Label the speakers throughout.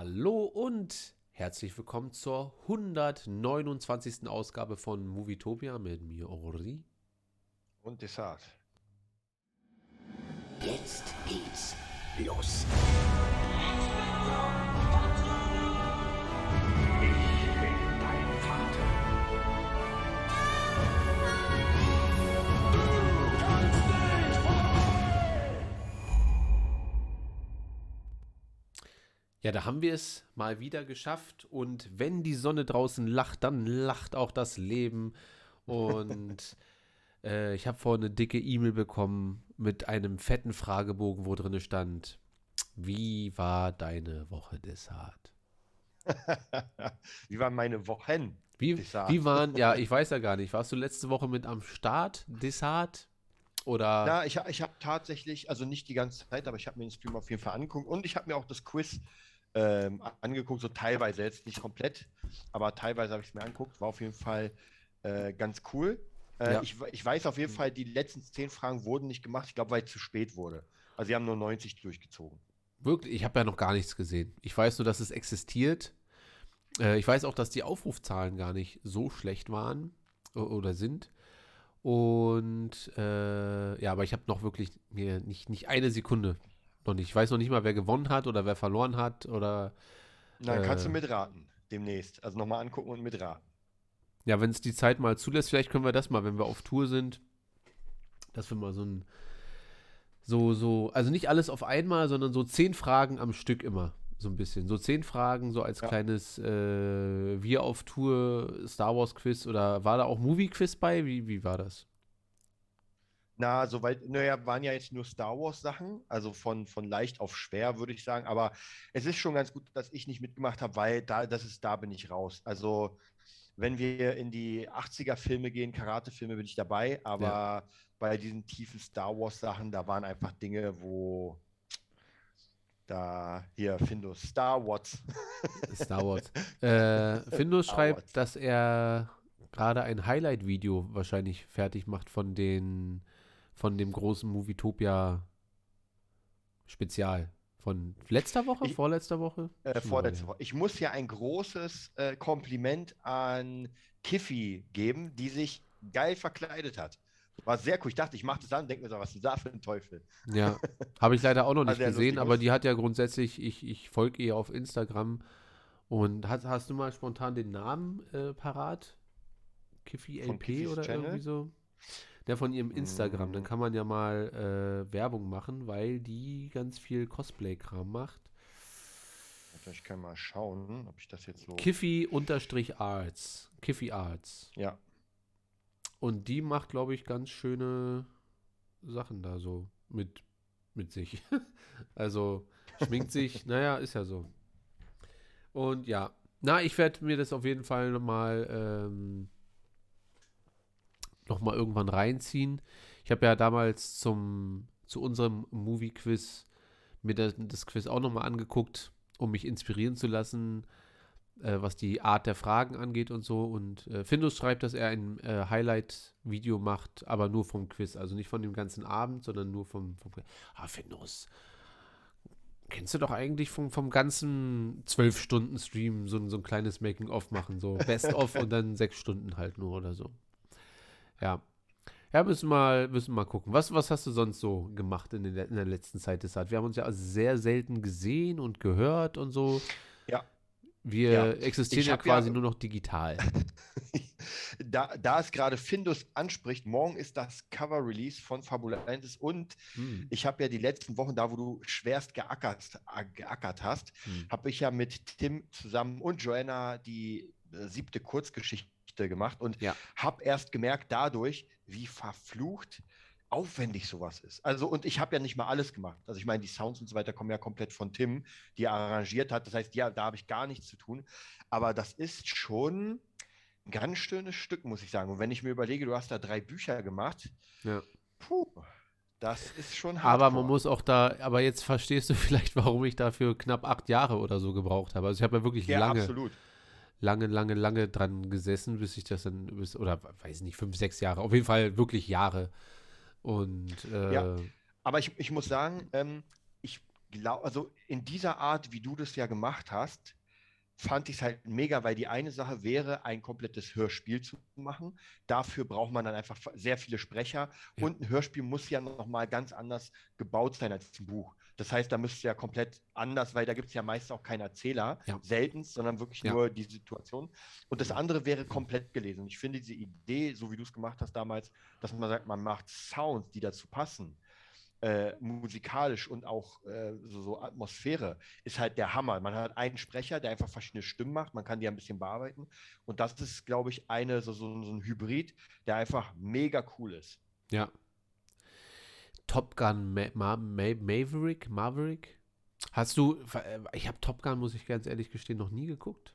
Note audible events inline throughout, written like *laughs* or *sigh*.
Speaker 1: Hallo und herzlich willkommen zur 129. Ausgabe von Movietopia mit mir, Ori.
Speaker 2: Und Dessert.
Speaker 3: Jetzt geht's los.
Speaker 1: Ja, da haben wir es mal wieder geschafft. Und wenn die Sonne draußen lacht, dann lacht auch das Leben. Und *laughs* äh, ich habe vorhin eine dicke E-Mail bekommen mit einem fetten Fragebogen, wo drin stand: Wie war deine Woche Dessert? *laughs*
Speaker 2: Wie waren meine Wochen?
Speaker 1: Wie, wie waren, ja, *laughs* ich weiß ja gar nicht, warst du letzte Woche mit am Start, Dessert? Oder?
Speaker 2: Na, ich, ich habe tatsächlich, also nicht die ganze Zeit, aber ich habe mir den Stream auf jeden Fall angeguckt und ich habe mir auch das Quiz ähm, angeguckt, so teilweise, jetzt nicht komplett, aber teilweise habe ich es mir angeguckt, war auf jeden Fall äh, ganz cool. Äh,
Speaker 1: Ja.
Speaker 2: ich, ich weiß auf jeden Fall, die letzten zehn Fragen wurden nicht gemacht, ich glaube, weil es zu spät wurde. Also sie haben nur 90 durchgezogen.
Speaker 1: Wirklich, ich habe ja noch gar nichts gesehen. Ich weiß nur, dass es existiert. Äh, ich weiß auch, dass die Aufrufzahlen gar nicht so schlecht waren oder sind. Und äh, ja, aber ich habe noch wirklich mir nicht, nicht eine Sekunde noch nicht. Ich weiß noch nicht mal, wer gewonnen hat oder wer verloren hat oder
Speaker 2: Dann kannst du
Speaker 1: Äh.
Speaker 2: mitraten demnächst. Also nochmal angucken und mitraten.
Speaker 1: ja, wenn es die Zeit mal zulässt, vielleicht können wir das mal, wenn wir auf Tour sind, dass wir mal so ein so, so, also nicht alles auf einmal, sondern so zehn Fragen am Stück immer. So ein bisschen. So zehn Fragen, so als
Speaker 2: Ja.
Speaker 1: kleines äh, Wir auf Tour Star Wars Quiz oder war da auch Movie Quiz bei? Wie, wie war das?
Speaker 2: Na, soweit, naja, waren ja jetzt nur Star Wars Sachen, also von, von leicht auf schwer, würde ich sagen. Aber es ist schon ganz gut, dass ich nicht mitgemacht habe, weil da, das ist, da bin ich raus. Also, wenn wir in die 80er Filme gehen, Karate-Filme, bin ich dabei, aber bei diesen tiefen Star Wars Sachen, da waren einfach Dinge, wo da hier Findus, Star Wars. *laughs*
Speaker 1: Star Wars. *laughs* äh, Findus
Speaker 2: Star
Speaker 1: schreibt,
Speaker 2: Wars.
Speaker 1: dass er gerade ein Highlight-Video wahrscheinlich fertig macht von den von dem großen Movietopia Spezial. Von letzter Woche?
Speaker 2: Ich-
Speaker 1: vorletzter Woche?
Speaker 2: Äh, vorletzte Woche. Ich muss ja ein großes äh, Kompliment an Kiffy geben, die sich geil verkleidet hat. War sehr cool. Ich dachte, ich mache das an und denke mir so, was ist da für ein Teufel?
Speaker 1: Ja, *laughs* habe ich leider auch noch nicht gesehen, aber die hat ja grundsätzlich, ich, ich folge ihr auf Instagram. Und hast, hast du mal spontan den Namen äh, parat? Kiffy LP oder
Speaker 2: Channel?
Speaker 1: irgendwie so? Der von ihrem Instagram. Dann
Speaker 2: Mm.
Speaker 1: kann man ja mal äh, Werbung machen, weil die ganz viel Cosplay-Kram macht.
Speaker 2: Ich kann mal schauen, ob ich das jetzt so.
Speaker 1: Kiffy-Arts. Kiffy Arts.
Speaker 2: Ja,
Speaker 1: Und die macht, glaube ich, ganz schöne Sachen da so mit, mit sich. *laughs* also schminkt sich, *laughs* naja, ist ja so. Und ja, na, ich werde mir das auf jeden Fall nochmal ähm, noch mal irgendwann reinziehen. Ich habe ja damals zum, zu unserem Movie-Quiz mir das, Quiz auch nochmal angeguckt, um mich inspirieren zu lassen, äh, was die Art der Fragen angeht und so. Und äh, Findus schreibt, dass er ein äh, Highlight-Video macht, aber nur vom Quiz. Also nicht von dem ganzen Abend, sondern nur vom, vom Quiz. Ah, Findus. Kennst du doch eigentlich vom, vom ganzen 12-Stunden-Stream so, so ein kleines Making-of machen, so Best-of *laughs* und dann sechs Stunden halt nur oder so. Ja. Ja, müssen mal, müssen mal gucken. Was, was hast du sonst so gemacht in, den, in der letzten Zeit des Wir haben uns ja sehr selten gesehen und gehört und so.
Speaker 2: Ja.
Speaker 1: Wir
Speaker 2: Ja.
Speaker 1: existieren ja
Speaker 2: hab ja-
Speaker 1: quasi nur noch digital. *laughs*
Speaker 2: da, da es gerade Findus anspricht, morgen ist das Cover-Release von Fabulensis und
Speaker 1: Hm.
Speaker 2: ich habe ja die letzten Wochen, da wo du schwerst geackert, äh, geackert hast,
Speaker 1: Hm.
Speaker 2: habe ich ja mit Tim zusammen und Joanna die äh, siebte Kurzgeschichte gemacht und
Speaker 1: Ja.
Speaker 2: habe erst gemerkt dadurch, wie verflucht aufwendig sowas ist. Also und ich habe ja nicht mal alles gemacht. Also ich meine, die Sounds und so weiter kommen ja komplett von Tim, die er arrangiert hat. Das heißt, ja, da habe ich gar nichts zu tun. Aber das ist schon ein ganz schönes Stück, muss ich sagen. Und wenn ich mir überlege, du hast da drei Bücher gemacht,
Speaker 1: Ja.
Speaker 2: puh, das ist schon
Speaker 1: Aber man muss auch da, aber jetzt verstehst du *laughs* vielleicht, warum ich dafür knapp acht Jahre oder so gebraucht habe. Also ich habe ja wirklich
Speaker 2: Ja,
Speaker 1: lange,
Speaker 2: absolut.
Speaker 1: Lange, lange, lange dran gesessen, bis ich das dann, bis, oder weiß nicht, fünf, sechs Jahre, auf jeden Fall wirklich Jahre. Und äh,
Speaker 2: Ja. Aber ich, ich muss sagen, ähm, ich glaube, also in dieser Art, wie du das ja gemacht hast, fand ich es halt mega, weil die eine Sache wäre, ein komplettes Hörspiel zu machen. Dafür braucht man dann einfach sehr viele Sprecher
Speaker 1: Ja.
Speaker 2: und ein Hörspiel muss ja nochmal ganz anders gebaut sein als ein Buch. Das heißt, da müsste ja komplett anders, weil da gibt es ja meist auch keinen Erzähler,
Speaker 1: Ja.
Speaker 2: selten, sondern wirklich
Speaker 1: Ja.
Speaker 2: nur die Situation. Und das andere wäre komplett gelesen. Ich finde diese Idee, so wie du es gemacht hast damals, dass man sagt, man macht Sounds, die dazu passen, äh, musikalisch und auch äh, so, so Atmosphäre, ist halt der Hammer. Man hat einen Sprecher, der einfach verschiedene Stimmen macht, man kann die ein bisschen bearbeiten. Und das ist, glaube ich, eine, so, so, so ein Hybrid, der einfach mega cool ist.
Speaker 1: Ja. Top Gun Ma Ma Ma Maverick? Maverick? Hast du, ich habe Top Gun, muss ich ganz ehrlich gestehen, noch nie geguckt.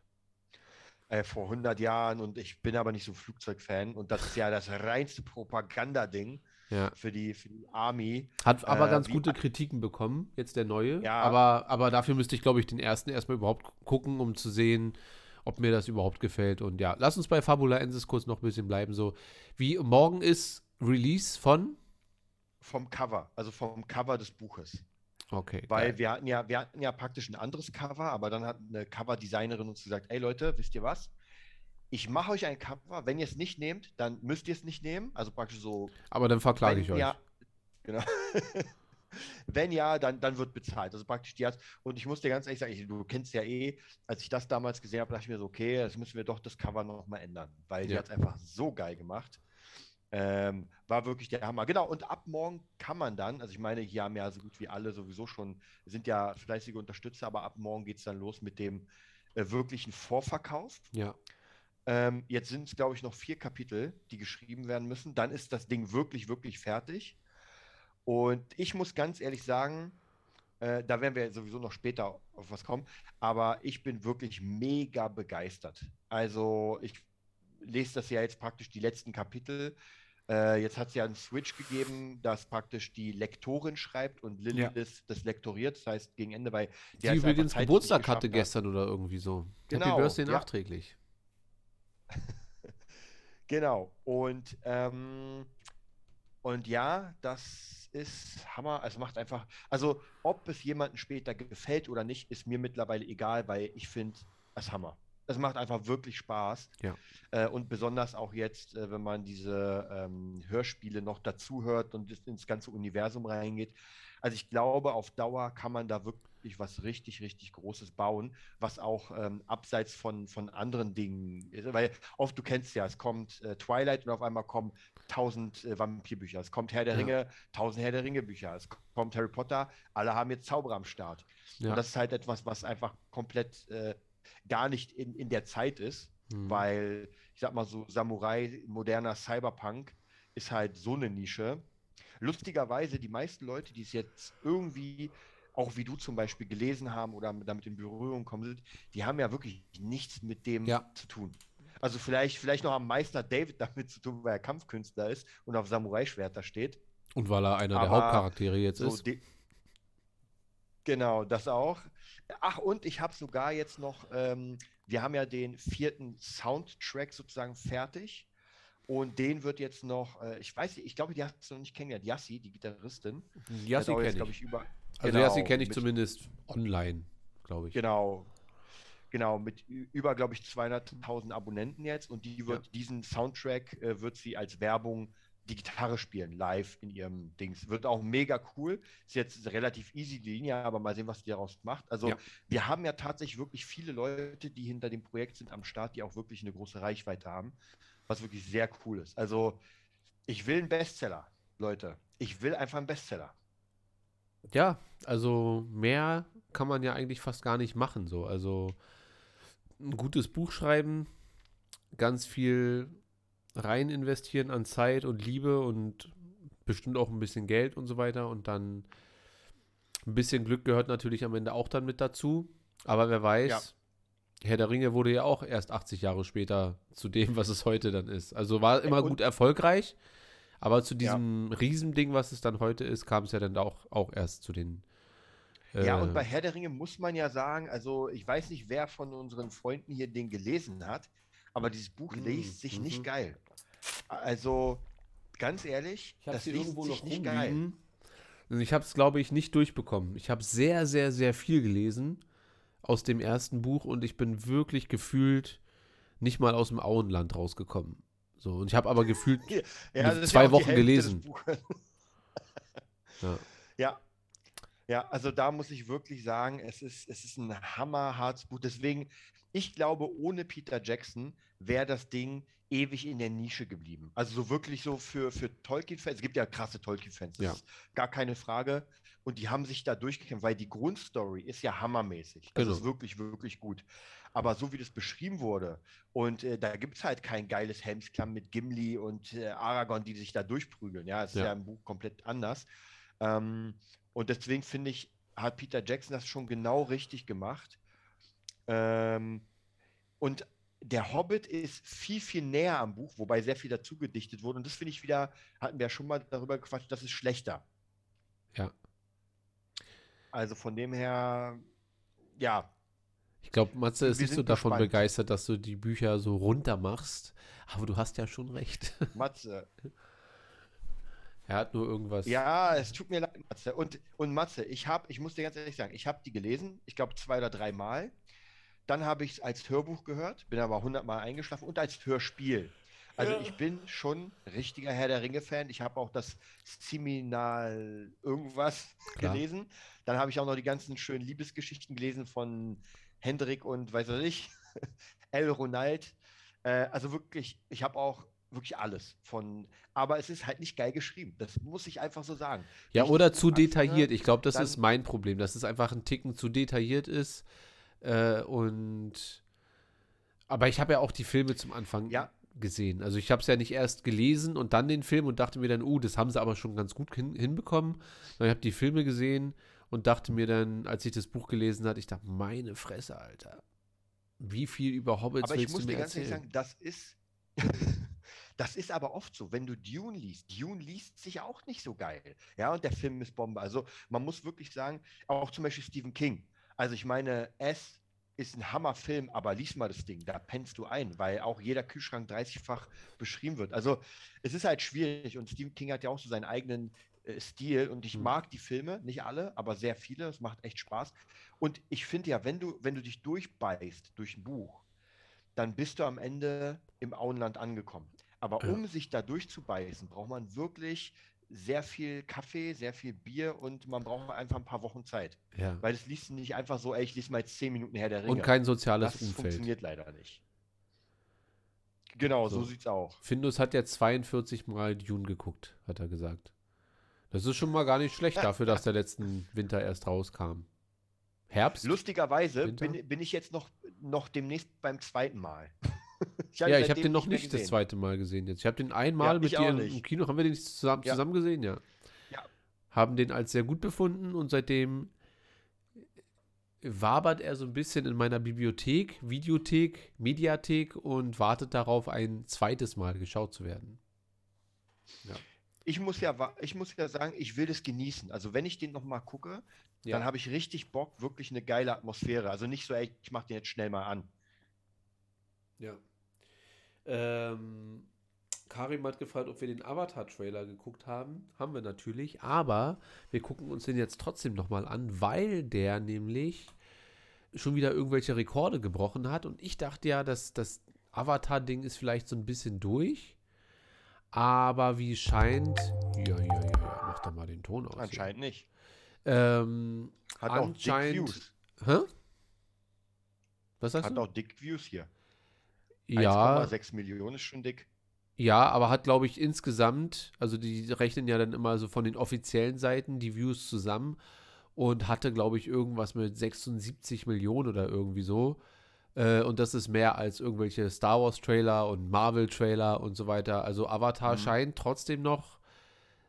Speaker 2: Äh, vor 100 Jahren und ich bin aber nicht so ein Flugzeugfan und das ist ja das reinste Propagandading
Speaker 1: Ja.
Speaker 2: für die, für die Army.
Speaker 1: Hat aber
Speaker 2: Äh,
Speaker 1: ganz gute Kritiken bekommen, jetzt der neue.
Speaker 2: Ja.
Speaker 1: Aber, aber dafür müsste ich, glaube ich, den ersten erstmal überhaupt gucken, um zu sehen, ob mir das überhaupt gefällt. Und ja, lass uns bei Fabula Ensis kurz noch ein bisschen bleiben. So, wie morgen ist Release von?
Speaker 2: Vom Cover, also vom Cover des Buches.
Speaker 1: Okay.
Speaker 2: Weil
Speaker 1: geil.
Speaker 2: wir hatten ja, wir hatten ja praktisch ein anderes Cover, aber dann hat eine Coverdesignerin uns gesagt, ey Leute, wisst ihr was? Ich mache euch ein Cover, wenn ihr es nicht nehmt, dann müsst ihr es nicht nehmen. Also praktisch so,
Speaker 1: aber dann verklage ich euch.
Speaker 2: ja, genau. *laughs* wenn ja, dann, dann wird bezahlt. Also praktisch die hat, und ich muss dir ganz ehrlich sagen, ich, du kennst ja eh, als ich das damals gesehen habe, dachte ich mir so, okay, das müssen wir doch das Cover nochmal ändern, weil die
Speaker 1: Ja.
Speaker 2: hat es einfach so geil gemacht. Ähm, war wirklich der Hammer. Genau, und ab morgen kann man dann, also ich meine, hier haben ja so gut wie alle sowieso schon, sind ja fleißige Unterstützer, aber ab morgen geht es dann los mit dem äh, wirklichen Vorverkauf.
Speaker 1: Ja.
Speaker 2: Ähm, jetzt sind es, glaube ich, noch vier Kapitel, die geschrieben werden müssen. Dann ist das Ding wirklich, wirklich fertig. Und ich muss ganz ehrlich sagen, äh, da werden wir sowieso noch später auf was kommen, aber ich bin wirklich mega begeistert. Also ich lese das ja jetzt praktisch die letzten Kapitel. Äh, jetzt hat es ja einen Switch gegeben, dass praktisch die Lektorin schreibt und Lilith
Speaker 1: Ja.
Speaker 2: das lektoriert. Das heißt, gegen Ende, weil
Speaker 1: Die
Speaker 2: der einfach
Speaker 1: übrigens Geburtstag hatte
Speaker 2: hat.
Speaker 1: gestern oder irgendwie so. Happy
Speaker 2: Genau,
Speaker 1: Birthday
Speaker 2: ja.
Speaker 1: nachträglich. *laughs*
Speaker 2: Genau. Und, ähm, und ja, das ist Hammer. Es macht einfach, also ob es jemandem später gefällt oder nicht, ist mir mittlerweile egal, weil ich finde es Hammer. Es macht einfach wirklich Spaß.
Speaker 1: Ja.
Speaker 2: Äh, und besonders auch jetzt, äh, wenn man diese ähm, Hörspiele noch dazu hört und ins ganze Universum reingeht. Also ich glaube, auf Dauer kann man da wirklich was richtig, richtig Großes bauen, was auch ähm, abseits von, von anderen Dingen ist. Weil oft, du kennst ja, es kommt äh, Twilight und auf einmal kommen tausend äh, Vampirbücher. Es kommt Herr der
Speaker 1: Ja.
Speaker 2: Ringe, tausend Herr der Ringe Bücher. Es kommt Harry Potter, alle haben jetzt Zauberer am Start.
Speaker 1: Ja.
Speaker 2: Und das ist halt etwas, was einfach komplett äh, gar nicht in, in der Zeit ist,
Speaker 1: Mhm.
Speaker 2: weil ich sag mal so, Samurai, moderner Cyberpunk ist halt so eine Nische. Lustigerweise, die meisten Leute, die es jetzt irgendwie, auch wie du zum Beispiel gelesen haben oder damit in Berührung kommen sind, die haben ja wirklich nichts mit dem
Speaker 1: Ja.
Speaker 2: zu tun. Also vielleicht, vielleicht noch am Meister David *laughs* damit zu tun, weil er Kampfkünstler ist und auf Samurai-Schwerter steht.
Speaker 1: Und weil er einer der
Speaker 2: Aber
Speaker 1: Hauptcharaktere jetzt
Speaker 2: So
Speaker 1: ist.
Speaker 2: Genau, das auch. Ach, und ich habe sogar jetzt noch, ähm, wir haben ja den vierten Soundtrack sozusagen fertig. Und den wird jetzt noch, äh, ich weiß nicht, ich glaube, die hast du noch nicht kennengelernt. Yassi, die Gitarristin.
Speaker 1: Ja,
Speaker 2: auch jetzt,
Speaker 1: kenne
Speaker 2: glaub
Speaker 1: ich.
Speaker 2: über,
Speaker 1: Also ja,
Speaker 2: genau,
Speaker 1: kenne ich zumindest online, glaube ich.
Speaker 2: Genau. Genau, mit über, glaube ich, 200.000 Abonnenten jetzt. Und die wird diesen Soundtrack, äh, wird sie als Werbung die Gitarre spielen, live in ihrem Dings. Wird auch mega cool. Ist jetzt relativ easy die Linie, aber mal sehen, was die daraus macht. Also
Speaker 1: Ja.
Speaker 2: wir haben ja tatsächlich wirklich viele Leute, die hinter dem Projekt sind am Start, die auch wirklich eine große Reichweite haben, was wirklich sehr cool ist. Also ich will einen Bestseller, Leute. Ich will einfach einen Bestseller.
Speaker 1: Ja, also mehr kann man ja eigentlich fast gar nicht machen. So. Also ein gutes Buch schreiben, ganz viel rein investieren an Zeit und Liebe und bestimmt auch ein bisschen Geld und so weiter. Und dann ein bisschen Glück gehört natürlich am Ende auch dann mit dazu. Aber wer weiß,
Speaker 2: Ja.
Speaker 1: Herr der Ringe wurde ja auch erst 80 Jahre später zu dem, was es heute dann ist. Also war immer
Speaker 2: und-
Speaker 1: gut erfolgreich. Aber zu
Speaker 2: Ja.
Speaker 1: diesem Riesending, was es dann heute ist, kam es ja dann auch, auch erst zu den.
Speaker 2: Ja,
Speaker 1: äh,
Speaker 2: und bei Herr der Ringe muss man ja sagen, also ich weiß nicht, wer von unseren Freunden hier den gelesen hat, aber dieses Buch
Speaker 1: Mm,
Speaker 2: liest sich
Speaker 1: mhm.
Speaker 2: nicht geil. Also ganz ehrlich,
Speaker 1: Ich habe
Speaker 2: das liest
Speaker 1: irgendwo
Speaker 2: sich
Speaker 1: noch
Speaker 2: nicht geil.
Speaker 1: rumliegen. Und ich habe es, glaube ich, nicht durchbekommen. Ich habe sehr, sehr, sehr viel gelesen aus dem ersten Buch und ich bin wirklich gefühlt nicht mal aus dem Auenland rausgekommen. So, und ich habe aber gefühlt *laughs*
Speaker 2: Ja,
Speaker 1: zwei
Speaker 2: ja
Speaker 1: Wochen gelesen. *laughs* Ja.
Speaker 2: Ja. Ja, also da muss ich wirklich sagen, es ist, es ist ein hammerhartes Buch. Deswegen, ich glaube, ohne Peter Jackson wäre das Ding ewig in der Nische geblieben. Also so wirklich so für, für Tolkien-Fans. Es gibt ja krasse Tolkien-Fans, das
Speaker 1: Ja.
Speaker 2: ist gar keine Frage. Und die haben sich da durchgekämpft, weil die Grundstory ist ja hammermäßig. Das
Speaker 1: Genau.
Speaker 2: ist wirklich, wirklich gut. Aber so wie das beschrieben wurde, und äh, da gibt es halt kein geiles Helmsklamm mit Gimli und äh, Aragorn, die sich da durchprügeln. Ja, es ist
Speaker 1: Ja.
Speaker 2: ja im Buch komplett anders. Ähm, und deswegen finde ich, hat Peter Jackson das schon genau richtig gemacht. Ähm, und der Hobbit ist viel, viel näher am Buch, wobei sehr viel dazu gedichtet wurde. Und das finde ich wieder, hatten wir ja schon mal darüber gequatscht, das ist schlechter.
Speaker 1: Ja.
Speaker 2: Also von dem her, ja,
Speaker 1: Ich glaube, Matze ist nicht so davon
Speaker 2: gespannt.
Speaker 1: begeistert, dass du die Bücher so runter machst. Aber du hast ja schon recht. *laughs*
Speaker 2: Matze.
Speaker 1: er hat nur irgendwas.
Speaker 2: Ja, es tut mir leid, Matze. Und, und Matze, ich habe, ich muss dir ganz ehrlich sagen, ich habe die gelesen, ich glaube zwei oder drei Mal. Dann habe ich es als Hörbuch gehört, bin aber hundertmal eingeschlafen und als Hörspiel. Also
Speaker 1: Ja.
Speaker 2: ich bin schon richtiger Herr der Ringe-Fan. Ich habe auch das Seminal irgendwas
Speaker 1: Klar.
Speaker 2: gelesen. Dann habe ich auch noch die ganzen schönen Liebesgeschichten gelesen von Hendrik und weiß was ich, *laughs* El Ronald. Äh, also wirklich, ich habe auch wirklich alles von, aber es ist halt nicht geil geschrieben. Das muss ich einfach so sagen.
Speaker 1: Ja,
Speaker 2: Wenn
Speaker 1: oder zu detailliert. Ich glaube, das ist mein Problem, dass es einfach ein Ticken zu detailliert ist. Äh, und aber ich habe ja auch die Filme zum Anfang
Speaker 2: Ja.
Speaker 1: gesehen. Also ich habe es ja nicht erst gelesen und dann den Film und dachte mir dann, uh, das haben sie aber schon ganz gut hin hinbekommen. Und ich habe die Filme gesehen und dachte mir dann, als ich das Buch gelesen hatte, ich dachte, meine Fresse, Alter. Wie viel über Hobbits
Speaker 2: Aber ich
Speaker 1: willst
Speaker 2: muss
Speaker 1: du
Speaker 2: dir
Speaker 1: mir
Speaker 2: ganz ehrlich sagen, das ist, *laughs* das ist aber oft so, wenn du Dune liest. Dune liest sich auch nicht so geil. Ja, und der Film ist Bombe. Also man muss wirklich sagen, auch zum Beispiel Stephen King. Also ich meine, S ist ein Hammerfilm, aber lies mal das Ding, da pennst du ein, weil auch jeder Kühlschrank 30-fach beschrieben wird. Also es ist halt schwierig und Stephen King hat ja auch so seinen eigenen äh, Stil und ich
Speaker 1: Hm.
Speaker 2: mag die Filme, nicht alle, aber sehr viele, es macht echt Spaß. Und ich finde ja, wenn du, wenn du dich durchbeißt durch ein Buch, dann bist du am Ende im Auenland angekommen. Aber
Speaker 1: Ja.
Speaker 2: um sich da durchzubeißen, braucht man wirklich sehr viel Kaffee, sehr viel Bier und man braucht einfach ein paar Wochen Zeit.
Speaker 1: Ja.
Speaker 2: Weil das liest nicht einfach so, ey, ich lese mal jetzt zehn Minuten her der Ringe.
Speaker 1: Und kein soziales
Speaker 2: das
Speaker 1: Umfeld.
Speaker 2: funktioniert leider nicht. Genau, so,
Speaker 1: So.
Speaker 2: sieht's auch.
Speaker 1: Findus hat ja 42 Mal Dune geguckt, hat er gesagt. Das ist schon mal gar nicht schlecht dafür, dass der letzten Winter erst rauskam. Herbst?
Speaker 2: Lustigerweise bin, bin ich jetzt noch, noch demnächst beim zweiten Mal. Ich
Speaker 1: ja, ich habe den noch
Speaker 2: mehr
Speaker 1: nicht das zweite Mal gesehen jetzt. Ich habe den einmal
Speaker 2: Ja,
Speaker 1: mit dir im,
Speaker 2: nicht.
Speaker 1: Kino, haben wir den zusammen,
Speaker 2: Ja.
Speaker 1: zusammen gesehen, ja.
Speaker 2: Ja.
Speaker 1: Haben den als sehr gut befunden und seitdem wabert er so ein bisschen in meiner Bibliothek, Videothek, Mediathek und wartet darauf, ein zweites Mal geschaut zu werden.
Speaker 2: Ich muss ja, ich muss ja sagen, ich will das genießen. Also wenn ich den noch mal gucke,
Speaker 1: Ja.
Speaker 2: dann habe ich richtig Bock, wirklich eine geile Atmosphäre. Also nicht so, ey, ich mache den jetzt schnell mal an.
Speaker 1: Ja. Ähm, Karim hat gefragt, ob wir den Avatar-Trailer geguckt haben. Haben wir natürlich, aber wir gucken uns den jetzt trotzdem nochmal an, weil der nämlich schon wieder irgendwelche Rekorde gebrochen hat. Und ich dachte ja, dass das Avatar-Ding ist vielleicht so ein bisschen durch. Aber wie scheint. Ja, ja, ja, ja, mach doch mal den Ton aus. hier.
Speaker 2: Anscheinend nicht.
Speaker 1: Ähm,
Speaker 2: Hat auch dick
Speaker 1: Anscheinend-
Speaker 2: Views.
Speaker 1: hä? Was sagst
Speaker 2: Hat
Speaker 1: du?
Speaker 2: auch dick Views hier.
Speaker 1: Ja.
Speaker 2: 1,6 Millionen ist schon dick.
Speaker 1: Ja, aber hat, glaube ich, insgesamt, also die rechnen ja dann immer so von den offiziellen Seiten die Views zusammen und hatte, glaube ich, irgendwas mit 76 Millionen oder irgendwie so. Äh, und das ist mehr als irgendwelche Star Wars-Trailer und Marvel-Trailer und so weiter. Also Avatar
Speaker 2: Mhm.
Speaker 1: scheint trotzdem noch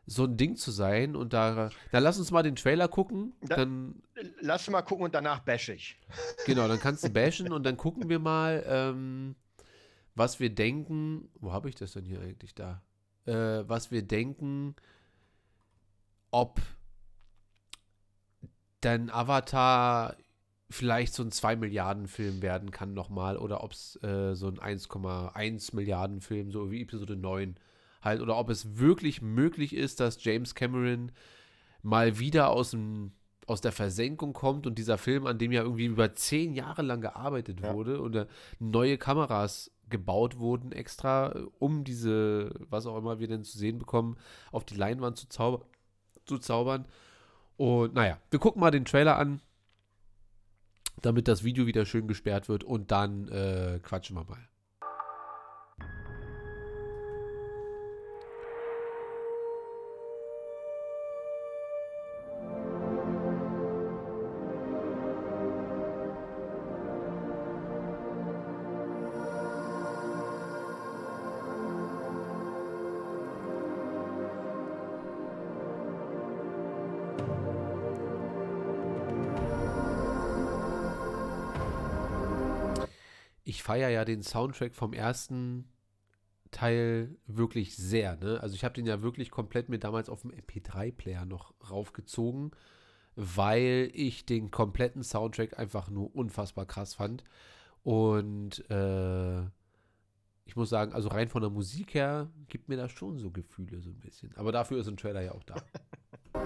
Speaker 1: so ein Ding zu sein. Und da, na, lass uns mal den Trailer gucken.
Speaker 2: Da-
Speaker 1: Dann,
Speaker 2: Lass mal gucken und danach bash ich.
Speaker 1: genau, dann kannst du bashen und dann gucken wir mal, ähm, was wir denken. Wo habe ich das denn hier eigentlich da? Äh, was wir denken, ob dein Avatar vielleicht so ein 2 Milliarden Film werden kann nochmal oder ob es äh, so ein 1,1 Milliarden Film, so wie Episode 9 halt, oder ob es wirklich möglich ist, dass James Cameron mal wieder aus dem aus der Versenkung kommt und dieser Film, an dem ja irgendwie über zehn Jahre lang gearbeitet
Speaker 2: Ja.
Speaker 1: wurde und äh, neue Kameras gebaut wurden extra, äh, um diese, was auch immer wir denn zu sehen bekommen, auf die Leinwand zu, zauber zu zaubern. Und naja, wir gucken mal den Trailer an, damit das Video wieder schön gesperrt wird und dann äh, quatschen wir mal. Feiere ja den Soundtrack vom ersten Teil wirklich sehr. Ne? Also ich habe den ja wirklich komplett mir damals auf dem MP3-Player noch raufgezogen, weil ich den kompletten Soundtrack einfach nur unfassbar krass fand. Und äh, ich muss sagen, also rein von der Musik her gibt mir das schon so Gefühle so ein bisschen. Aber dafür ist ein Trailer ja auch da. *laughs*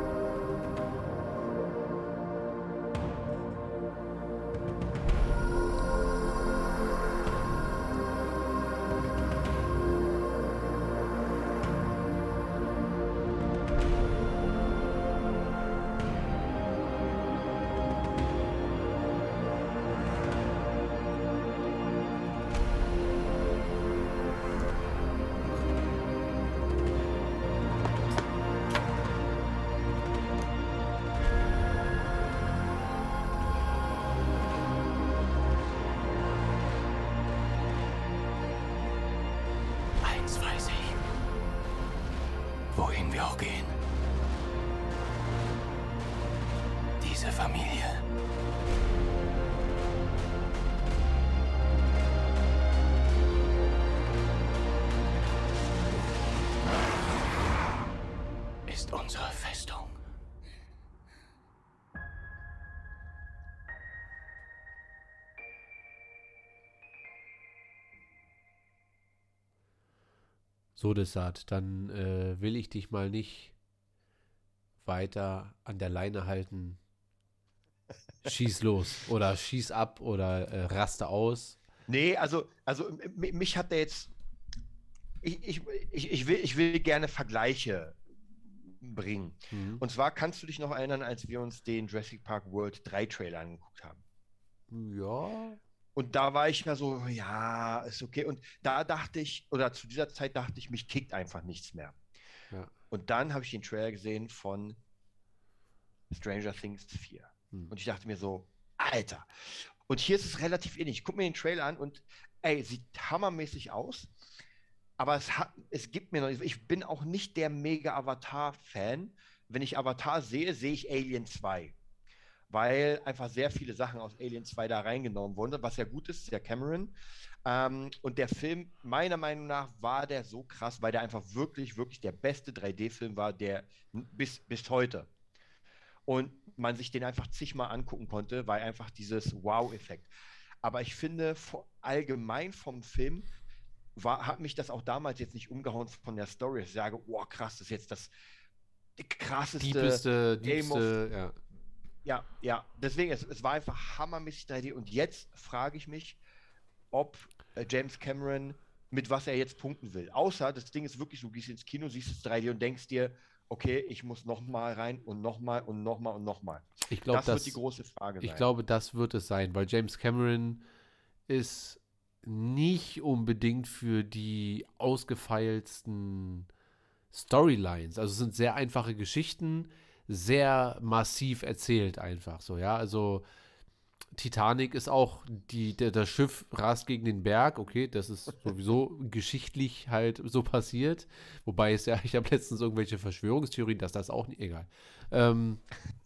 Speaker 1: So, Desart, dann äh, will ich dich mal nicht weiter an der Leine halten. Schieß los oder schieß ab oder äh, raste aus.
Speaker 2: Nee, also, also mich hat der jetzt. Ich, ich, ich, ich, will, ich will gerne Vergleiche bringen.
Speaker 1: Mhm.
Speaker 2: Und zwar kannst du dich noch erinnern, als wir uns den Jurassic Park World 3 Trailer angeguckt haben.
Speaker 1: Ja.
Speaker 2: Und da war ich ja so, ja, ist okay. Und da dachte ich, oder zu dieser Zeit dachte ich, mich kickt einfach nichts mehr.
Speaker 1: Ja.
Speaker 2: Und dann habe ich den Trailer gesehen von Stranger Things 4.
Speaker 1: Hm.
Speaker 2: Und ich dachte mir so, Alter. Und hier ist es relativ ähnlich. Ich gucke mir den Trailer an und ey, sieht hammermäßig aus. Aber es hat, es gibt mir noch, ich bin auch nicht der mega Avatar-Fan. Wenn ich Avatar sehe, sehe ich Alien 2. Weil einfach sehr viele Sachen aus Alien 2 da reingenommen wurden, was ja gut ist, ist ja Cameron. Ähm, und der Film, meiner Meinung nach, war der so krass, weil der einfach wirklich, wirklich der beste 3D-Film war, der bis, bis heute. Und man sich den einfach zigmal angucken konnte, weil einfach dieses Wow-Effekt. Aber ich finde, allgemein vom Film war, hat mich das auch damals jetzt nicht umgehauen von der Story. Ich sage, oh krass, das ist jetzt das krasseste.
Speaker 1: Diebeste,
Speaker 2: Game of-
Speaker 1: diebste, ja.
Speaker 2: Ja, ja, deswegen, es, es war einfach hammermäßig 3D. Und jetzt frage ich mich, ob äh, James Cameron mit was er jetzt punkten will. Außer das Ding ist wirklich, du gehst ins Kino, siehst es 3D und denkst dir, okay, ich muss nochmal rein und nochmal und nochmal und nochmal.
Speaker 1: Ich glaube,
Speaker 2: Das
Speaker 1: das,
Speaker 2: wird die große Frage
Speaker 1: ich
Speaker 2: sein.
Speaker 1: glaube, das wird es sein, weil James Cameron ist nicht unbedingt für die ausgefeilsten Storylines. Also es sind sehr einfache Geschichten, sehr massiv erzählt einfach so, ja. Also Titanic ist auch, die, der, das Schiff rast gegen den Berg, okay, das ist *laughs* sowieso geschichtlich halt so passiert. Wobei es ja, ich habe letztens irgendwelche Verschwörungstheorien, dass das auch nicht, egal. Ähm,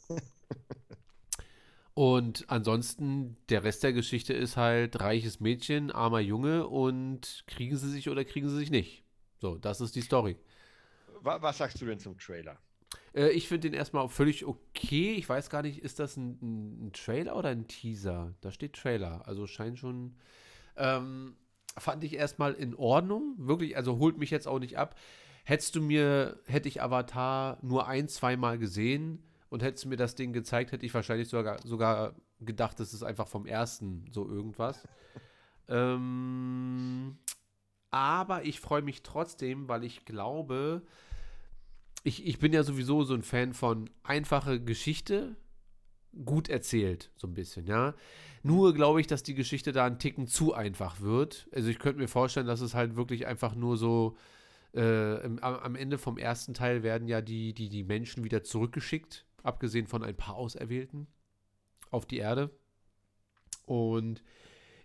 Speaker 1: *laughs* und ansonsten, der Rest der Geschichte ist halt reiches Mädchen, armer Junge und kriegen sie sich oder kriegen sie sich nicht. So, das ist die Story.
Speaker 2: Wa- Was sagst du denn zum Trailer?
Speaker 1: Äh, ich finde den erstmal völlig okay. Ich weiß gar nicht, ist das ein, ein, ein Trailer oder ein Teaser? Da steht Trailer, also scheint schon. Ähm, fand ich erstmal in Ordnung. Wirklich, also holt mich jetzt auch nicht ab. hättest du mir, hätte ich Avatar nur ein, zweimal gesehen und hättest du mir das Ding gezeigt, hätte ich wahrscheinlich sogar, sogar gedacht, das ist einfach vom ersten so irgendwas. *laughs* ähm, aber ich freue mich trotzdem, weil ich glaube, ich, ich bin ja sowieso so ein Fan von einfache Geschichte, gut erzählt, so ein bisschen, ja. Nur glaube ich, dass die Geschichte da einen Ticken zu einfach wird. Also ich könnte mir vorstellen, dass es halt wirklich einfach nur so, äh, im, am Ende vom ersten Teil werden ja die, die, die Menschen wieder zurückgeschickt, abgesehen von ein paar Auserwählten, auf die Erde. Und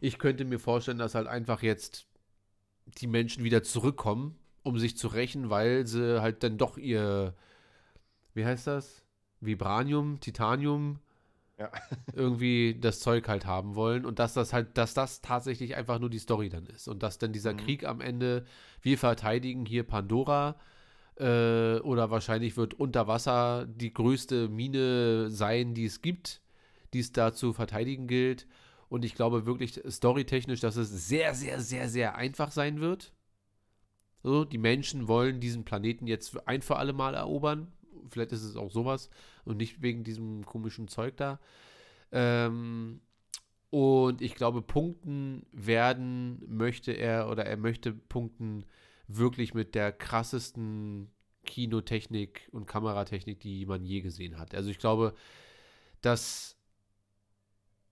Speaker 1: ich könnte mir vorstellen, dass halt einfach jetzt die Menschen wieder zurückkommen, um sich zu rächen, weil sie halt dann doch ihr, wie heißt das? Vibranium, Titanium,
Speaker 2: Ja. *laughs*
Speaker 1: irgendwie das Zeug halt haben wollen und dass das halt, dass das tatsächlich einfach nur die Story dann ist und dass dann dieser
Speaker 2: Mhm.
Speaker 1: Krieg am Ende, wir verteidigen hier Pandora äh, oder wahrscheinlich wird unter Wasser die größte Mine sein, die es gibt, die es da zu verteidigen gilt und ich glaube wirklich storytechnisch, dass es sehr, sehr, sehr, sehr einfach sein wird. So, die Menschen wollen diesen Planeten jetzt ein für alle Mal erobern. Vielleicht ist es auch sowas und nicht wegen diesem komischen Zeug da. Ähm, und ich glaube, punkten werden möchte er oder er möchte punkten wirklich mit der krassesten Kinotechnik und Kameratechnik, die man je gesehen hat. Also ich glaube, dass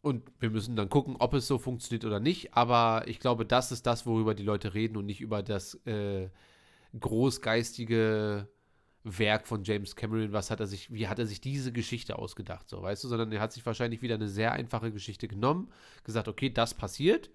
Speaker 1: und wir müssen dann gucken, ob es so funktioniert oder nicht. Aber ich glaube, das ist das, worüber die Leute reden und nicht über das äh, großgeistige Werk von James Cameron. Was hat er sich, wie hat er sich diese Geschichte ausgedacht, so weißt du? Sondern er hat sich wahrscheinlich wieder eine sehr einfache Geschichte genommen, gesagt, okay, das passiert.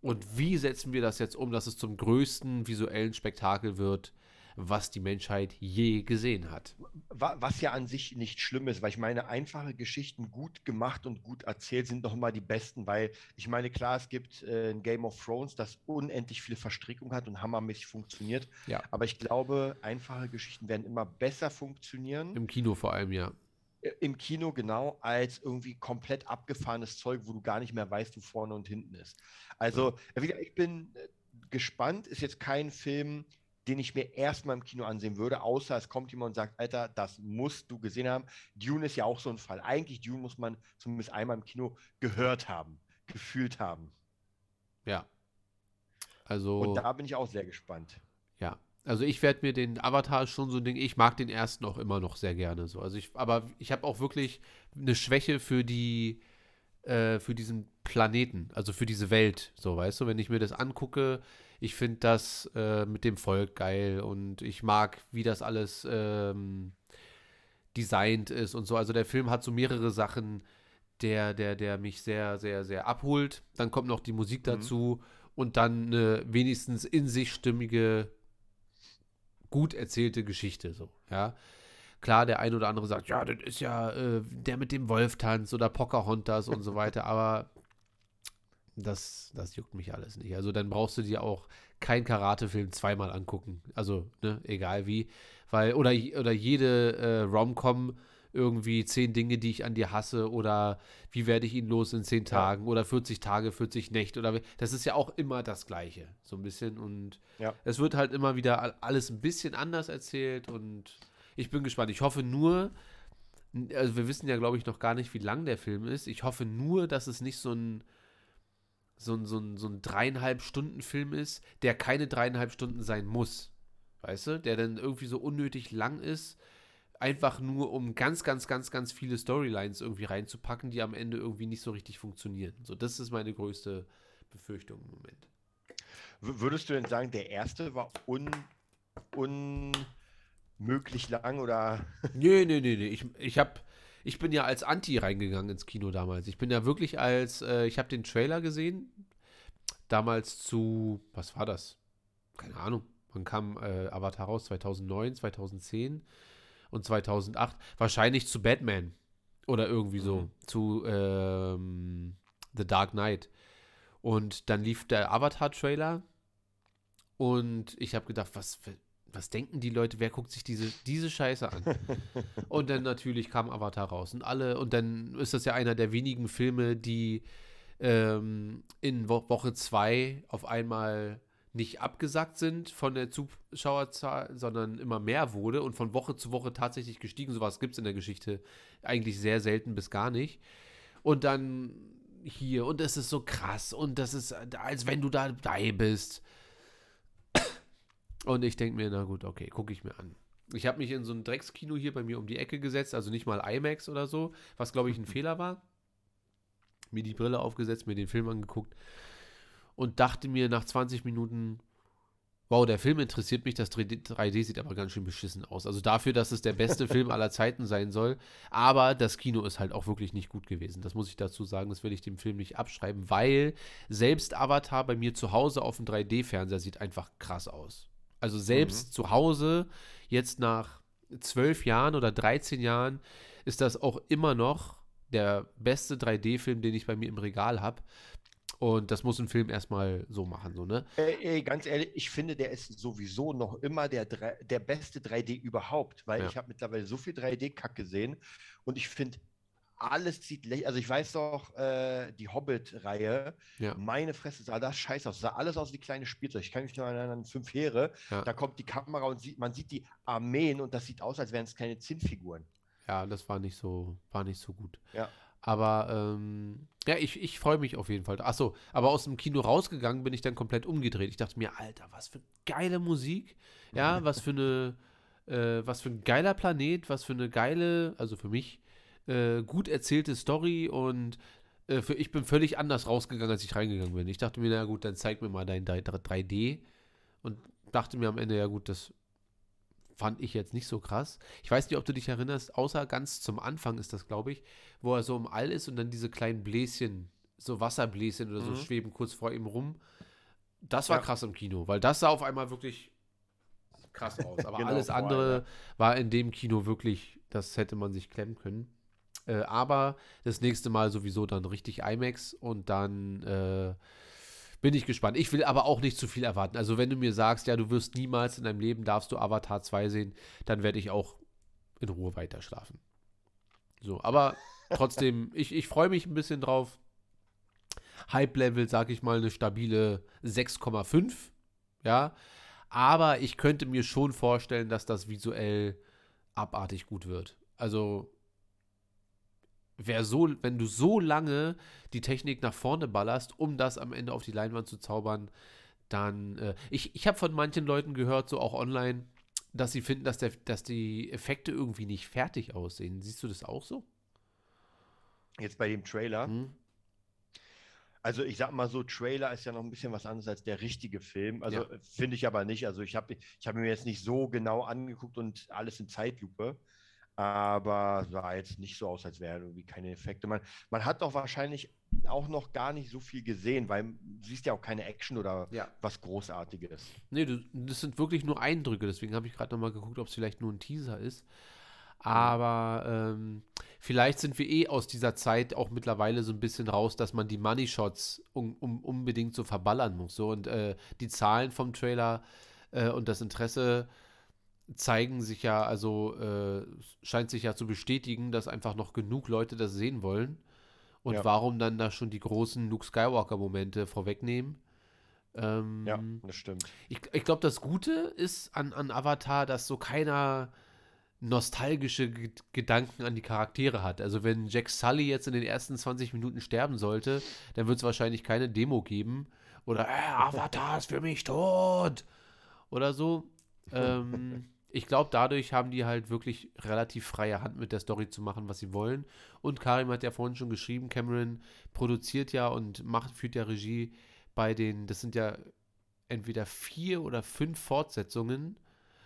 Speaker 1: Und wie setzen wir das jetzt um, dass es zum größten visuellen Spektakel wird, was die Menschheit je gesehen hat?
Speaker 2: Wa- Was ja an sich nicht schlimm ist, weil ich meine, einfache Geschichten gut gemacht und gut erzählt sind noch mal die besten, weil ich meine, klar, es gibt äh, ein Game of Thrones, das unendlich viele Verstrickungen hat und hammermäßig funktioniert.
Speaker 1: Ja.
Speaker 2: Aber ich glaube, einfache Geschichten werden immer besser funktionieren.
Speaker 1: Im Kino vor allem, ja.
Speaker 2: Im Kino genau als irgendwie komplett abgefahrenes Zeug, wo du gar nicht mehr weißt, wo vorne und hinten ist. Also, äh, ich bin äh, gespannt. Ist jetzt kein Film, den ich mir erstmal im Kino ansehen würde, außer es kommt jemand und sagt, Alter, das musst du gesehen haben. Dune ist ja auch so ein Fall. Eigentlich Dune muss man zumindest einmal im Kino gehört haben, gefühlt haben.
Speaker 1: Ja. Also.
Speaker 2: Und da bin ich auch sehr gespannt.
Speaker 1: Ja, also ich werde mir den Avatar schon so ein Ding, ich mag den ersten auch immer noch sehr gerne so. Also ich, aber ich habe auch wirklich eine Schwäche für die, äh, für diesen Planeten, also für diese Welt, so weißt du, wenn ich mir das angucke, ich finde das äh, mit dem Volk geil und ich mag, wie das alles ähm, designt ist und so. Also der Film hat so mehrere Sachen, der, der, der mich sehr, sehr, sehr abholt. Dann kommt noch die Musik
Speaker 2: Mhm.
Speaker 1: dazu und dann eine wenigstens in sich stimmige, gut erzählte Geschichte, so, ja. Klar, der ein oder andere sagt, ja, das ist ja äh, der mit dem Wolftanz oder Pocahontas und so *laughs* weiter, aber das, das juckt mich alles nicht. Also dann brauchst du dir auch keinen Karatefilm zweimal angucken. Also, ne, egal wie. Weil, oder, oder jede äh, Rom-Com irgendwie zehn Dinge, die ich an dir hasse oder wie werde ich ihn los in zehn Tagen oder 40 Tage, 40 Nächte oder das ist ja auch immer das Gleiche, so ein bisschen und
Speaker 2: Ja.
Speaker 1: es wird halt immer wieder all- alles ein bisschen anders erzählt und ich bin gespannt. Ich hoffe nur, also wir wissen ja, glaube ich, noch gar nicht, wie lang der Film ist. Ich hoffe nur, dass es nicht so ein so ein, so ein, so ein dreieinhalb Stunden Film ist, der keine dreieinhalb Stunden sein muss. Weißt du? Der dann irgendwie so unnötig lang ist, einfach nur um ganz, ganz, ganz, ganz viele Storylines irgendwie reinzupacken, die am Ende irgendwie nicht so richtig funktionieren. So, das ist meine größte Befürchtung im Moment.
Speaker 2: W würdest du denn sagen, der erste war un unmöglich lang oder
Speaker 1: Nee, nee, nee, nee. Ich, ich hab, ich bin ja als Anti reingegangen ins Kino damals. Ich bin ja wirklich als, äh, ich habe den Trailer gesehen, damals zu, was war das? Keine Ahnung. Wann kam äh, Avatar raus? 2009, 2010 und 2008. Wahrscheinlich zu Batman oder irgendwie so.
Speaker 2: Mhm.
Speaker 1: Zu ähm, The Dark Knight. Und dann lief der Avatar-Trailer und ich habe gedacht, was, was denken die Leute, wer guckt sich diese, diese Scheiße an? *laughs* Und dann natürlich kam Avatar raus und alle, und dann ist das ja einer der wenigen Filme, die ähm, in Wo Woche zwei auf einmal nicht abgesackt sind von der Zuschauerzahl, sondern immer mehr wurde und von Woche zu Woche tatsächlich gestiegen. Sowas gibt es in der Geschichte eigentlich sehr selten bis gar nicht. Und dann hier und es ist so krass und das ist, als wenn du dabei bist. Und ich denke mir, na gut, okay, gucke ich mir an. Ich habe mich in so ein Dreckskino hier bei mir um die Ecke gesetzt, also nicht mal IMAX oder so, was glaube ich ein *laughs* Fehler war. Mir die Brille aufgesetzt, mir den Film angeguckt und dachte mir nach 20 Minuten, wow, der Film interessiert mich, das 3D, 3D, sieht aber ganz schön beschissen aus. Also dafür, dass es der beste *laughs* Film aller Zeiten sein soll. Aber das Kino ist halt auch wirklich nicht gut gewesen. Das muss ich dazu sagen, das will ich dem Film nicht abschreiben, weil selbst Avatar bei mir zu Hause auf dem 3D-Fernseher sieht einfach krass aus. Also selbst mhm. zu Hause, jetzt nach zwölf Jahren oder 13 Jahren, ist das auch immer noch der beste 3D-Film, den ich bei mir im Regal habe. Und das muss ein Film erstmal so machen, so, ne?
Speaker 2: Ey, ey, ganz ehrlich, ich finde, der ist sowieso noch immer der, der beste 3D überhaupt, weil ja. ich habe mittlerweile so viel 3D-Kack gesehen und ich finde, alles sieht lächerlich. Also ich weiß doch, äh, die Hobbit-Reihe, ja. meine Fresse sah das scheiße aus. Sah alles aus wie kleine Spielzeug. Ich kann mich erinnern an fünf Heere. Ja. Da kommt die Kamera und sieht, man sieht die Armeen und das sieht aus, als wären es kleine Zinnfiguren.
Speaker 1: Ja, das war nicht so, war nicht so gut.
Speaker 2: Ja.
Speaker 1: Aber ähm, ja, ich, ich freue mich auf jeden Fall. Achso, aber aus dem Kino rausgegangen bin ich dann komplett umgedreht. Ich dachte mir, Alter, was für geile Musik. Ja, was für eine, *laughs* äh, was für ein geiler Planet, was für eine geile, also für mich, äh, gut erzählte Story und äh, für, ich bin völlig anders rausgegangen, als ich reingegangen bin. Ich dachte mir, na gut, dann zeig mir mal dein 3D und dachte mir am Ende, ja gut, das fand ich jetzt nicht so krass. Ich weiß nicht, ob du dich erinnerst, außer ganz zum Anfang ist das, glaube ich, wo er so im All ist und dann diese kleinen Bläschen, so Wasserbläschen oder so mhm. schweben kurz vor ihm rum. Das war ja. krass im Kino, weil das sah auf einmal wirklich krass aus. *laughs* Aber genau, alles andere war in dem Kino wirklich, das hätte man sich klemmen können. Äh, aber das nächste Mal sowieso dann richtig IMAX und dann äh, bin ich gespannt. Ich will aber auch nicht zu viel erwarten. Also wenn du mir sagst, ja, du wirst niemals in deinem Leben darfst du Avatar 2 sehen, dann werde ich auch in Ruhe weiter schlafen. So, aber *laughs* trotzdem, ich, ich freue mich ein bisschen drauf. Hype-Level, sag ich mal, eine stabile 6,5. Ja. Aber ich könnte mir schon vorstellen, dass das visuell abartig gut wird. Also wer so, wenn du so lange die Technik nach vorne ballerst, um das am Ende auf die Leinwand zu zaubern, dann. Äh, ich ich habe von manchen Leuten gehört, so auch online, dass sie finden, dass, der, dass die Effekte irgendwie nicht fertig aussehen. Siehst du das auch so?
Speaker 2: Jetzt bei dem Trailer. Hm? Also ich sag mal so, Trailer ist ja noch ein bisschen was anderes als der richtige Film. Also ja. finde ich aber nicht. Also ich habe ich hab mir jetzt nicht so genau angeguckt und alles in Zeitlupe aber sah jetzt nicht so aus, als wären irgendwie keine Effekte. Man, man hat doch wahrscheinlich auch noch gar nicht so viel gesehen, weil du siehst ja auch keine Action oder ja. was Großartiges.
Speaker 1: Nee, du, das sind wirklich nur Eindrücke, deswegen habe ich gerade nochmal geguckt, ob es vielleicht nur ein Teaser ist. Aber ähm, vielleicht sind wir eh aus dieser Zeit auch mittlerweile so ein bisschen raus, dass man die Money Shots um, um, unbedingt so verballern muss. So und äh, die Zahlen vom Trailer äh, und das Interesse zeigen sich ja, also äh, scheint sich ja zu bestätigen, dass einfach noch genug Leute das sehen wollen. Und ja. warum dann da schon die großen Luke Skywalker-Momente vorwegnehmen?
Speaker 2: Ähm, ja, das stimmt.
Speaker 1: Ich, ich glaube, das Gute ist an, an Avatar, dass so keiner nostalgische G Gedanken an die Charaktere hat. Also wenn Jack Sully jetzt in den ersten 20 Minuten sterben sollte, dann wird es wahrscheinlich keine Demo geben. Oder äh, Avatar ist für mich tot. Oder so. *laughs* ähm, ich glaube, dadurch haben die halt wirklich relativ freie Hand mit der Story zu machen, was sie wollen. Und Karim hat ja vorhin schon geschrieben, Cameron produziert ja und macht, führt ja Regie bei den, das sind ja entweder vier oder fünf Fortsetzungen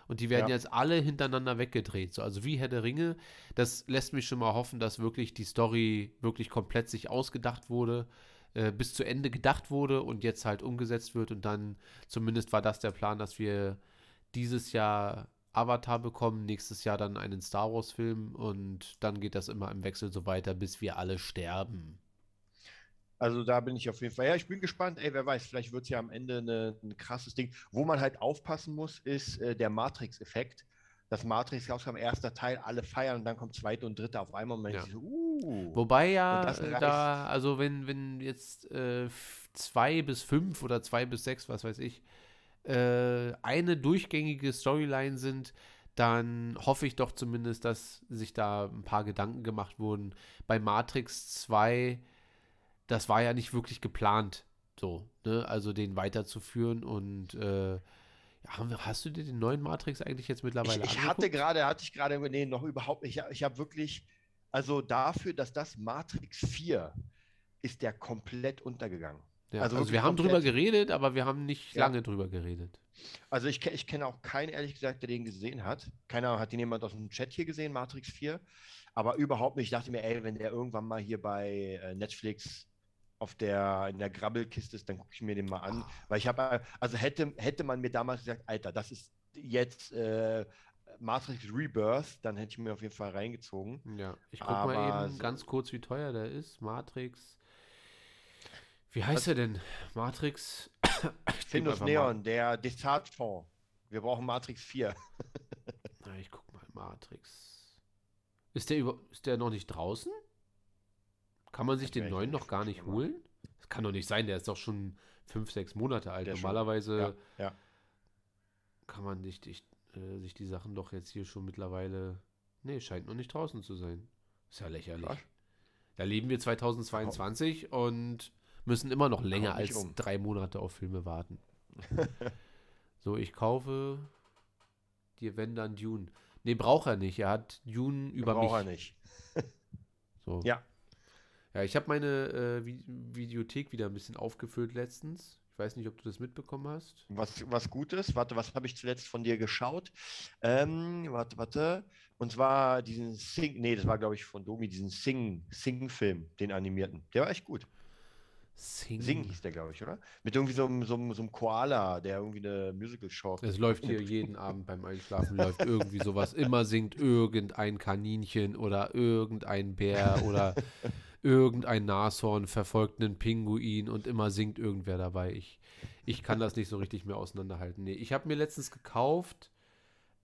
Speaker 1: und die werden ja. jetzt alle hintereinander weggedreht. So, also wie Herr der Ringe, das lässt mich schon mal hoffen, dass wirklich die Story wirklich komplett sich ausgedacht wurde, äh, bis zu Ende gedacht wurde und jetzt halt umgesetzt wird und dann zumindest war das der Plan, dass wir dieses Jahr Avatar bekommen, nächstes Jahr dann einen Star Wars-Film und dann geht das immer im Wechsel so weiter, bis wir alle sterben.
Speaker 2: Also da bin ich auf jeden Fall. Ja, ich bin gespannt. Ey, wer weiß, vielleicht wird es ja am Ende eine, ein krasses Ding. Wo man halt aufpassen muss, ist äh, der Matrix-Effekt. Das Matrix rauskam, erster Teil, alle feiern und dann kommt zweite und dritte auf einmal und man ja. so, uh.
Speaker 1: Wobei ja da, also wenn, wenn jetzt äh, zwei bis fünf oder zwei bis sechs, was weiß ich, äh, eine durchgängige Storyline sind, dann hoffe ich doch zumindest, dass sich da ein paar Gedanken gemacht wurden. Bei Matrix 2, das war ja nicht wirklich geplant, so, ne? Also den weiterzuführen und äh, hast du dir den neuen Matrix eigentlich jetzt mittlerweile
Speaker 2: Ich, ich hatte gerade, hatte ich gerade, nee, noch überhaupt nicht. Ich, ich habe wirklich, also dafür, dass das Matrix 4 ist der komplett untergegangen.
Speaker 1: Ja,
Speaker 2: also
Speaker 1: also, wir haben
Speaker 2: komplett.
Speaker 1: drüber geredet, aber wir haben nicht
Speaker 2: Ja.
Speaker 1: lange drüber geredet.
Speaker 2: Also ich, ich kenne auch keinen, ehrlich gesagt, der den gesehen hat. Keiner hat den jemand aus dem Chat hier gesehen, Matrix 4. Aber überhaupt nicht. Ich dachte mir, ey, wenn der irgendwann mal hier bei äh, Netflix auf der, in der Grabbelkiste ist, dann gucke ich mir den mal an. Weil ich habe, also hätte, hätte man mir damals gesagt, Alter, das ist jetzt äh, Matrix Rebirth, dann hätte ich mir auf jeden Fall reingezogen.
Speaker 1: Ja, ich guck mal eben
Speaker 2: so-
Speaker 1: ganz kurz, wie teuer der ist. Matrix. Wie heißt er denn? Matrix. *coughs* Ich
Speaker 2: Findus
Speaker 1: einfach mal-
Speaker 2: Neon, der Desart-Fonds. Wir brauchen Matrix 4.
Speaker 1: Na, *laughs* ich guck mal, Matrix. Ist der, über, ist der noch nicht draußen? Kann man sich
Speaker 2: Das
Speaker 1: den
Speaker 2: ich
Speaker 1: neuen
Speaker 2: nicht
Speaker 1: noch gar nicht
Speaker 2: mal.
Speaker 1: holen? Das kann doch nicht sein, der ist doch schon fünf, sechs Monate alt.
Speaker 2: Der
Speaker 1: Normalerweise
Speaker 2: Ja, ja.
Speaker 1: kann man sich, dich- äh, sich die Sachen doch jetzt hier schon mittlerweile. Nee, scheint noch nicht draußen zu sein. Ist ja lächerlich.
Speaker 2: Krass.
Speaker 1: Da leben wir 2022 und müssen immer noch länger als
Speaker 2: um.
Speaker 1: drei Monate auf Filme warten. *laughs* so, ich kaufe dir, wenn dann Dune. Nee, braucht er nicht. Er hat Dune über
Speaker 2: Braucht er
Speaker 1: mich.
Speaker 2: nicht. *laughs*
Speaker 1: So.
Speaker 2: Ja.
Speaker 1: Ja, ich habe meine äh, Vi Videothek wieder ein bisschen aufgefüllt letztens. Ich weiß nicht, ob du das mitbekommen hast.
Speaker 2: Was, was Gutes. Warte, was habe ich zuletzt von dir geschaut? Ähm, warte, warte. Und zwar diesen Sing, nee, das war glaube ich von Domi, diesen Sing, Sing-Film, den animierten. Der war echt gut.
Speaker 1: Sing.
Speaker 2: Sing hieß der, glaube ich, oder? Mit irgendwie so einem, so einem, so einem Koala, der irgendwie eine Musical-Show.
Speaker 1: Es läuft hier jeden Abend beim Einschlafen, läuft *laughs* irgendwie sowas. Immer singt irgendein Kaninchen oder irgendein Bär oder *laughs* irgendein Nashorn verfolgt einen Pinguin und immer singt irgendwer dabei. Ich, ich kann das nicht so richtig mehr auseinanderhalten. Nee, ich habe mir letztens gekauft,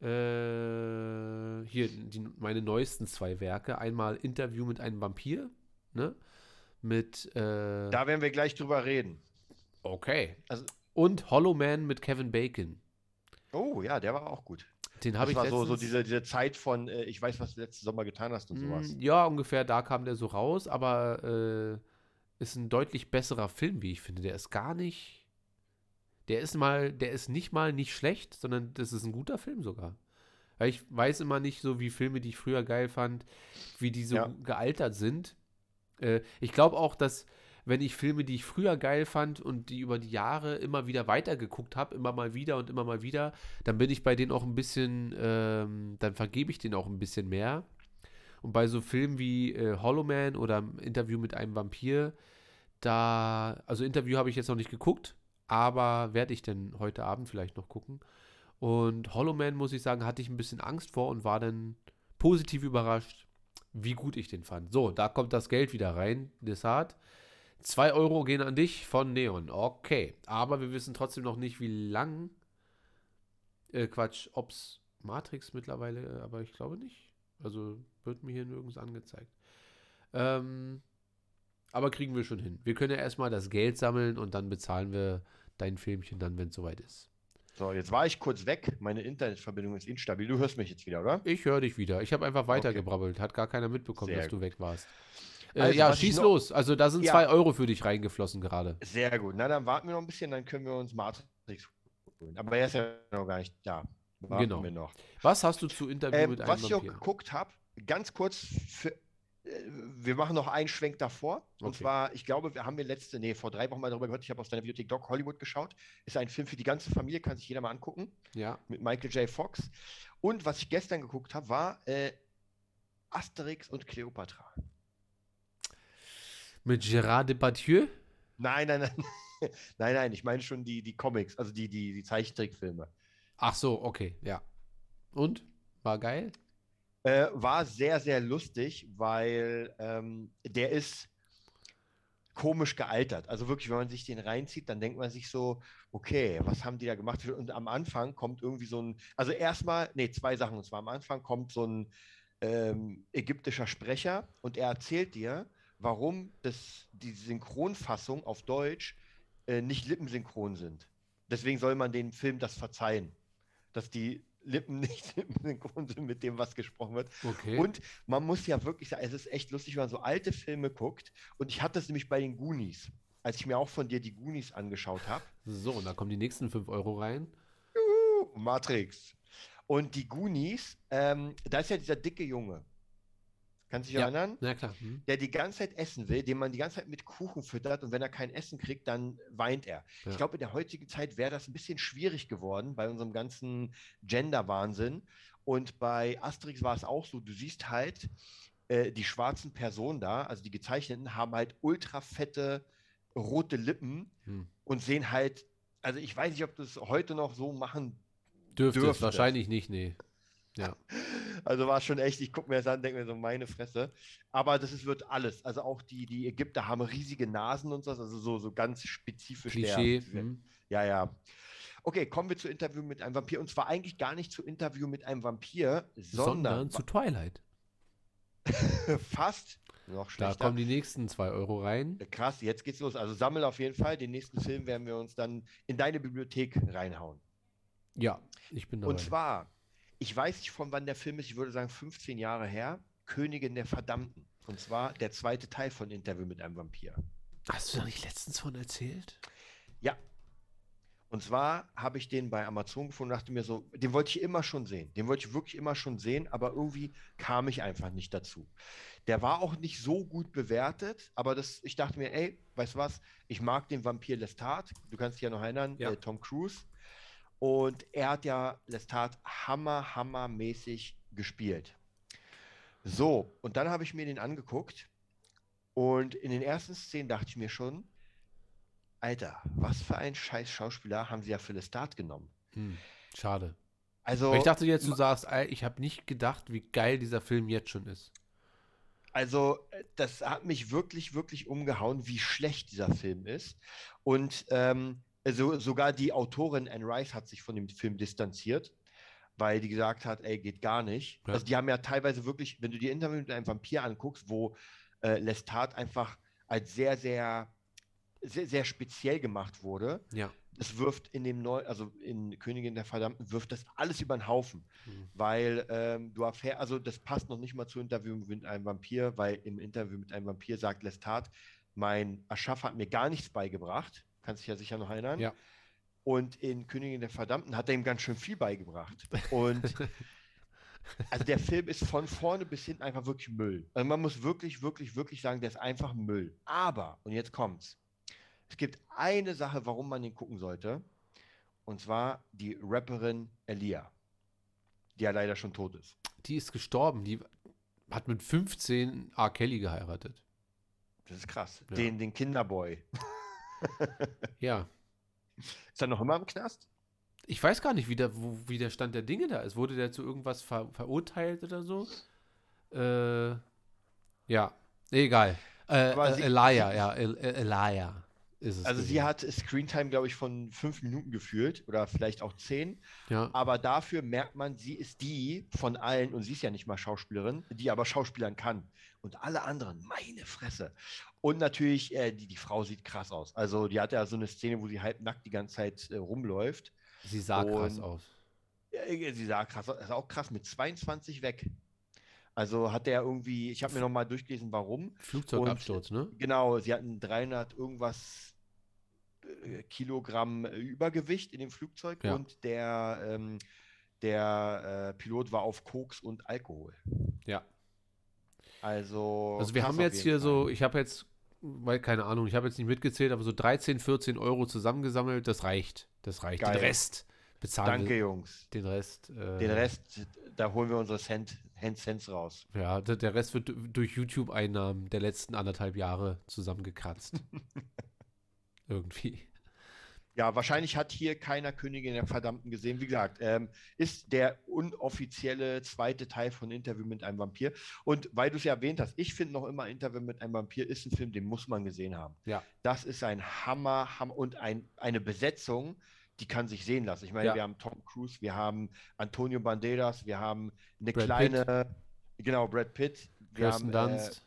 Speaker 1: äh, hier die, meine neuesten zwei Werke. Einmal Interview mit einem Vampir, ne? Mit, äh,
Speaker 2: Da werden wir gleich drüber reden.
Speaker 1: okay.
Speaker 2: Also-
Speaker 1: und Hollow Man mit Kevin Bacon.
Speaker 2: Oh ja, der war auch gut.
Speaker 1: Den habe ich
Speaker 2: war so, so
Speaker 1: letztens-
Speaker 2: diese, diese Zeit von, äh, ich weiß, was du letzten Sommer getan hast und sowas.
Speaker 1: Mm, Ja, ungefähr da kam der so raus, aber äh, ist ein deutlich besserer Film, wie ich finde. Der ist gar nicht. Der ist mal, der ist nicht mal nicht schlecht, sondern das ist ein guter Film sogar. Weil ich weiß immer nicht so, wie Filme, die ich früher geil fand, wie die so
Speaker 2: Ja.
Speaker 1: gealtert sind. Äh, ich glaube auch, dass wenn ich Filme, die ich früher geil fand und die über die Jahre immer wieder weitergeguckt habe, immer mal wieder und immer mal wieder, dann bin ich bei denen auch ein bisschen, ähm, dann vergebe ich denen auch ein bisschen mehr. Und bei so Filmen wie äh, Hollow Man oder Interview mit einem Vampir, da, also Interview habe ich jetzt noch nicht geguckt, aber werde ich denn heute Abend vielleicht noch gucken. Und Hollow Man, muss ich sagen, hatte ich ein bisschen Angst vor und war dann positiv überrascht, wie gut ich den fand. So, da kommt das Geld wieder rein, Desart. 2 Euro gehen an dich von Neon. Okay. Aber wir wissen trotzdem noch nicht, wie lang. Äh, Quatsch, ob's Matrix mittlerweile, äh, aber ich glaube nicht. Also wird mir hier nirgends angezeigt. Ähm, aber kriegen wir schon hin. Wir können ja erstmal das Geld sammeln und dann bezahlen wir dein Filmchen dann, wenn es soweit ist.
Speaker 2: So, jetzt war ich kurz weg. Meine Internetverbindung ist instabil. Du hörst mich jetzt wieder, oder?
Speaker 1: Ich höre dich wieder. Ich habe einfach
Speaker 2: Okay.
Speaker 1: weitergebrabbelt. Hat gar keiner mitbekommen,
Speaker 2: Sehr
Speaker 1: dass du
Speaker 2: gut.
Speaker 1: weg warst. Äh,
Speaker 2: Also,
Speaker 1: ja, schieß los. Also da sind
Speaker 2: Ja.
Speaker 1: zwei Euro für dich reingeflossen gerade.
Speaker 2: Sehr gut. Na, dann warten wir noch ein bisschen, dann können wir uns Matrix holen. Aber er ist ja noch gar nicht da. Warten
Speaker 1: Genau.
Speaker 2: wir noch.
Speaker 1: Was hast du zu Interview
Speaker 2: Ähm,
Speaker 1: mit einem
Speaker 2: was ich auch
Speaker 1: Vampir?
Speaker 2: geguckt habe, ganz kurz, für, äh, wir machen noch einen Schwenk davor. Und
Speaker 1: Okay.
Speaker 2: zwar, ich glaube, wir haben wir letzte, nee, vor drei Wochen mal darüber gehört, ich habe aus deiner Bibliothek Doc Hollywood geschaut. Ist ein Film für die ganze Familie, kann sich jeder mal angucken,
Speaker 1: Ja.
Speaker 2: mit Michael J. Fox. Und was ich gestern geguckt habe, war äh, Asterix und Cleopatra.
Speaker 1: Mit Gérard Depardieu?
Speaker 2: Nein, nein, nein. *laughs* nein, nein, ich meine schon die, die Comics, also die, die, die Zeichentrickfilme.
Speaker 1: Ach so, okay, ja. Und? War geil?
Speaker 2: Äh, war sehr, sehr lustig, weil ähm, der ist komisch gealtert. Also wirklich, wenn man sich den reinzieht, dann denkt man sich so, okay, was haben die da gemacht? Und am Anfang kommt irgendwie so ein, also erstmal, nee, zwei Sachen. Und zwar am Anfang kommt so ein ähm, ägyptischer Sprecher und er erzählt dir, warum das, die Synchronfassung auf Deutsch äh, nicht lippensynchron sind. Deswegen soll man den Film das verzeihen, dass die Lippen nicht *laughs* synchron sind mit dem, was gesprochen wird.
Speaker 1: Okay.
Speaker 2: Und man muss ja wirklich sagen, es ist echt lustig, wenn man so alte Filme guckt. Und ich hatte es nämlich bei den Goonies, als ich mir auch von dir die Goonies angeschaut habe.
Speaker 1: so, und da kommen die nächsten 5 Euro rein.
Speaker 2: Matrix. Und die Goonies, ähm, da ist ja dieser dicke Junge. Kannst du dich
Speaker 1: Ja.
Speaker 2: erinnern?
Speaker 1: Na klar. Hm.
Speaker 2: Der die ganze Zeit essen will, den man die ganze Zeit mit Kuchen füttert und wenn er kein Essen kriegt, dann weint er.
Speaker 1: Ja.
Speaker 2: Ich glaube, in der heutigen Zeit wäre das ein bisschen schwierig geworden bei unserem ganzen Gender-Wahnsinn. Und bei Asterix war es auch so, du siehst halt, äh, die schwarzen Personen da, also die gezeichneten, haben halt ultra fette rote Lippen
Speaker 1: Hm.
Speaker 2: und sehen halt, also ich weiß nicht, ob das heute noch so machen
Speaker 1: Dürfte, es
Speaker 2: Dürfte.
Speaker 1: wahrscheinlich nicht, nee. Ja. *laughs*
Speaker 2: Also war schon echt, ich gucke mir das an, denke mir so, meine Fresse. Aber das ist, wird alles. Also auch die, die Ägypter haben riesige Nasen und so, also so, so ganz spezifisch. der-
Speaker 1: Klischee. Hm.
Speaker 2: Ja, ja. Okay, kommen wir zu Interview mit einem Vampir. Und zwar eigentlich gar nicht zu Interview mit einem Vampir, sondern,
Speaker 1: Sondern zu Twilight. *laughs*
Speaker 2: fast noch
Speaker 1: Da
Speaker 2: schlechter.
Speaker 1: kommen die nächsten 2 Euro rein.
Speaker 2: Krass, jetzt geht's los. Also sammel auf jeden Fall. Den nächsten Film werden wir uns dann in deine Bibliothek reinhauen.
Speaker 1: Ja, ich bin dabei.
Speaker 2: Und zwar, ich weiß nicht von wann der Film ist, ich würde sagen 15 Jahre her, Königin der Verdammten. Und zwar der zweite Teil von Interview mit einem Vampir.
Speaker 1: Hast du da nicht letztens von erzählt?
Speaker 2: Ja. Und zwar habe ich den bei Amazon gefunden und dachte mir so, den wollte ich immer schon sehen. Den wollte ich wirklich immer schon sehen, aber irgendwie kam ich einfach nicht dazu. Der war auch nicht so gut bewertet, aber das, ich dachte mir, ey, weißt du was, ich mag den Vampir Lestat. Du kannst dich ja noch erinnern,
Speaker 1: Ja.
Speaker 2: äh, Tom Cruise. Und er hat ja Lestat hammer, hammermäßig gespielt. So, und dann habe ich mir den angeguckt und in den ersten Szenen dachte ich mir schon, Alter, was für ein scheiß Schauspieler haben sie ja für Lestat genommen.
Speaker 1: Hm. Schade.
Speaker 2: Also,
Speaker 1: Weil ich dachte jetzt, du sagst, ich habe nicht gedacht, wie geil dieser Film jetzt schon ist.
Speaker 2: also äh, das hat mich wirklich, wirklich umgehauen, wie schlecht dieser Film ist. Und ähm, also sogar die Autorin Anne Rice hat sich von dem Film distanziert, weil die gesagt hat, ey, geht gar nicht.
Speaker 1: Ja.
Speaker 2: Also die haben ja teilweise wirklich, wenn du dir Interview mit einem Vampir anguckst, wo äh, Lestat einfach als sehr, sehr, sehr, sehr speziell gemacht wurde,
Speaker 1: Ja.
Speaker 2: es wirft in dem neu, also in Königin der Verdammten, wirft das alles über den Haufen.
Speaker 1: Mhm.
Speaker 2: Weil ähm, du erfährst, also das passt noch nicht mal zu Interview mit einem Vampir, weil im Interview mit einem Vampir sagt Lestat, mein Erschaffer hat mir gar nichts beigebracht. Kannst dich ja sicher noch erinnern.
Speaker 1: Ja.
Speaker 2: Und in Königin der Verdammten hat er ihm ganz schön viel beigebracht. Und *laughs* also der Film ist von vorne bis hinten einfach wirklich Müll. Also man muss wirklich, wirklich, wirklich sagen, der ist einfach Müll. Aber, und jetzt kommt's. Es gibt eine Sache, warum man den gucken sollte. Und zwar die Rapperin Elia, die ja leider schon tot ist.
Speaker 1: Die ist gestorben. Die hat mit 15 R. Kelly geheiratet.
Speaker 2: Das ist krass.
Speaker 1: Ja.
Speaker 2: Den, den Kinderboy.
Speaker 1: Ja.
Speaker 2: Ist er noch immer im Knast?
Speaker 1: Ich weiß gar nicht, wie der, wo, wie der Stand der Dinge da ist. Wurde der zu irgendwas ver verurteilt oder so? Äh, ja, egal. Äh, äh, Elia, ja, El El Elia
Speaker 2: Also sie
Speaker 1: gewesen.
Speaker 2: hat Screentime, glaube ich, von fünf Minuten gefühlt oder vielleicht auch zehn.
Speaker 1: Ja,
Speaker 2: Aber dafür merkt man, sie ist die von allen, und sie ist ja nicht mal Schauspielerin, die aber Schauspielern kann. Und alle anderen, meine Fresse. Und natürlich, äh, die, die Frau sieht krass aus. Also die hat ja so eine Szene, wo sie halbnackt die ganze Zeit äh, rumläuft.
Speaker 1: sie sah krass
Speaker 2: und-
Speaker 1: aus.
Speaker 2: Äh, Sie sah krass aus, ist auch krass, mit 22 weg. Also hat der irgendwie, ich habe mir nochmal durchgelesen, warum.
Speaker 1: Flugzeugabsturz, ne?
Speaker 2: Genau, sie hatten 300 irgendwas äh, Kilogramm äh, Übergewicht in dem Flugzeug
Speaker 1: Ja.
Speaker 2: und der, ähm, der äh, Pilot war auf Koks und Alkohol.
Speaker 1: Ja.
Speaker 2: Also,
Speaker 1: Also wir haben jetzt hier
Speaker 2: Fall.
Speaker 1: so, ich habe jetzt, weil keine Ahnung, ich habe jetzt nicht mitgezählt, aber so 13, 14 Euro zusammengesammelt, das reicht. Das reicht. Den
Speaker 2: Geil.
Speaker 1: Rest bezahlen
Speaker 2: Danke. Jungs.
Speaker 1: Den Rest. Äh,
Speaker 2: Den Rest, da holen wir unsere Cent, Cents raus.
Speaker 1: Ja, der, Rest wird du- durch YouTube-Einnahmen der letzten anderthalb Jahre zusammengekratzt. *laughs* Irgendwie.
Speaker 2: Ja, wahrscheinlich hat hier keiner Königin der Verdammten gesehen. Wie gesagt, ähm, ist der unoffizielle zweite Teil von Interview mit einem Vampir. Und weil du es ja erwähnt hast, ich finde noch immer Interview mit einem Vampir ist ein Film, den muss man gesehen haben.
Speaker 1: Ja.
Speaker 2: Das ist ein Hammer, Hammer und ein, eine Besetzung, die kann sich sehen lassen. Ich meine,
Speaker 1: Ja.
Speaker 2: wir haben Tom Cruise, wir haben Antonio Banderas, wir haben eine
Speaker 1: Brad
Speaker 2: kleine, genau, Brad Pitt, wir
Speaker 1: Kirsten
Speaker 2: haben
Speaker 1: Dunst.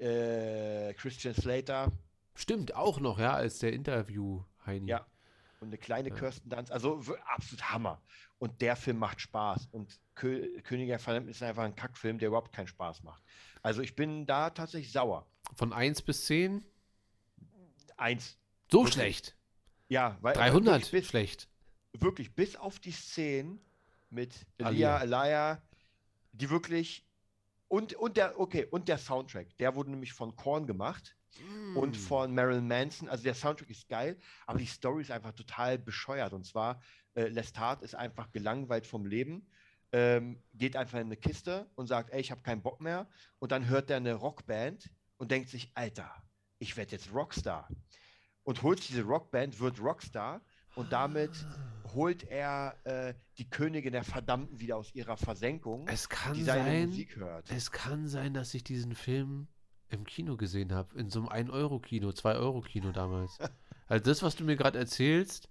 Speaker 2: äh, äh, Christian Slater.
Speaker 1: Stimmt, auch noch, ja, als der Interview, Heini.
Speaker 2: Ja. und eine kleine
Speaker 1: Ja.
Speaker 2: Kirsten Dunst. Also absolut Hammer. Und der Film macht Spaß. Und Kö König der Verdammten ist einfach ein Kackfilm, der überhaupt keinen Spaß macht. Also ich bin da tatsächlich sauer.
Speaker 1: Von 1 bis 10?
Speaker 2: Eins.
Speaker 1: So
Speaker 2: Wirklich?
Speaker 1: schlecht.
Speaker 2: Ja, weil
Speaker 1: 300
Speaker 2: wirklich bis,
Speaker 1: schlecht.
Speaker 2: wirklich bis auf die Szenen mit
Speaker 1: Alia.
Speaker 2: Elia, Elia, die wirklich und, und der, okay, und der Soundtrack, der wurde nämlich von Korn gemacht und
Speaker 1: Mm.
Speaker 2: von Marilyn Manson. Also der Soundtrack ist geil, aber die Story ist einfach total bescheuert. Und zwar, äh, Lestat ist einfach gelangweilt vom Leben, ähm, geht einfach in eine Kiste und sagt, ey, ich habe keinen Bock mehr. Und dann hört er eine Rockband und denkt sich, Alter, ich werde jetzt Rockstar. Und holt diese Rockband, wird Rockstar und damit holt er äh, die Königin der Verdammten wieder aus ihrer Versenkung,
Speaker 1: Es kann
Speaker 2: die seine
Speaker 1: sein,
Speaker 2: Musik hört.
Speaker 1: es kann sein, dass ich diesen Film im Kino gesehen habe. In so einem 1-Euro-Kino, 2-Euro-Kino damals. *laughs* also das, was du mir gerade erzählst,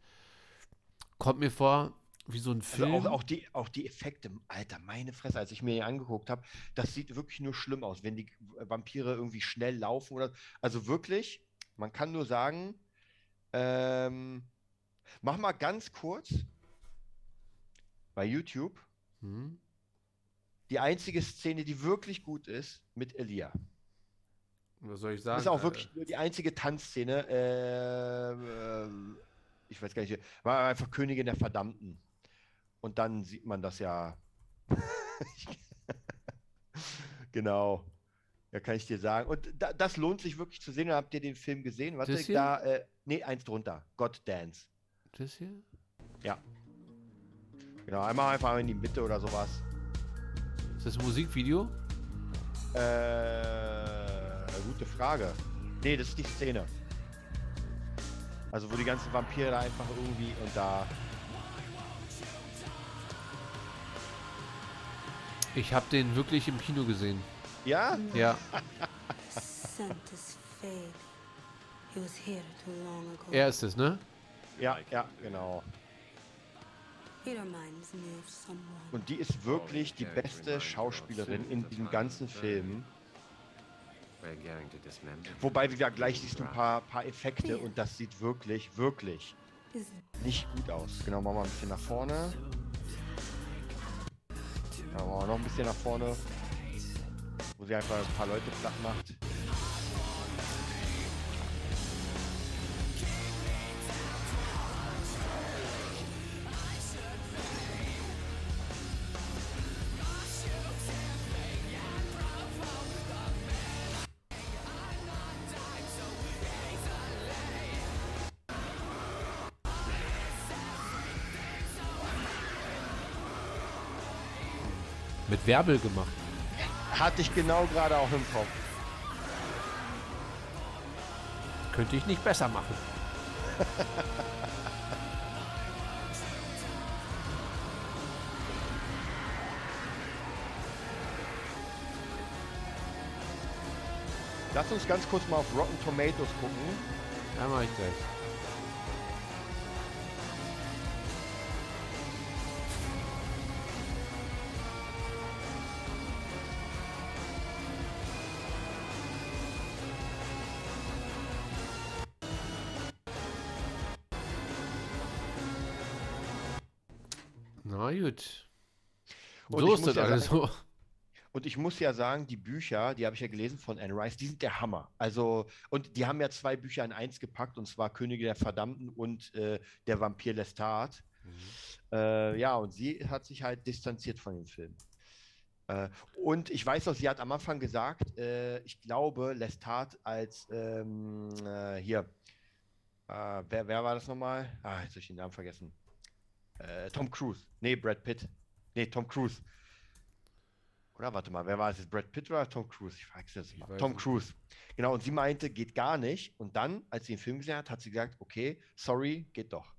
Speaker 1: kommt mir vor wie so ein
Speaker 2: Also
Speaker 1: Film.
Speaker 2: auch, auch, die, auch die Effekte, Alter, meine Fresse, als ich mir hier angeguckt habe, das sieht wirklich nur schlimm aus, wenn die Vampire irgendwie schnell laufen oder. Also wirklich, man kann nur sagen, ähm, mach mal ganz kurz bei YouTube
Speaker 1: Hm?
Speaker 2: die einzige Szene, die wirklich gut ist, mit Elia.
Speaker 1: Was soll ich sagen?
Speaker 2: Das ist auch
Speaker 1: Äh,
Speaker 2: wirklich nur die einzige Tanzszene. ähm, ähm, ich weiß gar nicht, war einfach Königin der Verdammten. Und dann sieht man das ja. *laughs* *laughs* genau. Ja, kann ich dir sagen. Und da, das lohnt sich wirklich zu sehen. Habt ihr den Film gesehen? Warte,
Speaker 1: Das hier?
Speaker 2: da, äh, nee, eins drunter. God Dance.
Speaker 1: Das hier?
Speaker 2: Genau, einmal einfach in die Mitte oder sowas.
Speaker 1: Ist das ein Musikvideo?
Speaker 2: Äh, gute Frage. Nee, das ist die Szene. Also, wo die ganzen Vampire da einfach irgendwie und da.
Speaker 1: Ich habe den wirklich im Kino gesehen.
Speaker 2: Ja?
Speaker 1: Ja, er ist es, ne?
Speaker 2: Ja, ja, genau.
Speaker 4: He reminds me of someone.
Speaker 2: Und die ist wirklich die beste Schauspielerin in diesem ganzen Film. Wobei, wie gesagt, gleich siehst du ein paar, paar Effekte und das sieht wirklich, wirklich nicht gut aus. Genau, machen wir ein bisschen nach vorne. Ja, machen wir noch ein bisschen nach vorne. Wo sie einfach ein paar Leute platt macht.
Speaker 1: Mit Werbel gemacht.
Speaker 2: Hatte ich genau gerade auch im Kopf.
Speaker 1: Könnte ich nicht besser machen.
Speaker 2: Lass uns ganz kurz mal auf Rotten Tomatoes gucken.
Speaker 1: Ja, mach ich gleich.
Speaker 2: Und
Speaker 1: so
Speaker 2: ich
Speaker 1: ist
Speaker 2: muss
Speaker 1: das
Speaker 2: ja
Speaker 1: alles so.
Speaker 2: Und ich muss ja sagen, die Bücher, die habe ich ja gelesen von Anne Rice, die sind der Hammer. Also, und die haben ja zwei Bücher in eins gepackt, und zwar Könige der Verdammten und äh, der Vampir Lestat. Äh, ja, und sie hat sich halt distanziert von dem Film. Äh, und ich weiß noch, sie hat am Anfang gesagt, äh, ich glaube, Lestat als ähm, äh, hier, äh, wer, wer war das nochmal? Ah, jetzt habe ich den Namen vergessen. Tom Cruise. Nee, Brad Pitt. Nee, Tom Cruise. Oder warte mal, wer war es jetzt? Brad Pitt oder Tom Cruise? Ich frage es jetzt mal. Tom
Speaker 1: nicht.
Speaker 2: Cruise. Genau, und sie meinte, geht gar nicht. Und dann, als sie den Film gesehen hat, hat sie gesagt, okay, sorry, geht doch.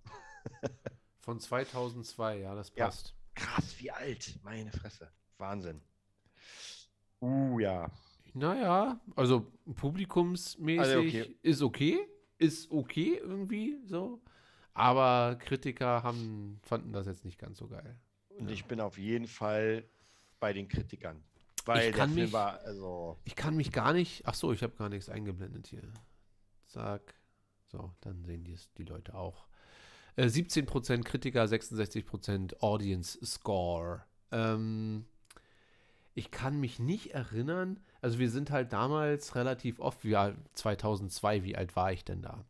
Speaker 2: *laughs*
Speaker 1: Von 2002, ja, das
Speaker 2: Ja.
Speaker 1: passt.
Speaker 2: Krass, wie alt. Meine Fresse. Wahnsinn. Uh, ja.
Speaker 1: Naja, also publikumsmäßig
Speaker 2: Also okay.
Speaker 1: ist okay. Ist okay irgendwie so. Aber Kritiker haben, fanden das jetzt nicht ganz so geil.
Speaker 2: Und ich bin auf jeden Fall bei den Kritikern. Weil
Speaker 1: Ich
Speaker 2: der
Speaker 1: kann
Speaker 2: Film
Speaker 1: mich-
Speaker 2: war, also.
Speaker 1: Ich kann mich gar nicht. Ach so, ich habe gar nichts eingeblendet hier. Zack. So, dann sehen die die Leute auch. Äh, 17% Kritiker, 66% Audience Score. Ähm, ich kann mich nicht erinnern, also wir sind halt damals relativ oft, wie alt, 2002, wie alt war ich denn da?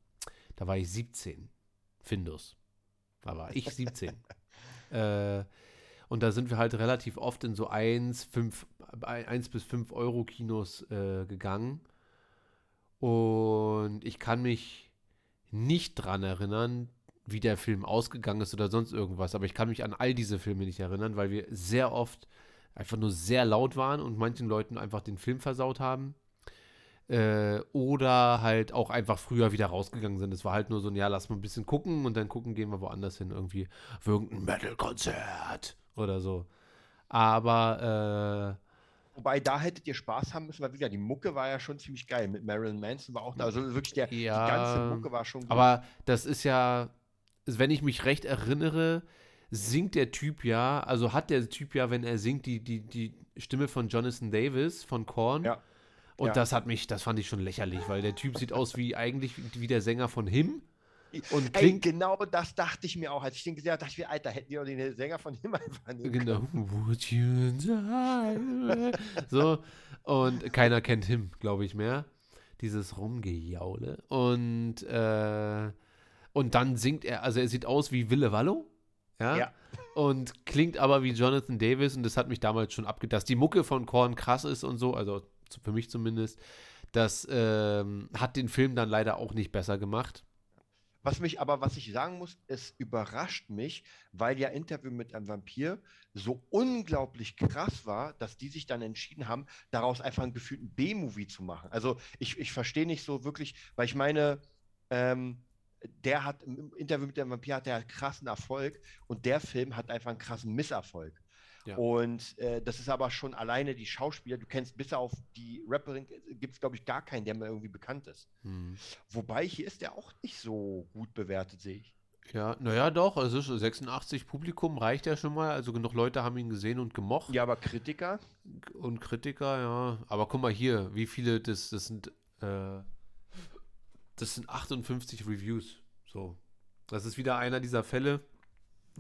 Speaker 1: Da war ich 17, Findus. Da war ich 17. *laughs* äh, und da sind wir halt relativ oft in so 1, 5, 1 bis 5 Euro Kinos äh, gegangen. Und ich kann mich nicht dran erinnern, wie der Film ausgegangen ist oder sonst irgendwas. Aber ich kann mich an all diese Filme nicht erinnern, weil wir sehr oft einfach nur sehr laut waren und manchen Leuten einfach den Film versaut haben. Äh, oder halt auch einfach früher wieder rausgegangen sind. Es war halt nur so ein, ja, lass mal ein bisschen gucken und dann gucken gehen wir woanders hin, irgendwie auf irgendein Metal-Konzert oder so. Aber, äh,
Speaker 2: Wobei, da hättet ihr Spaß haben müssen, weil wieder die Mucke war ja schon ziemlich geil. Mit Marilyn Manson war auch da. Also wirklich, der,
Speaker 1: Ja,
Speaker 2: die ganze Mucke war schon gut.
Speaker 1: aber das ist ja, wenn ich mich recht erinnere, singt der Typ ja, also hat der Typ ja, wenn er singt, die, die, die Stimme von Jonathan Davis von Korn.
Speaker 2: Ja.
Speaker 1: Und
Speaker 2: Ja.
Speaker 1: das hat mich, das fand ich schon lächerlich, weil der Typ sieht aus wie eigentlich wie, wie der Sänger von Him. Und
Speaker 2: Ey,
Speaker 1: klingt
Speaker 2: genau das dachte ich mir auch. Als ich den gesehen habe, dachte ich mir, Alter, hätten die auch den Sänger von ihm *laughs* einfach nehmen.
Speaker 1: Genau. Would you die? So. Und keiner kennt Him, glaube ich, mehr. Dieses Rumgejaule. Und, äh, und dann singt er, also er sieht aus wie Wille Wallo. Ja.
Speaker 2: Ja.
Speaker 1: Und klingt aber wie Jonathan Davis. Und das hat mich damals schon abgedacht. Dass die Mucke von Korn krass ist und so, also für mich zumindest. Das ähm, hat den Film dann leider auch nicht besser gemacht.
Speaker 2: Was mich aber, was ich sagen muss, es überrascht mich, weil ja Interview mit einem Vampir so unglaublich krass war, dass die sich dann entschieden haben, daraus einfach einen gefühlten B-Movie zu machen. Also ich, ich verstehe nicht so wirklich, weil ich meine, ähm, der hat im Interview mit dem Vampir hat der krassen Erfolg und der Film hat einfach einen krassen Misserfolg.
Speaker 1: Ja.
Speaker 2: Und äh, das ist aber schon alleine die Schauspieler, du kennst bis auf die Rapperin, gibt es glaube ich gar keinen, der mir irgendwie bekannt ist.
Speaker 1: Hm.
Speaker 2: Wobei hier ist der auch nicht so gut bewertet, sehe ich.
Speaker 1: Ja, naja, doch. Also 86 Publikum reicht ja schon mal. Also genug Leute haben ihn gesehen und gemocht.
Speaker 2: Ja, aber Kritiker?
Speaker 1: Und Kritiker, ja. Aber guck mal hier, wie viele das, das sind, äh, das sind 58 Reviews. So. Das ist wieder einer dieser Fälle,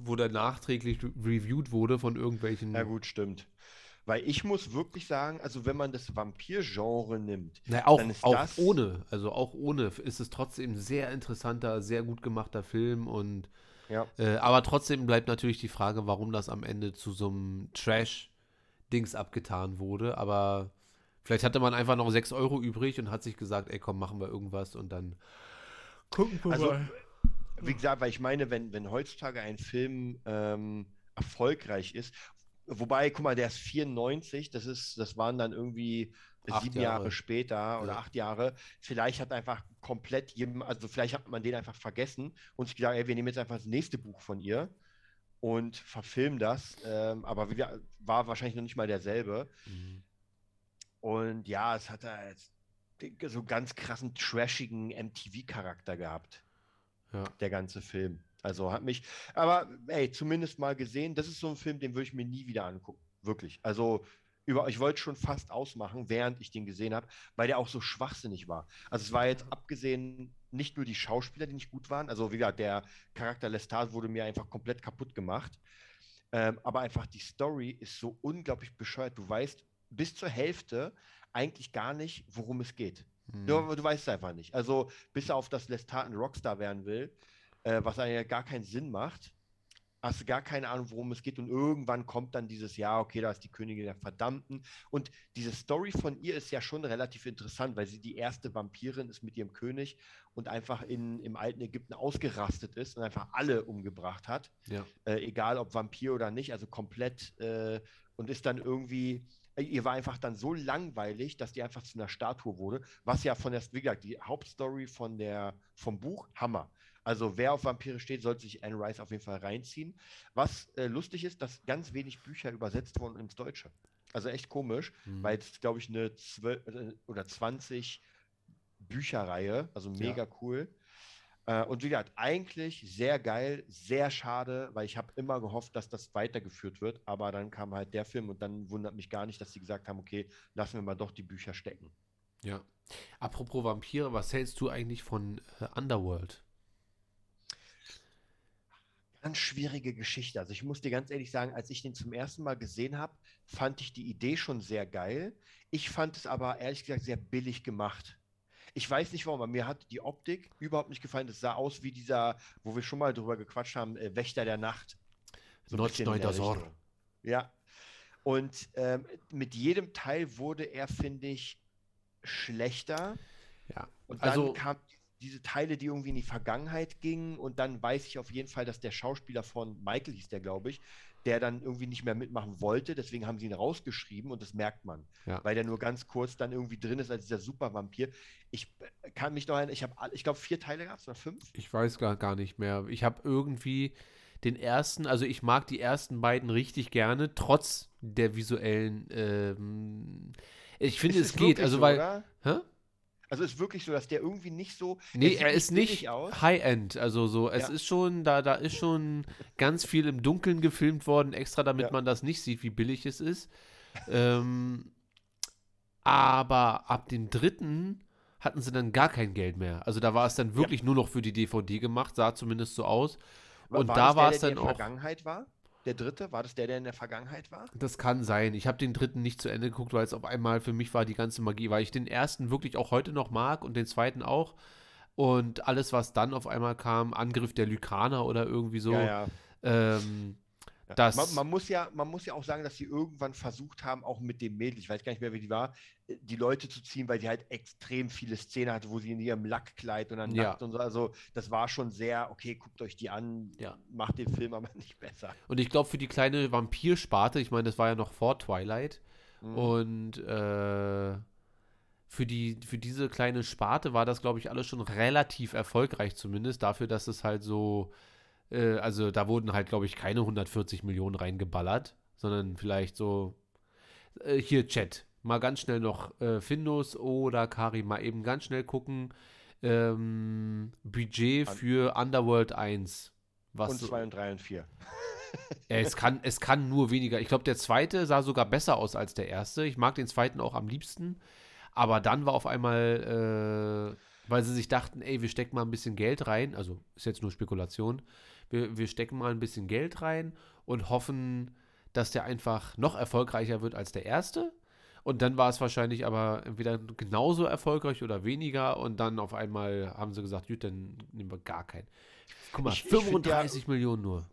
Speaker 1: wo der nachträglich re reviewed wurde von irgendwelchen.
Speaker 2: Ja, gut, stimmt. Weil ich muss wirklich sagen, also wenn man das Vampir-Genre nimmt,
Speaker 1: Na, auch,
Speaker 2: dann ist
Speaker 1: auch
Speaker 2: das-
Speaker 1: ohne, also auch ohne ist es trotzdem ein sehr interessanter, sehr gut gemachter Film und
Speaker 2: ja,
Speaker 1: Äh, aber trotzdem bleibt natürlich die Frage, warum das am Ende zu so einem Trash-Dings abgetan wurde. Aber vielleicht hatte man einfach noch 6 Euro übrig und hat sich gesagt, ey komm, machen wir irgendwas und dann gucken wir
Speaker 2: Also,
Speaker 1: mal.
Speaker 2: Wie gesagt, weil ich meine, wenn, wenn heutzutage ein Film ähm, erfolgreich ist, wobei, guck mal, der ist 94, das ist, das waren dann irgendwie
Speaker 1: Acht
Speaker 2: sieben Jahre,
Speaker 1: Jahre.
Speaker 2: später oder
Speaker 1: Ja.
Speaker 2: acht Jahre. Vielleicht hat einfach komplett jedem, also vielleicht hat man den einfach vergessen und sich gesagt, ey, wir nehmen jetzt einfach das nächste Buch von ihr und verfilmen das. Ähm, aber wie, gesagt, war wahrscheinlich noch nicht mal derselbe.
Speaker 1: Mhm.
Speaker 2: Und ja, es hat halt so ganz krassen, trashigen MTV-Charakter gehabt,
Speaker 1: Ja.
Speaker 2: der ganze Film. Also hat mich, aber ey, zumindest mal gesehen, das ist so ein Film, den würde ich mir nie wieder angucken. Wirklich. Also über, ich wollte schon fast ausmachen, während ich den gesehen habe, weil der auch so schwachsinnig war. Also es war jetzt abgesehen nicht nur die Schauspieler, die nicht gut waren, also wie gesagt, der Charakter Lestat wurde mir einfach komplett kaputt gemacht. Ähm, aber einfach die Story ist so unglaublich bescheuert. Du weißt bis zur Hälfte eigentlich gar nicht, worum es geht.
Speaker 1: Mhm.
Speaker 2: Du, du weißt es einfach nicht. Also bis auf das Lestat ein Rockstar werden will, äh, was eigentlich gar keinen Sinn macht, hast du gar keine Ahnung, worum es geht. Und irgendwann kommt dann dieses Jahr, okay, da ist die Königin der Verdammten. Und diese Story von ihr ist ja schon relativ interessant, weil sie die erste Vampirin ist mit ihrem König und einfach in, im alten Ägypten ausgerastet ist und einfach alle umgebracht hat
Speaker 1: Ja.
Speaker 2: äh, egal ob Vampir oder nicht, also komplett äh, und ist dann irgendwie, ihr war einfach dann so langweilig, dass die einfach zu einer Statue wurde, was ja von der, wie gesagt, die Hauptstory von der, vom Buch, Hammer. Also wer auf Vampire steht, sollte sich Anne Rice auf jeden Fall reinziehen. Was äh, lustig ist, dass ganz wenig Bücher übersetzt wurden ins Deutsche. Also echt komisch,
Speaker 1: Mhm.
Speaker 2: weil es, glaube ich, eine 12 äh, oder 20 Bücherreihe, also mega cool. Äh, und wie gesagt, eigentlich sehr geil, sehr schade, weil ich habe immer gehofft, dass das weitergeführt wird, aber dann kam halt der Film und dann wundert mich gar nicht, dass sie gesagt haben, okay, lassen wir mal doch die Bücher stecken.
Speaker 1: ja. Apropos Vampire, was hältst du eigentlich von äh, Underworld?
Speaker 2: ganz schwierige Geschichte. Also ich muss dir ganz ehrlich sagen, als ich den zum ersten Mal gesehen habe, fand ich die Idee schon sehr geil. Ich fand es aber ehrlich gesagt sehr billig gemacht. Ich weiß nicht warum, aber mir hat die Optik überhaupt nicht gefallen. Es sah aus wie dieser, wo wir schon mal drüber gequatscht haben, äh, Wächter der Nacht. So ein
Speaker 1: Notch
Speaker 2: bisschen in der
Speaker 1: Neudazor.
Speaker 2: Richtung. Ja. Und ähm, mit jedem Teil wurde er, finde ich, schlechter.
Speaker 1: Ja.
Speaker 2: Und dann
Speaker 1: Also,
Speaker 2: kamen diese Teile, die irgendwie in die Vergangenheit gingen. Und dann weiß ich auf jeden Fall, dass der Schauspieler von Michael hieß der, glaube ich, der dann irgendwie nicht mehr mitmachen wollte. Deswegen haben sie ihn rausgeschrieben und das merkt man.
Speaker 1: Ja.
Speaker 2: Weil der nur ganz kurz dann irgendwie drin ist als dieser Supervampir. Ich äh, kann mich noch erinnern, ich habe, ich glaube, vier Teile gehabt oder fünf.
Speaker 1: ich weiß gar, gar nicht mehr. Ich habe irgendwie den ersten, also ich mag die ersten beiden richtig gerne, trotz der visuellen. Ähm, ich finde,
Speaker 2: Ist
Speaker 1: es geht. Also,
Speaker 2: so,
Speaker 1: weil.
Speaker 2: oder? Also ist wirklich so, dass der irgendwie nicht so.
Speaker 1: Nee, er ist nicht. High-End. Also so, es
Speaker 2: Ja.
Speaker 1: ist schon, da, da ist schon ganz viel im Dunkeln gefilmt worden, extra damit
Speaker 2: Ja.
Speaker 1: man das nicht sieht, wie billig es ist. ähm, aber ab dem dritten hatten sie dann gar kein Geld mehr. Also da war es dann wirklich nur noch für die DVD gemacht, sah zumindest so aus. Und
Speaker 2: war
Speaker 1: da war
Speaker 2: der,
Speaker 1: es
Speaker 2: der
Speaker 1: dann
Speaker 2: in der
Speaker 1: auch.
Speaker 2: Vergangenheit war? Der dritte? War das der, der in der Vergangenheit war?
Speaker 1: Das kann sein. Ich habe den dritten nicht zu Ende geguckt, weil es auf einmal für mich war die ganze Magie, weil ich den ersten wirklich auch heute noch mag und den zweiten auch. Und alles, was dann auf einmal kam, Angriff der Lykaner oder irgendwie so,
Speaker 2: ja, ja.
Speaker 1: Ähm,
Speaker 2: Ja. Man, man, muss ja, man muss ja auch sagen, dass sie irgendwann versucht haben, auch mit dem Mädel, ich weiß gar nicht mehr, wie die war, äh, die Leute zu ziehen, weil sie halt extrem viele Szenen hatte, wo sie in ihrem Lackkleid und dann
Speaker 1: Ja.
Speaker 2: nackt und so. Also das war schon sehr, okay, guckt euch die an,
Speaker 1: Ja.
Speaker 2: macht den Film aber *laughs* nicht besser.
Speaker 1: und ich glaube, für die kleine Vampirsparte, ich meine, das war ja noch vor Twilight,
Speaker 2: Mhm.
Speaker 1: und äh, für, die, für diese kleine Sparte war das, glaube ich, alles schon relativ erfolgreich, zumindest dafür, dass es halt so, äh, also da wurden halt, glaube ich, keine 140 Millionen reingeballert, sondern vielleicht so, äh, hier Chat, mal ganz schnell noch äh, Findus oder Kari mal eben ganz schnell gucken, ähm, Budget für Underworld 1. Was
Speaker 2: und
Speaker 1: so-
Speaker 2: zwei und drei und vier.
Speaker 1: ja, *laughs* es, kann, es kann nur weniger. Ich glaube, der zweite sah sogar besser aus als der erste. Ich mag den zweiten auch am liebsten. Aber dann war auf einmal, äh, weil sie sich dachten, ey, wir stecken mal ein bisschen Geld rein. Also ist jetzt nur Spekulation. Wir, wir stecken mal ein bisschen Geld rein und hoffen, dass der einfach noch erfolgreicher wird als der erste. Und dann war es wahrscheinlich aber entweder genauso erfolgreich oder weniger. Und dann auf einmal haben sie gesagt, gut, dann nehmen wir gar keinen. Guck mal,
Speaker 2: Ich- ich find ja-
Speaker 1: 35 Millionen nur.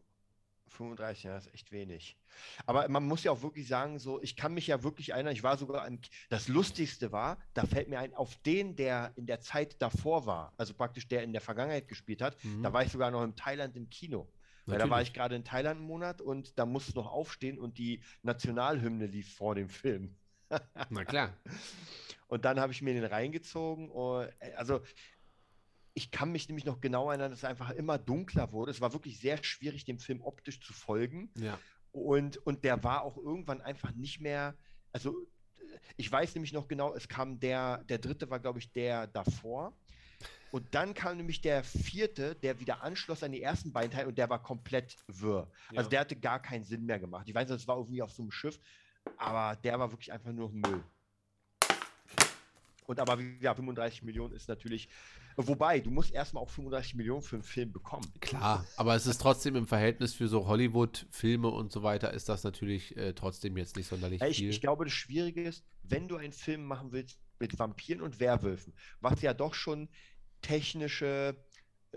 Speaker 2: 35, ja, ist echt wenig. Aber man muss ja auch wirklich sagen, so, ich kann mich ja wirklich erinnern, ich war sogar im, das Lustigste war, da fällt mir ein, auf den, der in der Zeit davor war, also praktisch der in der Vergangenheit gespielt hat,
Speaker 1: Mhm.
Speaker 2: da war ich sogar noch in Thailand im Kino. Weil da war ich gerade in Thailand einen Monat und da musste noch aufstehen und die Nationalhymne lief vor dem Film.
Speaker 1: Na klar. *laughs*
Speaker 2: Und dann habe ich mir den reingezogen. und, äh, also ich kann mich nämlich noch genau erinnern, dass es einfach immer dunkler wurde. Es war wirklich sehr schwierig, dem Film optisch zu folgen.
Speaker 1: Ja.
Speaker 2: Und, und der war auch irgendwann einfach nicht mehr, also äh, ich weiß nämlich noch genau, es kam der, der dritte war, glaube ich, der davor. Und dann kam nämlich der vierte, der wieder anschloss an die ersten beiden Teile und der war komplett wirr.
Speaker 1: Ja.
Speaker 2: Also der hatte gar keinen Sinn mehr gemacht. Ich weiß, das war irgendwie auf so einem Schiff, aber der war wirklich einfach nur Müll. Und aber gesagt, 35 Millionen ist natürlich, wobei, du musst erstmal auch 35 Millionen für einen Film bekommen.
Speaker 1: Klar, aber es ist trotzdem im Verhältnis für so Hollywood-Filme und so weiter, ist das natürlich äh, trotzdem jetzt nicht sonderlich
Speaker 2: ich,
Speaker 1: viel.
Speaker 2: ich glaube, das Schwierige ist, wenn du einen Film machen willst mit Vampiren und Werwölfen, was ja doch schon technische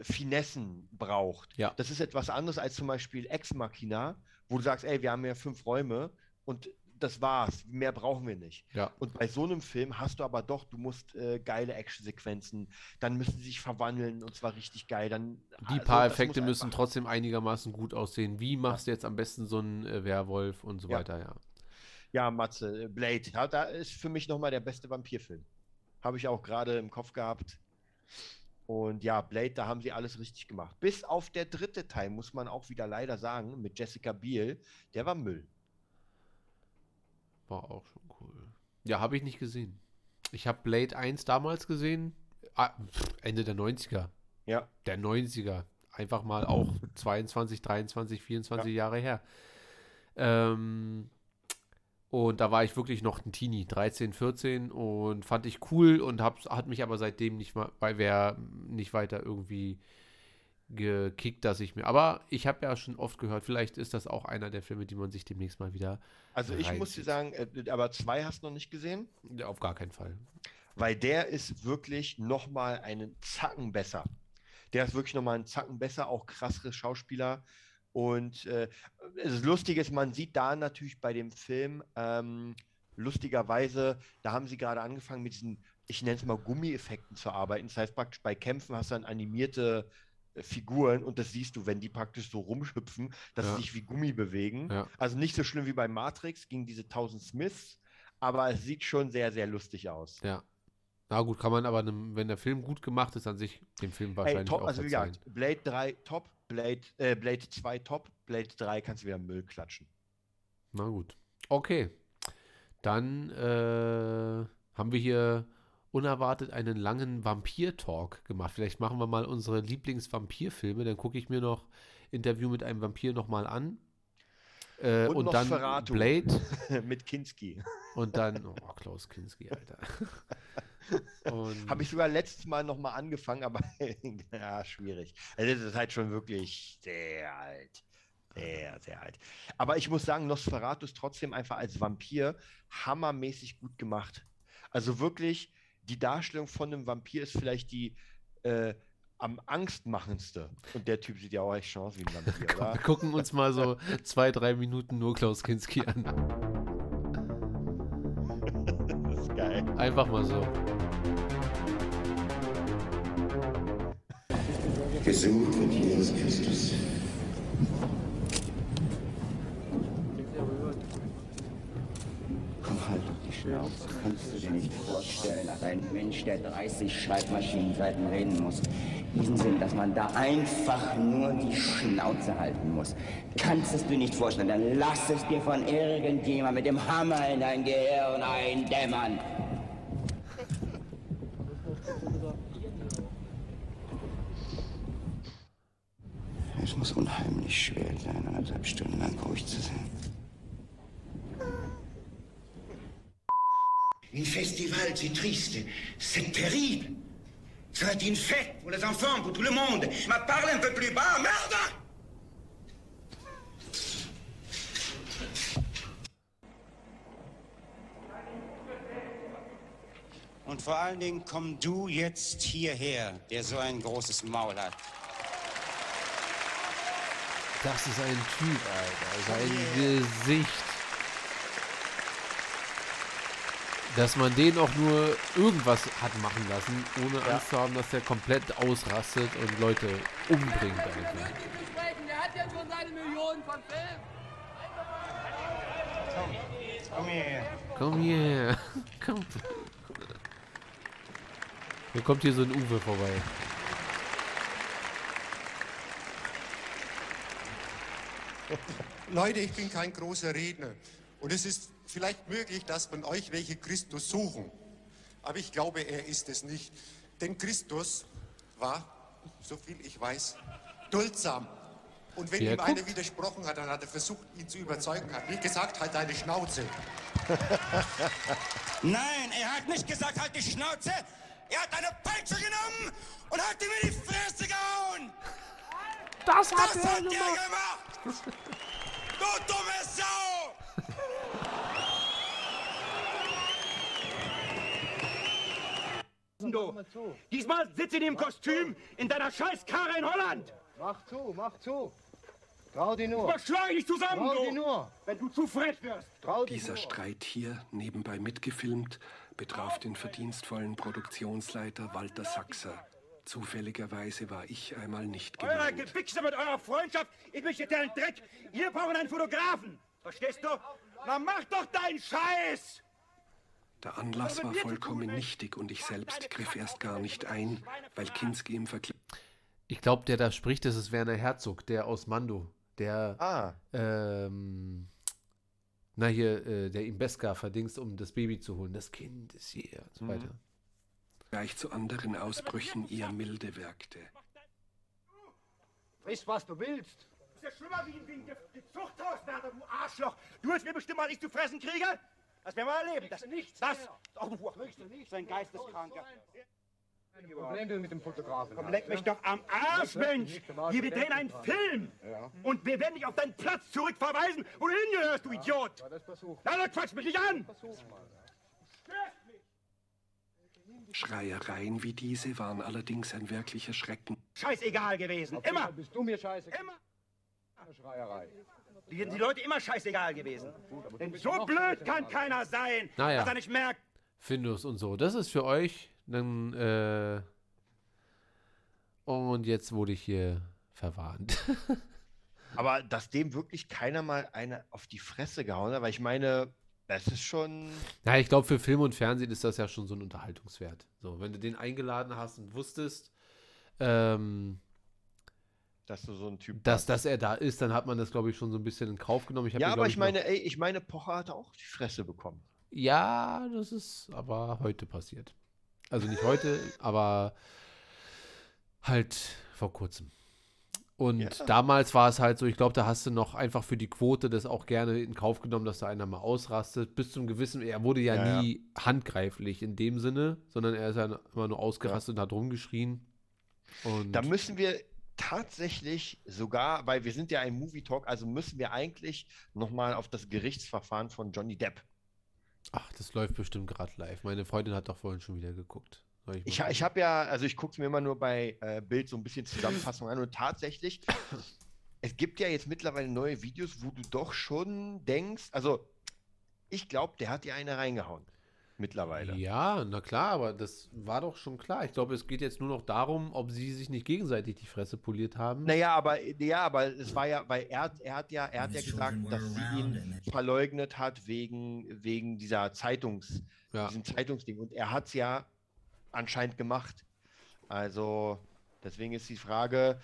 Speaker 2: Finessen braucht.
Speaker 1: Ja.
Speaker 2: Das ist etwas anderes als zum Beispiel Ex Machina, wo du sagst, ey, wir haben ja fünf Räume und das war's, mehr brauchen wir nicht.
Speaker 1: ja,
Speaker 2: Und bei so einem Film hast du aber doch, du musst äh, geile Actionsequenzen, dann müssen sie sich verwandeln und zwar richtig geil. Dann,
Speaker 1: die
Speaker 2: also,
Speaker 1: paar Effekte müssen trotzdem einigermaßen gut aussehen. Wie machst du jetzt am besten so einen äh, Werwolf und so
Speaker 2: Ja.
Speaker 1: weiter, ja.
Speaker 2: Ja, Matze, äh, Blade, ja, da ist für mich nochmal der beste Vampirfilm. Habe ich auch gerade im Kopf gehabt. Und ja, Blade, da haben sie alles richtig gemacht. Bis auf der dritte Teil, muss man auch wieder leider sagen, mit Jessica Biel, der war Müll.
Speaker 1: War auch schon cool. Ja, habe ich nicht gesehen. Ich habe Blade 1 damals gesehen, ah, Ende der 90er.
Speaker 2: Ja,
Speaker 1: Der 90er. Einfach mal auch 22, 23, 24 Jahre her. Ähm, und da war ich wirklich noch ein Teenie, 13, 14 und fand ich cool und hab, hat mich aber seitdem nicht mal, weil wer nicht weiter irgendwie gekickt, dass ich mir. Aber ich habe ja schon oft gehört, vielleicht ist das auch einer der Filme, die man sich demnächst mal wieder.
Speaker 2: Also ich muss dir
Speaker 1: reinzieht.
Speaker 2: sagen, äh, aber zwei hast du noch nicht gesehen,
Speaker 1: Ja, auf gar keinen Fall.
Speaker 2: weil der ist wirklich noch mal einen Zacken besser. Der ist wirklich noch mal einen Zacken besser, auch krassere Schauspieler. Und äh, das Lustige ist, man sieht da natürlich bei dem Film, ähm, lustigerweise, da haben sie gerade angefangen mit diesen, ich nenne es mal Gummieffekten zu arbeiten. Das heißt praktisch bei Kämpfen hast du dann animierte Figuren und das siehst du, wenn die praktisch so rumhüpfen, dass
Speaker 1: Ja.
Speaker 2: sie sich wie Gummi bewegen.
Speaker 1: Ja.
Speaker 2: Also nicht so schlimm wie bei Matrix gegen diese 1000 Smiths, aber es sieht schon sehr, sehr lustig aus.
Speaker 1: Ja. Na gut, kann man aber, nem- wenn der Film gut gemacht ist, an sich dem Film
Speaker 2: Ey,
Speaker 1: wahrscheinlich
Speaker 2: top,
Speaker 1: auch
Speaker 2: also wie gesagt, Blade 3 top, Blade, äh, Blade 2 top, Blade 3 kannst du wieder Müll klatschen.
Speaker 1: Na gut. Okay. Dann äh, haben wir hier unerwartet einen langen Vampir-Talk gemacht. Vielleicht machen wir mal unsere Lieblings-Vampir-Filme. Dann gucke ich mir noch Interview mit einem Vampir nochmal an. Äh,
Speaker 2: Und
Speaker 1: und dann
Speaker 2: Nosferatu.
Speaker 1: Blade *laughs*
Speaker 2: Mit Kinski.
Speaker 1: und dann, oh, Klaus Kinski, Alter. *laughs*
Speaker 2: Habe ich sogar letztes Mal nochmal angefangen, aber *laughs* ja, schwierig. Also das ist halt schon wirklich sehr alt. Sehr, sehr alt. Aber ich muss sagen, Nosferatu ist trotzdem einfach als Vampir hammermäßig gut gemacht. Also wirklich, die Darstellung von einem Vampir ist vielleicht die äh, am angstmachendste. Und der Typ sieht ja auch echt schon aus wie ein Vampir, *laughs*
Speaker 1: Komm,
Speaker 2: oder?
Speaker 1: wir gucken uns mal so zwei, drei Minuten nur Klaus Kinski an. *laughs*
Speaker 2: Das ist geil.
Speaker 1: Einfach mal so.
Speaker 5: Gesucht wird Jesus Christus. Schnauze. Kannst du dir nicht vorstellen, dass ein Mensch, der 30 Schreibmaschinenseiten reden muss, diesen Sinn, dass man da einfach nur die Schnauze halten muss. Kannst es dir nicht vorstellen, dann lass es dir von irgendjemand mit dem Hammer in dein Gehirn eindämmern. Es muss unheimlich schwer sein, anderthalb Stunden lang ruhig zu sein.
Speaker 6: Une festival, c'est triste, c'est terrible. Ça va être une fête pour les enfants, pour tout le monde. Ma parle un peu plus bas, merde
Speaker 7: Und vor allen Dingen komm du jetzt hierher, der so ein großes Maul hat.
Speaker 1: Das ist ein Typ, Alter. Sein Gesicht. Dass man den auch nur irgendwas hat machen lassen, ohne Angst zu haben, dass er komplett ausrastet und Leute umbringt einfach.
Speaker 8: Der hat ja schon seine Millionen von Filmen.
Speaker 7: Komm hierher.
Speaker 1: Komm *laughs* hier. Komm. Hier kommt hier so ein Uwe vorbei.
Speaker 9: Leute, ich bin kein großer Redner. Und es ist vielleicht möglich, dass von euch welche Christus suchen. Aber ich glaube, er ist es nicht. Denn Christus war, so viel ich weiß, duldsam. Und wenn
Speaker 1: Wie er
Speaker 9: ihm einer
Speaker 1: guckt.
Speaker 9: widersprochen hat, dann hat er versucht, ihn zu überzeugen. Hat nicht gesagt, halt deine Schnauze. *laughs*
Speaker 7: Nein, er hat nicht gesagt, halt die Schnauze. Er hat eine Peitsche genommen und hat ihm in die Fresse gehauen.
Speaker 1: Das
Speaker 7: Das hat er gemacht. *laughs* Du dumme Sau.
Speaker 6: Du. Diesmal sitze in dem Kostüm in deiner Scheißkarre in Holland.
Speaker 10: Mach zu, mach zu. Trau dir nur.
Speaker 6: Ich dich zusammen,
Speaker 10: Trau dir nur.
Speaker 6: wenn du zu frech wirst.
Speaker 10: Trau
Speaker 11: Dieser
Speaker 10: nur.
Speaker 11: Streit hier, nebenbei mitgefilmt, betraf den verdienstvollen Produktionsleiter Walter Sachser. Zufälligerweise war ich einmal nicht
Speaker 6: Euer
Speaker 11: gemeint.
Speaker 6: Gewichse mit eurer Freundschaft, ich möchte dir einen Dreck. Wir brauchen einen Fotografen. Verstehst du? Na mach doch deinen Scheiß.
Speaker 11: Der Anlass war vollkommen nichtig und ich selbst griff erst gar nicht ein, weil Kinski im Vergleich
Speaker 1: Ich glaube, der da spricht, das ist Werner Herzog, der aus Mando. Der,
Speaker 2: Ah,
Speaker 1: ähm, na hier, äh, der ihm Beska verdingst, um das Baby zu holen. Das Kind ist hier und so
Speaker 2: Mhm.
Speaker 1: weiter.
Speaker 11: gleich zu anderen Ausbrüchen eher milde wirkte.
Speaker 10: Friss, was du willst.
Speaker 6: Das ist ja schlimmer wie ein, Zuchthauswärter, du Arschloch. Du willst mir bestimmt mal nicht zu fressen kriegen? Das werden wir erleben. Das,
Speaker 10: nichts
Speaker 6: das, du
Speaker 10: Kriegst du nicht
Speaker 6: so ein. Geisteskranker.
Speaker 10: Problem denn mit dem Fotografen?
Speaker 7: Komm, leck mich doch am Arsch, Mensch! Hier, wir drehen einen Film! Und wir werden dich auf deinen Platz zurückverweisen, wo du hingehörst, du Idiot!
Speaker 10: Ja, das versuch.
Speaker 7: Na, dann quatsch mich nicht an!
Speaker 10: Mal.
Speaker 11: Schreiereien wie diese waren allerdings ein wirklicher Schrecken.
Speaker 7: Scheißegal gewesen, immer!
Speaker 10: Bist du mir scheiße?
Speaker 7: Immer!
Speaker 10: Schreierei.
Speaker 7: Die, die Leute immer scheißegal gewesen. Denn so blöd kann keiner sein,
Speaker 1: Naja.
Speaker 7: dass er nicht merkt,
Speaker 1: Findus und so. Das ist für euch. Dann, äh. Und jetzt wurde ich hier verwarnt. *laughs*
Speaker 2: Aber dass dem wirklich keiner mal eine auf die Fresse gehauen hat, weil ich meine, das ist schon.
Speaker 1: Ja, ich glaube, für Film und Fernsehen ist das ja schon so ein Unterhaltungswert. So, wenn du den eingeladen hast und wusstest, ähm,
Speaker 2: Dass du so ein Typ
Speaker 1: dass, dass er da ist, dann hat man das, glaube ich, schon so ein bisschen in Kauf genommen. Ich
Speaker 2: Ja, aber ich
Speaker 1: noch-
Speaker 2: meine, ey, ich meine, Pocher hat auch die Fresse bekommen.
Speaker 1: Ja, das ist aber heute passiert. Also nicht heute, *laughs* aber halt vor kurzem. Und
Speaker 2: Ja.
Speaker 1: damals war es halt so, ich glaube, da hast du noch einfach für die Quote das auch gerne in Kauf genommen, dass da einer mal ausrastet. Bis zum gewissen, er wurde ja,
Speaker 2: Ja, ja.
Speaker 1: nie handgreiflich in dem Sinne, sondern er ist ja immer nur ausgerastet und hat rumgeschrien. Und
Speaker 2: Da müssen wir tatsächlich sogar, weil wir sind ja ein Movie Talk, also müssen wir eigentlich nochmal auf das Gerichtsverfahren von Johnny Depp.
Speaker 1: ach, das läuft bestimmt gerade live. Meine Freundin hat doch vorhin schon wieder geguckt.
Speaker 2: Ich, ich
Speaker 1: gucken?
Speaker 2: habe ja, also ich gucke es mir immer nur bei äh, Bild so ein bisschen Zusammenfassung an und tatsächlich, es gibt ja jetzt mittlerweile neue Videos, wo du doch schon denkst, also ich glaube, der hat dir eine reingehauen. Mittlerweile.
Speaker 1: Ja, na klar, aber das war doch schon klar. Ich glaube, es geht jetzt nur noch darum, ob sie sich nicht gegenseitig die Fresse poliert haben.
Speaker 2: Naja, aber ja, aber es war ja, weil er, er hat ja, er hat ja gesagt, dass sie ihn verleugnet hat wegen, wegen dieser Zeitungs,
Speaker 1: Ja.
Speaker 2: diesem Zeitungsding. Und er hat es ja anscheinend gemacht. Also, deswegen ist die Frage.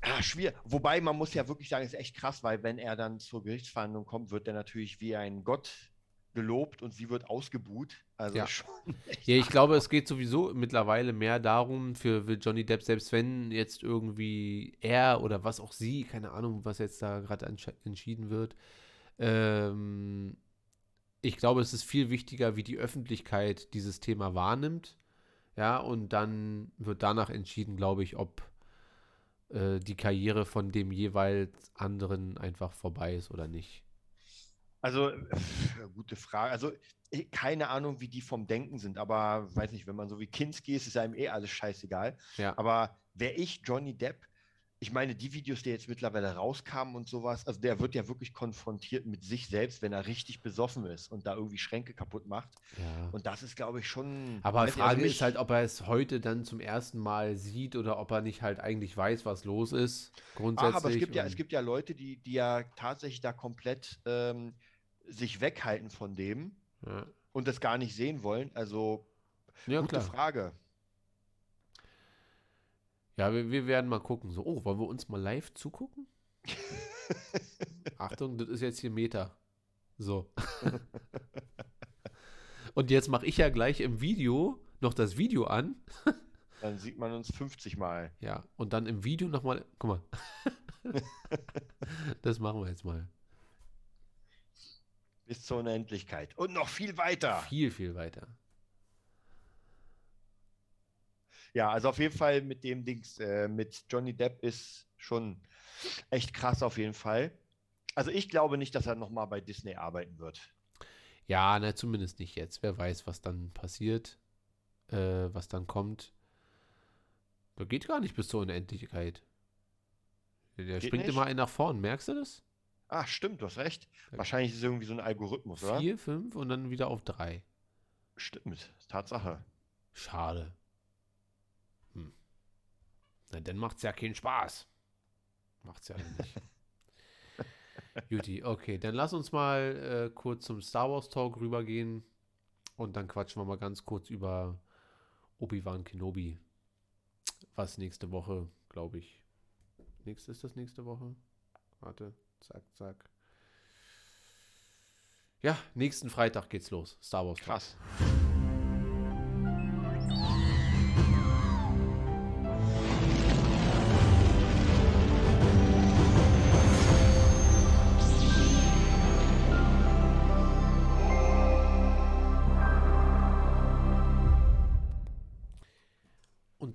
Speaker 2: Ah, schwierig. Wobei man muss ja wirklich sagen, es ist echt krass, weil wenn er dann zur Gerichtsverhandlung kommt, wird er natürlich wie ein Gott gelobt und sie wird ausgebuht. Also
Speaker 1: Ja. *laughs*
Speaker 2: schon
Speaker 1: Ja, ich glaube, es geht sowieso mittlerweile mehr darum, für Johnny Depp, selbst wenn jetzt irgendwie er oder was auch sie, keine Ahnung, was jetzt da gerade entschieden wird, ähm, ich glaube, es ist viel wichtiger, wie die Öffentlichkeit dieses Thema wahrnimmt. Ja, und dann wird danach entschieden, glaube ich, ob äh, die Karriere von dem jeweils anderen einfach vorbei ist oder nicht.
Speaker 2: Also, äh, gute Frage. Also, eh, keine Ahnung, wie die vom Denken sind, aber weiß nicht, wenn man so wie Kinski ist, ist einem eh alles scheißegal.
Speaker 1: Ja.
Speaker 2: Aber wäre ich Johnny Depp, ich meine, die Videos, die jetzt mittlerweile rauskamen und sowas, also der wird ja wirklich konfrontiert mit sich selbst, wenn er richtig besoffen ist und da irgendwie Schränke kaputt macht.
Speaker 1: Ja.
Speaker 2: Und das ist, glaube ich, schon.
Speaker 1: Aber die Frage
Speaker 2: also mich-
Speaker 1: ist halt, ob er es heute dann zum ersten Mal sieht oder ob er nicht halt eigentlich weiß, was los ist. Grundsätzlich.
Speaker 2: Ach, aber es gibt ja, es gibt ja Leute, die, die ja tatsächlich da komplett ähm, sich weghalten von dem
Speaker 1: Ja.
Speaker 2: und das gar nicht sehen wollen. Also,
Speaker 1: Ja,
Speaker 2: gute
Speaker 1: klar.
Speaker 2: Frage.
Speaker 1: Ja, wir, wir werden mal gucken. So, oh, wollen wir uns mal live zugucken? *laughs* Achtung, das ist jetzt hier Meta. So. *laughs* Und jetzt mache ich ja gleich im Video noch das Video an. *laughs*
Speaker 2: Dann sieht man uns 50 Mal.
Speaker 1: Ja, und dann im Video nochmal. Guck mal. das machen wir jetzt mal.
Speaker 2: Bis zur Unendlichkeit. Und noch viel weiter.
Speaker 1: Viel, viel weiter.
Speaker 2: Ja, also auf jeden Fall mit dem Dings, äh, mit Johnny Depp ist schon echt krass auf jeden Fall. Also ich glaube nicht, dass er nochmal bei Disney arbeiten wird.
Speaker 1: Ja, na, zumindest nicht jetzt. Wer weiß, was dann passiert, äh, was dann kommt. Der geht gar nicht bis zur Unendlichkeit. Der
Speaker 2: Geht
Speaker 1: springt
Speaker 2: nicht?
Speaker 1: immer einen nach vorn, merkst du das?
Speaker 2: Ah, stimmt, du hast recht. Wahrscheinlich ist es irgendwie so ein Algorithmus, oder?
Speaker 1: Vier, fünf und dann wieder auf drei.
Speaker 2: Stimmt, Tatsache.
Speaker 1: Schade. Hm. Na, dann macht's ja keinen Spaß. Macht's ja nicht. *laughs* Juti, okay, dann lass uns mal äh, kurz zum Star Wars Talk rübergehen und dann quatschen wir mal ganz kurz über Obi-Wan Kenobi. Was nächste Woche, glaube ich. Nächste ist das nächste Woche? Warte, zack, zack. Ja, nächsten Freitag geht's los. Star Wars.
Speaker 2: Krass.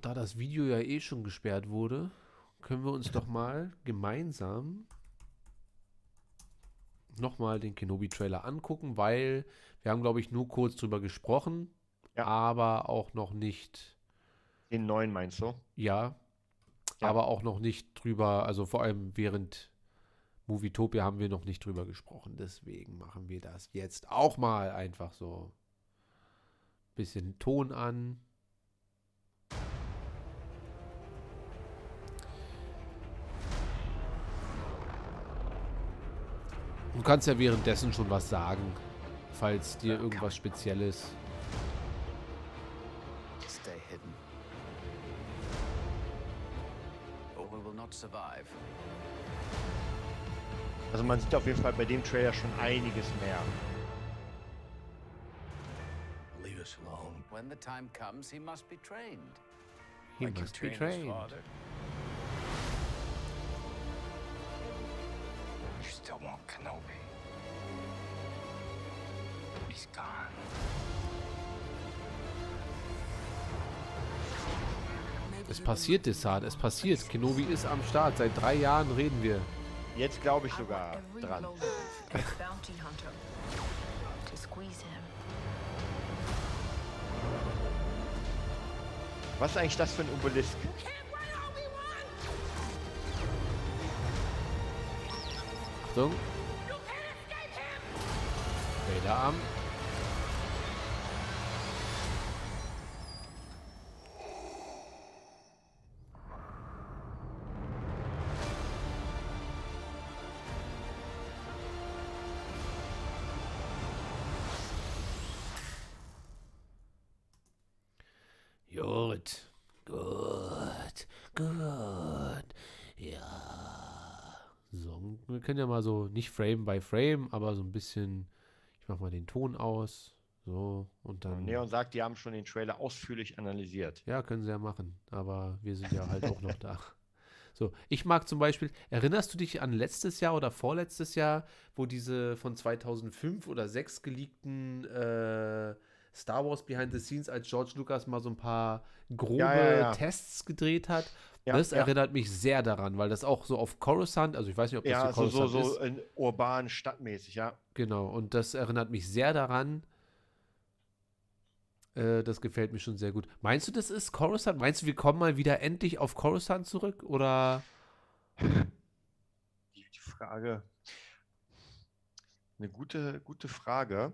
Speaker 1: da das Video ja eh schon gesperrt wurde, können wir uns doch mal gemeinsam nochmal den Kenobi-Trailer angucken, weil wir haben, glaube ich, nur kurz drüber gesprochen,
Speaker 2: Ja.
Speaker 1: aber auch noch nicht,
Speaker 2: Den neuen meinst du?
Speaker 1: ja,
Speaker 2: Ja.
Speaker 1: aber auch noch nicht drüber, also vor allem während Movietopia haben wir noch nicht drüber gesprochen, deswegen machen wir das jetzt auch mal einfach so. Bisschen Ton an. Du kannst ja währenddessen schon was sagen, falls dir irgendwas Spezielles.
Speaker 12: Stay hidden. Or we will not survive.
Speaker 2: Also man sieht auf jeden Fall bei dem Trailer schon einiges mehr.
Speaker 3: Leave us alone.
Speaker 12: When the time comes, he must be trained.
Speaker 1: He
Speaker 12: Like
Speaker 1: must be
Speaker 12: trained
Speaker 3: want Kenobi. He's gone.
Speaker 1: Es passiert, Desart, es passiert. Kenobi ist am Start. Seit drei Jahren reden wir.
Speaker 2: Jetzt glaube ich sogar dran. Was ist eigentlich das für ein Obelisk?
Speaker 1: Achtung. Vaderarm. Gut. Können ja mal so, nicht Frame by Frame, aber so ein bisschen, ich mach mal den Ton aus. So, und dann.
Speaker 2: Neon sagt, die haben schon den Trailer ausführlich analysiert.
Speaker 1: Ja, können sie ja machen, aber wir sind ja halt auch noch da. *laughs* So, ich mag zum Beispiel, erinnerst du dich an letztes Jahr oder vorletztes Jahr, wo diese von 2005 oder 6 geleakten äh, Star Wars Behind the Scenes, als George Lucas mal so ein paar grobe
Speaker 2: Ja, ja, ja.
Speaker 1: Tests gedreht hat? Das erinnert mich sehr daran, weil das auch so auf Coruscant, also ich weiß nicht, ob das
Speaker 2: Ja, so, so,
Speaker 1: Coruscant
Speaker 2: so
Speaker 1: ist.
Speaker 2: in urban, stadtmäßig, ja.
Speaker 1: Genau, und das erinnert mich sehr daran. Äh, das gefällt mir schon sehr gut. Meinst du, das ist Coruscant? Meinst du, wir kommen mal wieder endlich auf Coruscant zurück? Oder
Speaker 2: Die, die Frage. Eine gute, gute Frage.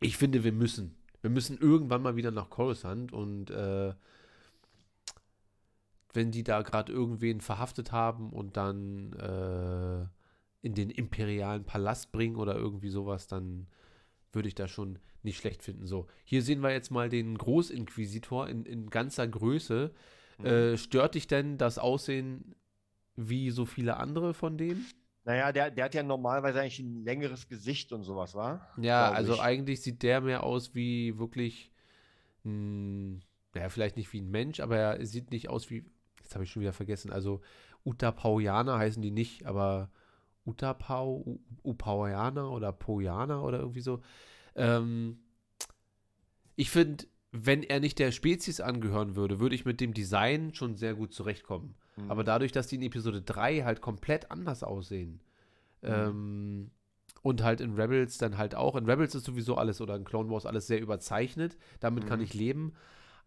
Speaker 1: Ich finde, wir müssen. Wir müssen irgendwann mal wieder nach Coruscant und äh, wenn die da gerade irgendwen verhaftet haben und dann äh, in den imperialen Palast bringen oder irgendwie sowas, dann würde ich das schon nicht schlecht finden. So, hier sehen wir jetzt mal den Großinquisitor in, in ganzer Größe. Äh, stört dich denn das Aussehen wie so viele andere von dem?
Speaker 2: Naja, der, der hat ja normalerweise eigentlich ein längeres Gesicht und sowas, war?
Speaker 1: Ja, also eigentlich sieht der mehr aus wie wirklich, mh, naja, vielleicht nicht wie ein Mensch, aber er sieht nicht aus wie, jetzt habe ich schon wieder vergessen, also Utapauianer heißen die nicht, aber Utapau, Upauianer oder Poianer oder irgendwie so. Ähm, ich finde, wenn er nicht der Spezies angehören würde, würde ich mit dem Design schon sehr gut zurechtkommen.
Speaker 2: Mhm.
Speaker 1: Aber dadurch, dass die in Episode 3 halt komplett anders aussehen. Ähm, und halt in Rebels dann halt auch, in Rebels ist sowieso alles oder in Clone Wars alles sehr überzeichnet, damit kann
Speaker 2: Mhm.
Speaker 1: ich leben,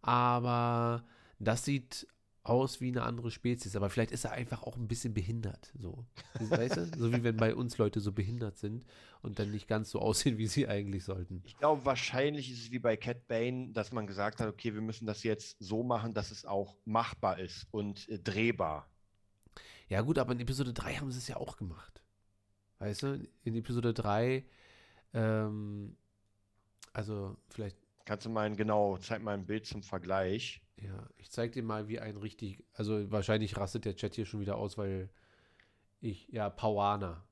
Speaker 1: aber das sieht aus wie eine andere Spezies, aber vielleicht ist er einfach auch ein bisschen behindert, so. Weißt du? *laughs* So wie wenn bei uns Leute so behindert sind und dann nicht ganz so aussehen, wie sie eigentlich sollten.
Speaker 2: Ich glaube, wahrscheinlich ist es wie bei Cat Bane, dass man gesagt hat, okay, wir müssen das jetzt so machen, dass es auch machbar ist und äh, drehbar.
Speaker 1: Ja, gut, aber in Episode 3 haben sie es ja auch gemacht. Weißt du, in Episode 3, ähm, also vielleicht,
Speaker 2: Kannst du mal ein, genau, zeig mal ein Bild zum Vergleich.
Speaker 1: ja, ich zeig dir mal, wie ein richtig, also wahrscheinlich rastet der Chat hier schon wieder aus, weil ich, ja, Pauana,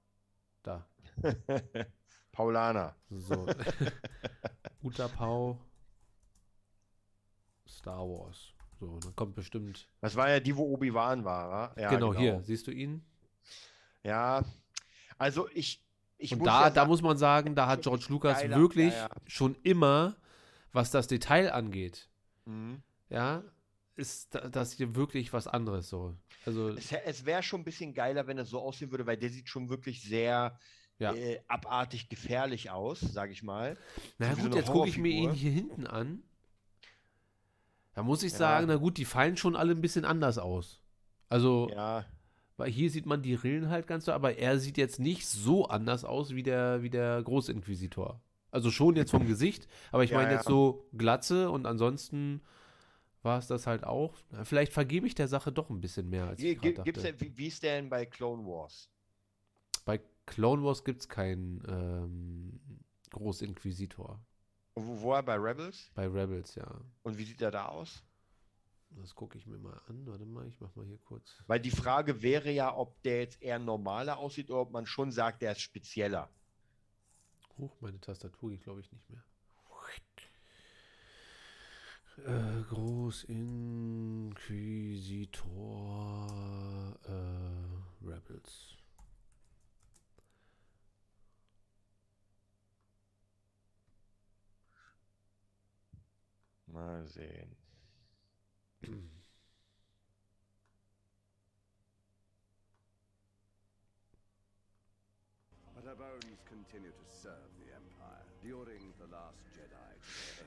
Speaker 1: da, *laughs*
Speaker 2: Paulaner.
Speaker 1: so. *laughs* Utapau, Star Wars. So, dann kommt bestimmt,
Speaker 2: Das war ja die, wo Obi-Wan war, wa? Ja,
Speaker 1: genau, hier, siehst du ihn?
Speaker 2: Ja, also ich, ich
Speaker 1: Und
Speaker 2: muss
Speaker 1: da,
Speaker 2: ja
Speaker 1: da muss man sagen, da hat George Lucas
Speaker 2: geiler-
Speaker 1: wirklich
Speaker 2: ja, ja.
Speaker 1: schon immer, was das Detail angeht,
Speaker 2: Mhm.
Speaker 1: ja, ist da- das hier wirklich was anderes so. Also,
Speaker 2: Es, es wäre schon ein bisschen geiler, wenn es so aussehen würde, weil der sieht schon wirklich sehr
Speaker 1: Ja.
Speaker 2: äh, abartig gefährlich aus, sage ich mal.
Speaker 1: na
Speaker 2: So
Speaker 1: gut, jetzt gucke ich mir ihn hier hinten an. Da muss ich
Speaker 2: Ja.
Speaker 1: sagen, na gut, die fallen schon alle ein bisschen anders aus. Also,
Speaker 2: Ja,
Speaker 1: weil hier sieht man die Rillen halt ganz so, aber er sieht jetzt nicht so anders aus wie der, wie der Großinquisitor. Also schon jetzt vom Gesicht, aber ich
Speaker 2: Ja,
Speaker 1: meine
Speaker 2: ja.
Speaker 1: jetzt so Glatze und ansonsten war es das halt auch. Vielleicht vergebe ich der Sache doch ein bisschen mehr, als
Speaker 2: Wie,
Speaker 1: ich
Speaker 2: gibt's
Speaker 1: dachte.
Speaker 2: denn, wie, wie ist der denn bei Clone Wars?
Speaker 1: Bei Clone Wars gibt es keinen ähm, Großinquisitor.
Speaker 2: Wo, wo er bei Rebels?
Speaker 1: Bei Rebels, ja.
Speaker 2: Und wie sieht er da aus?
Speaker 1: Das gucke ich mir mal an. Warte mal, ich mach mal hier kurz.
Speaker 2: Weil die Frage wäre ja, ob der jetzt eher normaler aussieht oder ob man schon sagt, der ist spezieller.
Speaker 1: Huch, meine Tastatur geht, glaube ich, nicht mehr. Äh, Großinquisitor äh, Rebels.
Speaker 2: Mal sehen.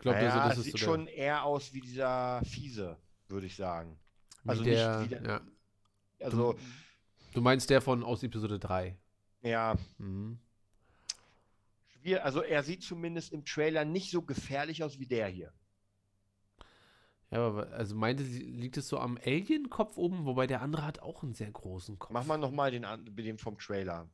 Speaker 1: Ich glaube,
Speaker 2: naja,
Speaker 1: das, das ist
Speaker 2: sieht
Speaker 1: so
Speaker 2: schon eher aus wie dieser Fiese, würde ich sagen. Also
Speaker 1: wie der,
Speaker 2: nicht wie der,
Speaker 1: ja.
Speaker 2: also,
Speaker 1: du, du meinst der von aus Episode 3.
Speaker 2: ja,
Speaker 1: Mhm.
Speaker 2: Also er sieht zumindest im Trailer nicht so gefährlich aus wie der hier.
Speaker 1: Ja, aber also meinte sie, liegt es so am Alien-Kopf oben, wobei der andere hat auch einen sehr großen Kopf.
Speaker 2: Mach mal nochmal den, den vom Trailer.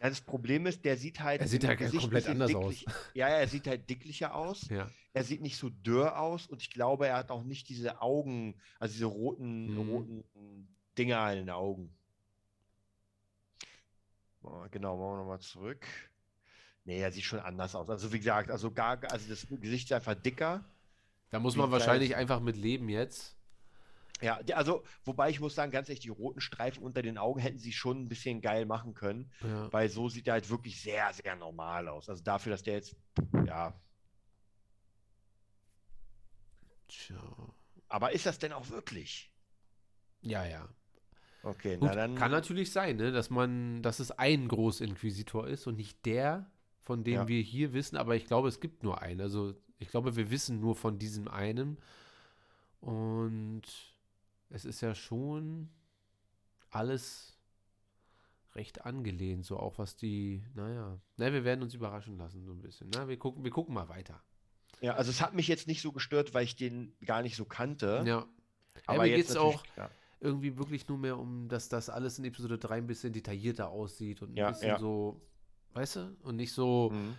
Speaker 2: Ja, das Problem ist, der sieht halt.
Speaker 1: Er sieht halt komplett anders aus.
Speaker 2: dicklich- Ja, ja, er sieht halt dicklicher aus.
Speaker 1: Ja.
Speaker 2: Er sieht nicht so dürr aus und ich glaube, er hat auch nicht diese Augen, also diese roten,
Speaker 1: Mhm.
Speaker 2: roten Dinger in den Augen. Genau, machen wir nochmal zurück. Nee, er sieht schon anders aus. Also wie gesagt, also gar, also das Gesicht ist einfach dicker.
Speaker 1: Da muss man wahrscheinlich einfach mit leben jetzt.
Speaker 2: Ja, also, wobei ich muss sagen, ganz ehrlich, die roten Streifen unter den Augen hätten sie schon ein bisschen geil machen können,
Speaker 1: Ja.
Speaker 2: weil so sieht er halt wirklich sehr, sehr normal aus. Also dafür, dass der jetzt, ja.
Speaker 1: Tja.
Speaker 2: Aber ist das denn auch wirklich?
Speaker 1: Ja, ja.
Speaker 2: Okay,
Speaker 1: Gut,
Speaker 2: na dann.
Speaker 1: kann natürlich sein, ne, dass man, dass es ein Großinquisitor ist und nicht der, von dem
Speaker 2: Ja.
Speaker 1: wir hier wissen, aber ich glaube, es gibt nur einen. Also ich glaube, wir wissen nur von diesem einen. Und es ist ja schon alles recht angelehnt, so auch was die, naja, na, wir werden uns überraschen lassen, so ein bisschen. Na, wir gucken, wir gucken mal weiter.
Speaker 2: Ja, also es hat mich jetzt nicht so gestört, weil ich den gar nicht so kannte.
Speaker 1: Ja.
Speaker 2: Aber
Speaker 1: Aber mir
Speaker 2: jetzt
Speaker 1: geht es auch
Speaker 2: ja.
Speaker 1: irgendwie wirklich nur mehr um, dass das alles in Episode 3 ein bisschen detaillierter aussieht und ein
Speaker 2: Ja,
Speaker 1: bisschen
Speaker 2: ja.
Speaker 1: so, weißt du? Und nicht so
Speaker 2: Mhm.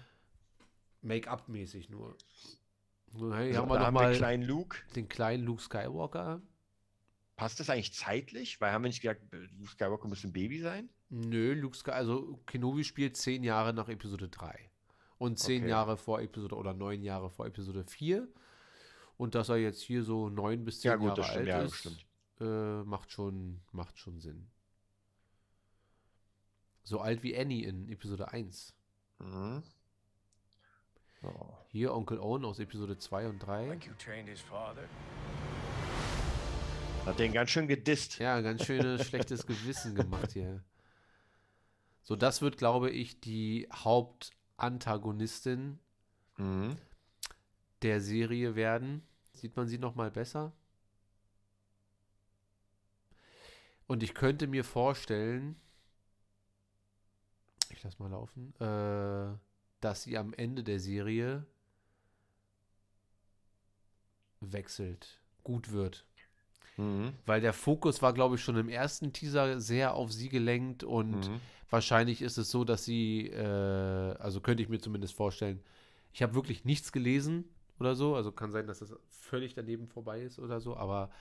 Speaker 1: Make-up-mäßig nur. So, hey,
Speaker 2: So,
Speaker 1: haben wir
Speaker 2: da
Speaker 1: noch
Speaker 2: haben wir
Speaker 1: mal
Speaker 2: kleinen Luke.
Speaker 1: den kleinen Luke Skywalker.
Speaker 2: Passt das eigentlich zeitlich? Weil haben wir nicht gesagt, Luke Skywalker muss ein Baby sein?
Speaker 1: Nö, Luke Skywalker, also Kenobi spielt zehn Jahre nach Episode 3. Und zehn
Speaker 2: Okay.
Speaker 1: Jahre vor Episode oder neun Jahre vor Episode 4. Und dass er jetzt hier so neun bis zehn
Speaker 2: Ja, gut,
Speaker 1: Jahre
Speaker 2: das stimmt,
Speaker 1: alt
Speaker 2: ja, das
Speaker 1: ist,
Speaker 2: stimmt.
Speaker 1: Äh, macht, schon, macht schon Sinn. So alt wie Annie in Episode 1.
Speaker 2: Mhm. So.
Speaker 1: Hier Onkel Owen aus Episode 2 und 3.
Speaker 3: Like you trained his father.
Speaker 2: Hat den ganz schön gedisst.
Speaker 1: Ja, ganz schönes *laughs* schlechtes Gewissen gemacht hier. So, das wird, glaube ich, die Hauptantagonistin
Speaker 2: Mhm.
Speaker 1: der Serie werden. Sieht man sie noch mal besser? Und ich könnte mir vorstellen, ich lass mal laufen, äh, dass sie am Ende der Serie wechselt, gut wird.
Speaker 2: Mhm.
Speaker 1: Weil der Fokus war, glaube ich, schon im ersten Teaser sehr auf sie gelenkt und
Speaker 2: Mhm.
Speaker 1: wahrscheinlich ist es so, dass sie, äh, also könnte ich mir zumindest vorstellen, ich habe wirklich nichts gelesen oder so, also kann sein, dass das völlig daneben vorbei ist oder so, aber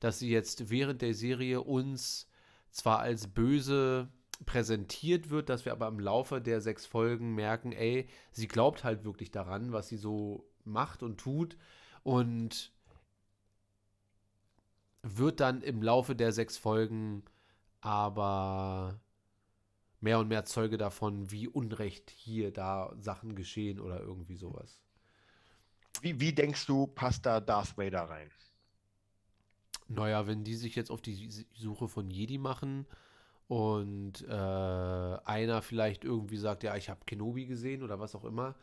Speaker 1: dass sie jetzt während der Serie uns zwar als böse präsentiert wird, dass wir aber im Laufe der sechs Folgen merken, ey, sie glaubt halt wirklich daran, was sie so macht und tut und wird dann im Laufe der sechs Folgen aber mehr und mehr Zeuge davon, wie Unrecht hier da Sachen geschehen oder irgendwie sowas.
Speaker 2: Wie, wie denkst du, passt da Darth Vader rein?
Speaker 1: Naja, wenn die sich jetzt auf die Suche von Jedi machen und äh, einer vielleicht irgendwie sagt, ja, ich habe Kenobi gesehen oder was auch immer.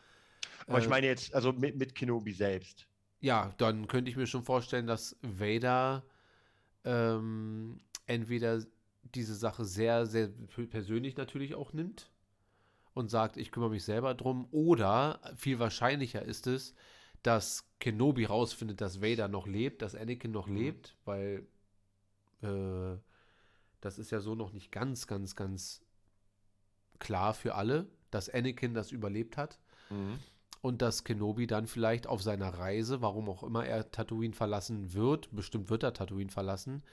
Speaker 2: Aber ich
Speaker 1: äh,
Speaker 2: meine jetzt, also mit, mit Kenobi selbst.
Speaker 1: Ja, dann könnte ich mir schon vorstellen, dass Vader ähm, entweder diese Sache sehr, sehr persönlich natürlich auch nimmt und sagt, ich kümmere mich selber drum, oder viel wahrscheinlicher ist es, dass Kenobi rausfindet, dass Vader noch lebt, dass Anakin noch lebt, weil äh, das ist ja so noch nicht ganz, ganz, ganz klar für alle, dass Anakin das überlebt hat und dass Kenobi dann vielleicht auf seiner Reise, warum auch immer er Tatooine verlassen wird, bestimmt wird er Tatooine verlassen,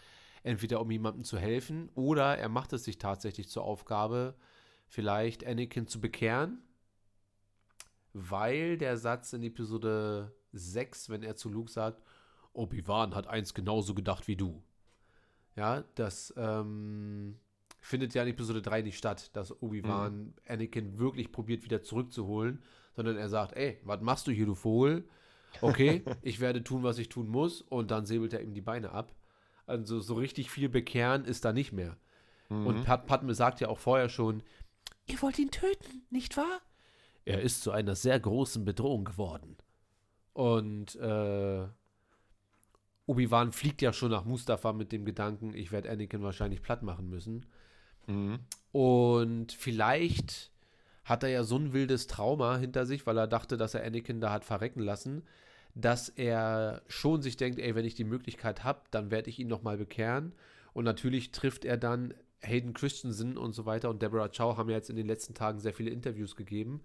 Speaker 1: entweder um jemandem zu helfen oder er macht es sich tatsächlich zur Aufgabe, vielleicht Anakin zu bekehren, weil der Satz in Episode 6, wenn er zu Luke sagt, Obi-Wan hat eins genauso gedacht wie du. Ja, das ähm, findet ja in Episode 3 nicht statt, dass Obi-Wan Anakin wirklich probiert wieder zurückzuholen, sondern er sagt, ey, was machst du hier, du Vogel? Okay, *laughs* ich werde tun, was ich tun muss und dann säbelt er ihm die Beine ab. Also so richtig viel bekehren ist da nicht mehr. Und Pat Padme sagt ja auch vorher schon, ihr wollt ihn töten, nicht wahr? Er ist zu einer sehr großen Bedrohung geworden. Und äh, Obi-Wan fliegt ja schon nach Mustafa mit dem Gedanken, ich werde Anakin wahrscheinlich platt machen müssen. Und vielleicht hat er ja so ein wildes Trauma hinter sich, weil er dachte, dass er Anakin da hat verrecken lassen, dass er schon sich denkt, ey, wenn ich die Möglichkeit habe, dann werde ich ihn noch mal bekehren. Und natürlich trifft er dann Hayden Christensen und so weiter und Deborah Chow haben ja jetzt in den letzten Tagen sehr viele Interviews gegeben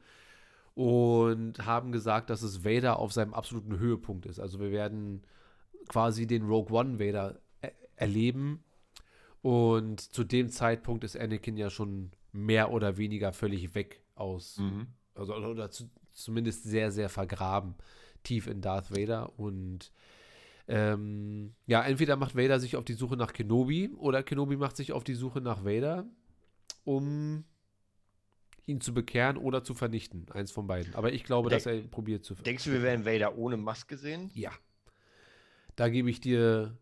Speaker 1: und haben gesagt, dass es Vader auf seinem absoluten Höhepunkt ist. Also wir werden quasi den Rogue One Vader er erleben und zu dem Zeitpunkt ist Anakin ja schon mehr oder weniger völlig weg aus, also oder zu, zumindest sehr, sehr vergraben, tief in Darth Vader und ähm, ja, entweder macht Vader sich auf die Suche nach Kenobi oder Kenobi macht sich auf die Suche nach Vader, um ihn zu bekehren oder zu vernichten. Eins von beiden. Aber ich glaube, dass er
Speaker 2: Denk-
Speaker 1: probiert zu
Speaker 2: Denkst du, wir werden Vader ohne Maske sehen?
Speaker 1: Ja. Da gebe ich dir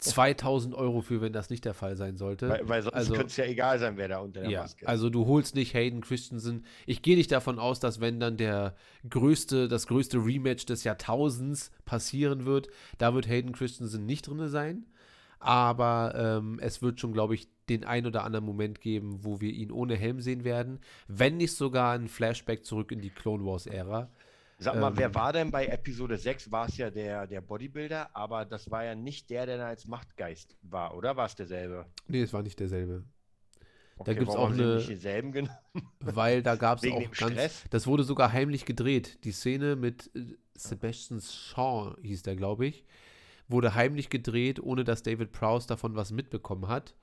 Speaker 1: 2000 Euro für, wenn das nicht der Fall sein sollte.
Speaker 2: Weil, weil sonst
Speaker 1: also,
Speaker 2: könnte es ja egal sein, wer da unter der
Speaker 1: ja,
Speaker 2: Maske ist.
Speaker 1: also du holst nicht Hayden Christensen. Ich gehe nicht davon aus, dass wenn dann der größte, das größte Rematch des Jahrtausends passieren wird, da wird Hayden Christensen nicht drin sein. Aber ähm, es wird schon, glaube ich, den ein oder anderen Moment geben, wo wir ihn ohne Helm sehen werden. Wenn nicht sogar ein Flashback zurück in die Clone Wars-Ära.
Speaker 2: Sag mal,
Speaker 1: Ähm,
Speaker 2: wer war denn bei Episode 6? War es ja der, der Bodybuilder, aber das war ja nicht der, der da als Machtgeist war, oder? War es derselbe?
Speaker 1: Nee, es war nicht derselbe. da
Speaker 2: Okay,
Speaker 1: gibt es auch eine.
Speaker 2: nicht denselben genommen? *laughs*
Speaker 1: Weil da gab es auch ganz.
Speaker 2: Stress?
Speaker 1: Das wurde sogar heimlich gedreht. Die Szene mit äh, Sebastian Shaw hieß der, glaube ich, wurde heimlich gedreht, ohne dass David Prowse davon was mitbekommen hat,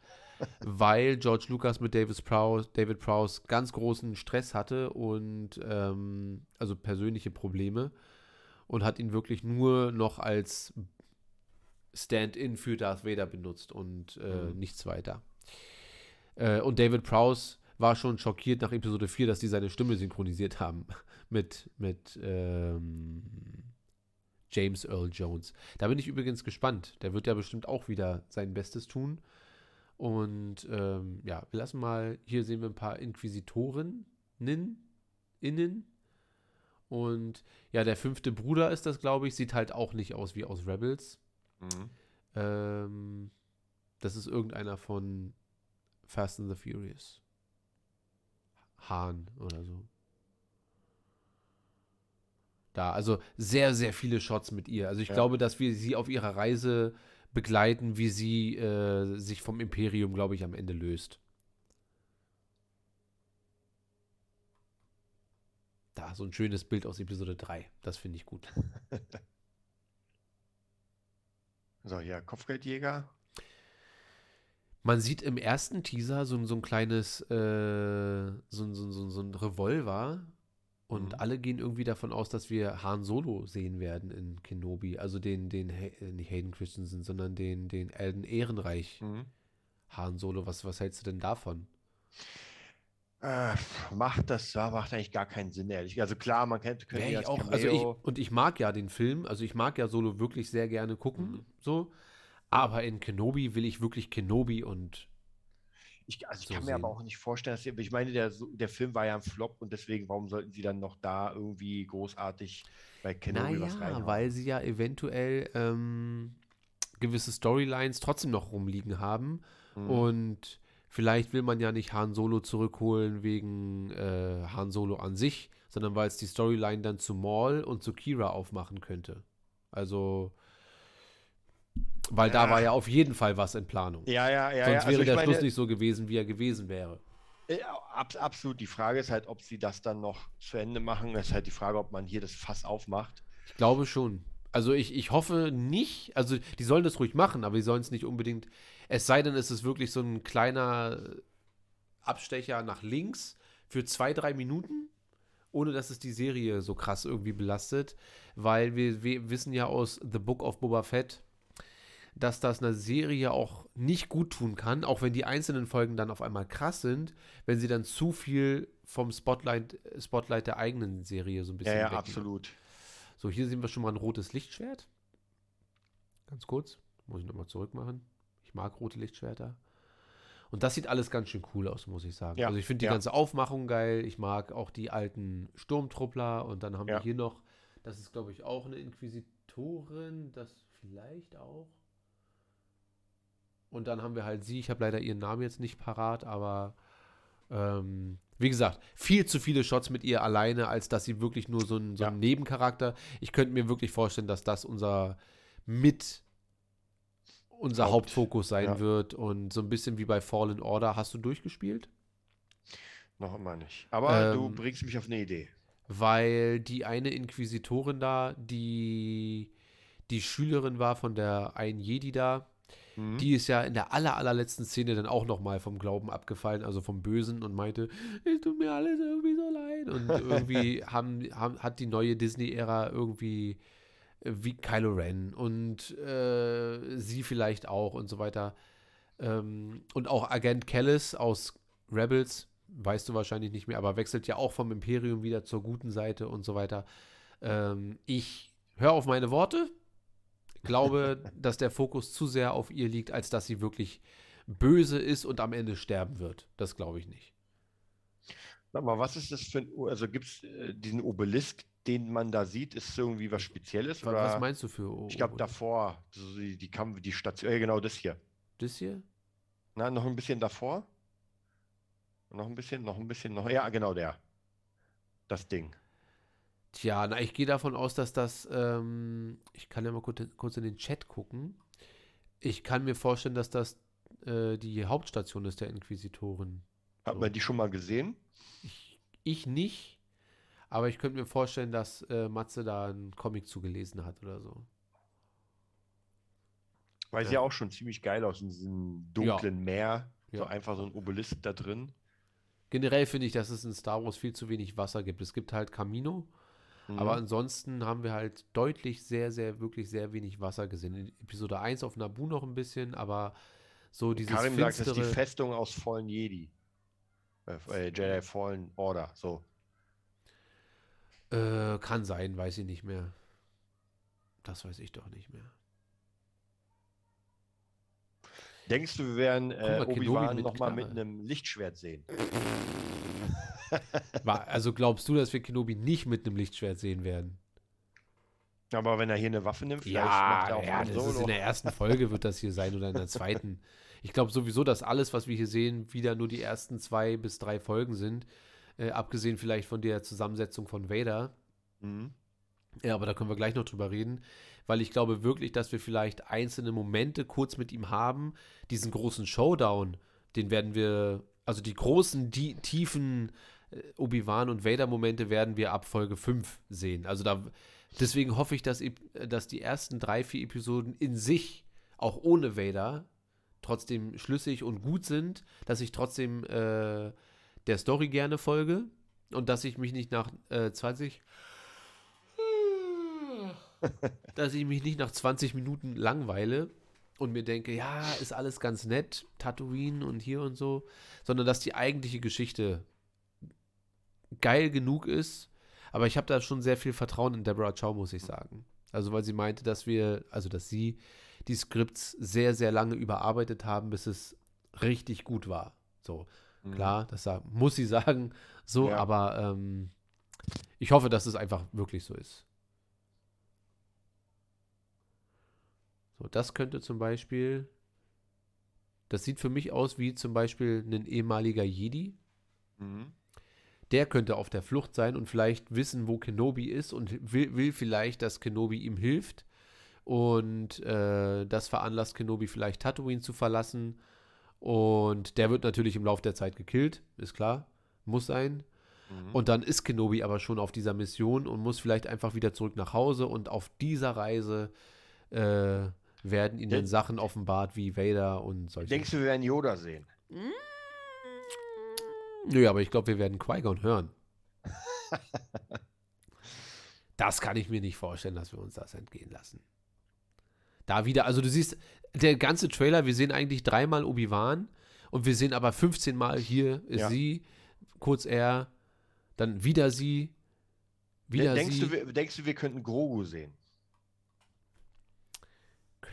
Speaker 1: weil George Lucas mit David Prowse, David Prowse ganz großen Stress hatte und ähm, also persönliche Probleme und hat ihn wirklich nur noch als Stand-in für Darth Vader benutzt und äh,
Speaker 2: Mhm.
Speaker 1: nichts weiter. Äh, und David Prowse war schon schockiert nach Episode 4, dass die seine Stimme synchronisiert haben *laughs* mit, mit ähm, James Earl Jones. Da bin ich übrigens gespannt. Der wird ja bestimmt auch wieder sein Bestes tun. Und ähm, ja, wir lassen mal, hier sehen wir ein paar Inquisitorinnen, innen. Und ja, der fünfte Bruder ist das, glaube ich, sieht halt auch nicht aus wie aus Rebels.
Speaker 2: Mhm.
Speaker 1: Ähm, das ist irgendeiner von Fast and the Furious. Hahn oder so. Da, also sehr, sehr viele Shots mit ihr. Also ich
Speaker 2: Ja.
Speaker 1: glaube, dass wir sie auf ihrer Reise begleiten, wie sie äh, sich vom Imperium, glaube ich, am Ende löst. Da, so ein schönes Bild aus Episode 3. Das finde ich gut. *laughs*
Speaker 2: So, hier, Kopfgeldjäger.
Speaker 1: Man sieht im ersten Teaser so, ein- so ein kleines, äh, so, so, so, so ein Revolver und
Speaker 2: Mhm.
Speaker 1: alle gehen irgendwie davon aus, dass wir Han Solo sehen werden in Kenobi. Also den, den, äh, nicht Hayden Christensen, sondern den, den Elden Ehrenreich
Speaker 2: Mhm.
Speaker 1: Han Solo. Was, was hältst du denn davon?
Speaker 2: Äh, macht das, macht eigentlich gar keinen Sinn, ehrlich. Also klar, man kennt, könnte ja
Speaker 1: ich
Speaker 2: als
Speaker 1: auch, also ich, und ich mag ja den Film, also ich mag ja Solo wirklich sehr gerne gucken,
Speaker 2: Mhm.
Speaker 1: so. Aber in Kenobi will ich wirklich Kenobi und
Speaker 2: Ich, also ich
Speaker 1: so
Speaker 2: kann mir aber auch nicht vorstellen, dass sie, ich meine, der, der Film war ja ein Flop und deswegen, warum sollten sie dann noch da irgendwie großartig bei Kenobi was
Speaker 1: naja,
Speaker 2: reinhauen?
Speaker 1: weil sie ja eventuell ähm, gewisse Storylines trotzdem noch rumliegen haben.
Speaker 2: Mhm.
Speaker 1: Und vielleicht will man ja nicht Han Solo zurückholen wegen äh, Han Solo an sich, sondern weil es die Storyline dann zu Maul und zu Kira aufmachen könnte. Also, weil da
Speaker 2: Ja.
Speaker 1: war ja auf jeden Fall was in Planung.
Speaker 2: Ja, ja, ja.
Speaker 1: Sonst
Speaker 2: ja. Also
Speaker 1: wäre der
Speaker 2: meine,
Speaker 1: Schluss nicht so gewesen, wie er gewesen wäre.
Speaker 2: Äh, ab, absolut. Die Frage ist halt, ob sie das dann noch zu Ende machen. Das ist halt die Frage, ob man hier das Fass aufmacht.
Speaker 1: Ich glaube schon. Also ich, ich hoffe nicht, also die sollen das ruhig machen, aber die sollen es nicht unbedingt, es sei denn, es ist wirklich so ein kleiner Abstecher nach links für zwei, drei Minuten, ohne dass es die Serie so krass irgendwie belastet, weil wir, wir wissen ja aus The Book of Boba Fett, dass das einer Serie auch nicht gut tun kann, auch wenn die einzelnen Folgen dann auf einmal krass sind, wenn sie dann zu viel vom Spotlight, Spotlight der eigenen Serie so ein bisschen
Speaker 2: Ja, ja, absolut.
Speaker 1: So, hier sehen wir schon mal ein rotes Lichtschwert. Ganz kurz. Muss ich nochmal zurückmachen. Ich mag rote Lichtschwerter. Und das sieht alles ganz schön cool aus, muss ich sagen.
Speaker 2: Ja,
Speaker 1: also ich finde die
Speaker 2: ja.
Speaker 1: ganze Aufmachung geil. Ich mag auch die alten Sturmtruppler. Und dann haben wir
Speaker 2: Ja.
Speaker 1: hier noch, das ist glaube ich auch eine Inquisitorin, das vielleicht auch. Und dann haben wir halt sie, ich habe leider ihren Namen jetzt nicht parat, aber ähm, wie gesagt, viel zu viele Shots mit ihr alleine, als dass sie wirklich nur so ein, so ein Nebencharakter. Ich könnte mir wirklich vorstellen, dass das unser mit unser
Speaker 2: Haupt-
Speaker 1: Hauptfokus sein
Speaker 2: ja.
Speaker 1: wird und so ein bisschen wie bei Fallen Order. Hast du durchgespielt?
Speaker 2: Noch immer nicht. Aber du
Speaker 1: Ähm,
Speaker 2: bringst mich auf eine Idee.
Speaker 1: Weil die eine Inquisitorin da, die die Schülerin war von der einen Jedi da,
Speaker 2: Mhm.
Speaker 1: die ist ja in der aller, allerletzten Szene dann auch nochmal vom Glauben abgefallen, also vom Bösen und meinte, es tut mir alles irgendwie so leid. Und *laughs* irgendwie haben, haben, hat die neue Disney-Ära irgendwie äh, wie Kylo Ren und äh, sie vielleicht auch und so weiter. Ähm, und auch Agent Kellis aus Rebels, weißt du wahrscheinlich nicht mehr, aber wechselt ja auch vom Imperium wieder zur guten Seite und so weiter. Ähm, ich höre auf meine Worte, glaube, dass der Fokus zu sehr auf ihr liegt, als dass sie wirklich böse ist und am Ende sterben wird. Das glaube ich nicht.
Speaker 2: Sag mal, was ist das für ein, also gibt es äh, diesen Obelisk, den man da sieht, ist irgendwie was Spezielles?
Speaker 1: Wa-
Speaker 2: Oder?
Speaker 1: was meinst du für O-
Speaker 2: Ich glaube
Speaker 1: Obelisk?
Speaker 2: davor, so die, die kam, die Station, ja genau das hier.
Speaker 1: Das hier?
Speaker 2: Na, noch ein bisschen davor? Noch ein bisschen, noch ein bisschen, noch, ja genau der. Das Ding.
Speaker 1: Tja, na, ich gehe davon aus, dass das, ähm, ich kann ja mal kurz, kurz in den Chat gucken. Ich kann mir vorstellen, dass das äh, die Hauptstation ist der Inquisitoren.
Speaker 2: Hat man die schon mal gesehen?
Speaker 1: Ich nicht, aber ich könnte mir vorstellen, dass äh, Matze da einen Comic zugelesen hat oder so.
Speaker 2: Weil sie
Speaker 1: Ja.
Speaker 2: ja auch schon ziemlich geil aus in diesem dunklen Meer. So
Speaker 1: Ja.
Speaker 2: einfach so ein Obelisk da drin.
Speaker 1: Generell finde ich, dass es in Star Wars viel zu wenig Wasser gibt. Es gibt halt Camino,
Speaker 2: Mhm.
Speaker 1: aber ansonsten haben wir halt deutlich sehr, sehr, wirklich sehr wenig Wasser gesehen. In Episode 1 auf Naboo noch ein bisschen, aber so dieses
Speaker 2: Karim sagt, das ist die
Speaker 1: finstere-
Speaker 2: Festung aus Fallen Jedi. Äh, äh, Jedi Fallen Order, so.
Speaker 1: Äh, kann sein, weiß ich nicht mehr. Das weiß ich doch nicht mehr.
Speaker 2: Denkst du, wir werden äh, Obi-Wan nochmal mit einem Lichtschwert sehen? *laughs*
Speaker 1: Also glaubst du, dass wir Kenobi nicht mit einem Lichtschwert sehen werden?
Speaker 2: Aber wenn er hier eine Waffe nimmt, vielleicht
Speaker 1: Ja,
Speaker 2: macht er auch
Speaker 1: ja das ist
Speaker 2: Solo.
Speaker 1: in der ersten Folge wird das hier sein oder in der zweiten. Ich glaube sowieso, dass alles, was wir hier sehen, wieder nur die ersten zwei bis drei Folgen sind. Äh, abgesehen vielleicht von der Zusammensetzung von Vader.
Speaker 2: Mhm.
Speaker 1: Ja, aber da können wir gleich noch drüber reden, weil ich glaube wirklich, dass wir vielleicht einzelne Momente kurz mit ihm haben. Diesen großen Showdown, den werden wir, also die großen, die tiefen äh, Obi-Wan und Vader-Momente werden wir ab Folge 5 sehen. Also da, deswegen hoffe ich, dass, ep- dass die ersten drei, vier Episoden in sich, auch ohne Vader, trotzdem schlüssig und gut sind, dass ich trotzdem äh, der Story gerne folge und dass ich mich nicht nach äh, 20 *laughs* dass ich mich nicht nach 20 Minuten langweile und mir denke, ja, ist alles ganz nett, Tatooine und hier und so, sondern dass die eigentliche Geschichte geil genug ist. Aber ich habe da schon sehr viel Vertrauen in Deborah Chow, muss ich sagen. Also, weil sie meinte, dass wir, also dass sie die Skripts sehr, sehr lange überarbeitet haben, bis es richtig gut war. So,
Speaker 2: Mhm.
Speaker 1: klar, das muss sie sagen, so,
Speaker 2: Ja.
Speaker 1: aber ähm, ich hoffe, dass es einfach wirklich so ist. So, das könnte zum Beispiel, das sieht für mich aus wie zum Beispiel ein ehemaliger Jedi.
Speaker 2: Mhm.
Speaker 1: Der könnte auf der Flucht sein und vielleicht wissen, wo Kenobi ist und will, will vielleicht, dass Kenobi ihm hilft. Und äh, das veranlasst Kenobi vielleicht Tatooine zu verlassen. Und der wird natürlich im Laufe der Zeit gekillt, ist klar, muss sein.
Speaker 2: Mhm.
Speaker 1: Und dann ist Kenobi aber schon auf dieser Mission und muss vielleicht einfach wieder zurück nach Hause. Und auf dieser Reise äh, werden ihm
Speaker 2: Den-
Speaker 1: dann Sachen offenbart wie Vader und solche.
Speaker 2: Denkst du, wir werden Yoda sehen?
Speaker 1: Nö, aber ich glaube, wir werden Qui-Gon hören. *laughs* das kann ich mir nicht vorstellen, dass wir uns das entgehen lassen. Da wieder, also du siehst, der ganze Trailer, wir sehen eigentlich dreimal Obi-Wan und wir sehen aber 15 Mal hier ist
Speaker 2: Ja.
Speaker 1: sie, kurz er, dann wieder sie, wieder
Speaker 2: denkst,
Speaker 1: sie.
Speaker 2: du, denkst du, wir könnten Grogu sehen?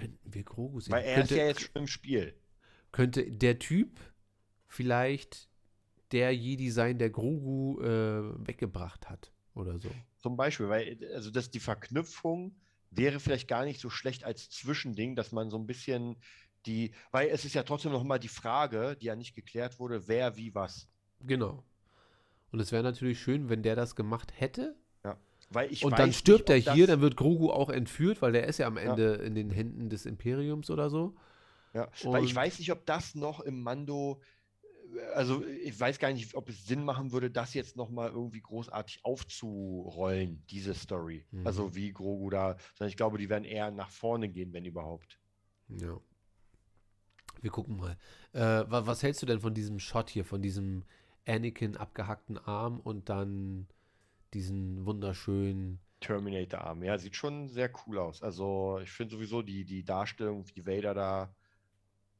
Speaker 1: Könnten wir Grogu sehen?
Speaker 2: Weil er
Speaker 1: könnte,
Speaker 2: ist ja jetzt schon im Spiel.
Speaker 1: könnte der Typ vielleicht der Jedi sein, der Grogu äh, weggebracht hat oder so.
Speaker 2: Zum Beispiel, weil also das, die Verknüpfung wäre vielleicht gar nicht so schlecht als Zwischending, dass man so ein bisschen die, weil es ist ja trotzdem noch mal die Frage, die ja nicht geklärt wurde, wer wie was.
Speaker 1: Genau. Und es wäre natürlich schön, wenn der das gemacht hätte.
Speaker 2: Ja. Weil ich
Speaker 1: und dann
Speaker 2: nicht,
Speaker 1: stirbt
Speaker 2: ob
Speaker 1: er hier, dann wird Grogu auch entführt, weil der ist ja am
Speaker 2: Ja.
Speaker 1: Ende in den Händen des Imperiums oder so.
Speaker 2: Ja, weil ich
Speaker 1: Und-
Speaker 2: weiß nicht, ob das noch im Mando, äh, also ich weiß gar nicht, ob es Sinn machen würde, das jetzt noch mal irgendwie großartig aufzurollen, diese Story.
Speaker 1: Mhm.
Speaker 2: Also wie Grogu da, sondern ich glaube, die werden eher nach vorne gehen, wenn überhaupt.
Speaker 1: Ja. Wir gucken mal. Äh, wa was hältst du denn von diesem Shot hier, von diesem Anakin abgehackten Arm und dann diesen wunderschönen
Speaker 2: Terminator-Arm, ja, sieht schon sehr cool aus. Also ich finde sowieso die, die Darstellung, wie Vader da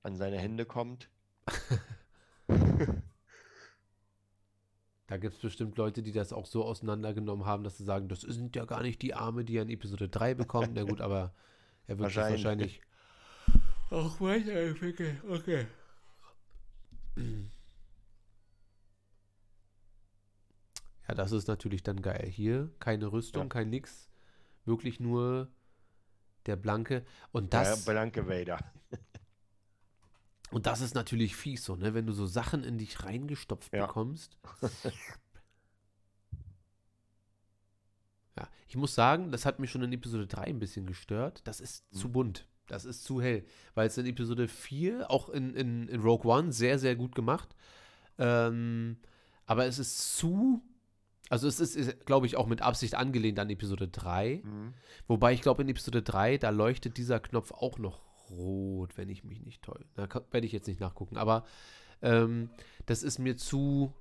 Speaker 2: an seine Hände kommt. *laughs*
Speaker 1: Da gibt es bestimmt Leute, die das auch so auseinandergenommen haben, dass sie sagen, das sind ja gar nicht die Arme, die er in Episode 3 bekommt. Na gut, aber er wird sich
Speaker 2: Wahrscheinlich.
Speaker 1: wahrscheinlich auch weiterentwickeln. Okay. *clears throat* Ja, das ist natürlich dann geil. Hier keine Rüstung,
Speaker 2: Ja.
Speaker 1: kein nix. Wirklich nur der blanke. Und das,
Speaker 2: Blanke Vader. *laughs*
Speaker 1: und das ist natürlich fies so, ne? Wenn du so Sachen in dich reingestopft
Speaker 2: Ja.
Speaker 1: bekommst. *laughs* Ja, ich muss sagen, das hat mich schon in Episode 3 ein bisschen gestört. Das ist
Speaker 2: Mhm.
Speaker 1: zu bunt. Das ist zu hell. Weil es in Episode 4, auch in, in, in Rogue One, sehr, sehr gut gemacht. Ähm, aber es ist zu. Also es ist, ist glaube ich, auch mit Absicht angelehnt an Episode 3.
Speaker 2: Mhm.
Speaker 1: Wobei ich glaube, in Episode 3, da leuchtet dieser Knopf auch noch rot, wenn ich mich nicht toll. Da werde ich jetzt nicht nachgucken. Aber ähm, das ist mir zu.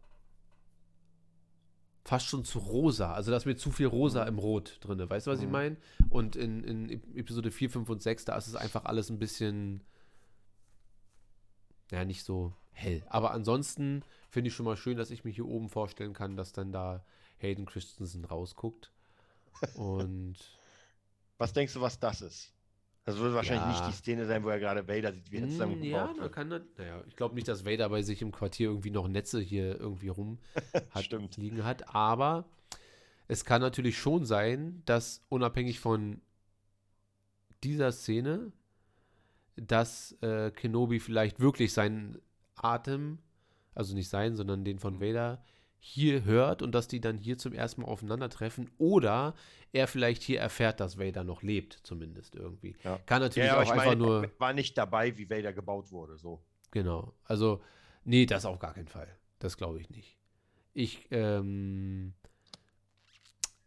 Speaker 1: Fast schon zu rosa. Also da ist mir zu viel rosa im Rot drin. Weißt du, was ich
Speaker 2: Mhm.
Speaker 1: meine? Und in, in Ep- Episode 4, 5 und 6, da ist es einfach alles ein bisschen. Ja, nicht so hell. Aber ansonsten finde ich schon mal schön, dass ich mir hier oben vorstellen kann, dass dann da Hayden Christensen rausguckt. Und *laughs*
Speaker 2: Was denkst du, was das ist? Das wird wahrscheinlich
Speaker 1: Ja.
Speaker 2: nicht die Szene sein, wo er gerade Vader sieht, wie er zusammen
Speaker 1: Mm, Ja,
Speaker 2: gebaut
Speaker 1: da
Speaker 2: wird.
Speaker 1: kann das, naja, ich glaube nicht, dass Vader bei sich im Quartier irgendwie noch Netze hier irgendwie rum *laughs* hat, liegen hat, aber es kann natürlich schon sein, dass unabhängig von dieser Szene, dass äh, Kenobi vielleicht wirklich seinen Atem, also nicht sein, sondern den
Speaker 2: Mhm.
Speaker 1: von Vader, hier hört und dass die dann hier zum ersten Mal aufeinandertreffen oder er vielleicht hier erfährt, dass Vader noch lebt, zumindest irgendwie.
Speaker 2: Ja.
Speaker 1: Kann natürlich
Speaker 2: ja,
Speaker 1: auch
Speaker 2: ich
Speaker 1: einfach
Speaker 2: meine,
Speaker 1: nur.
Speaker 2: war nicht dabei, wie Vader gebaut wurde. So.
Speaker 1: Genau. Also, nee, das auf gar keinen Fall. Das glaube ich nicht. Ich ähm,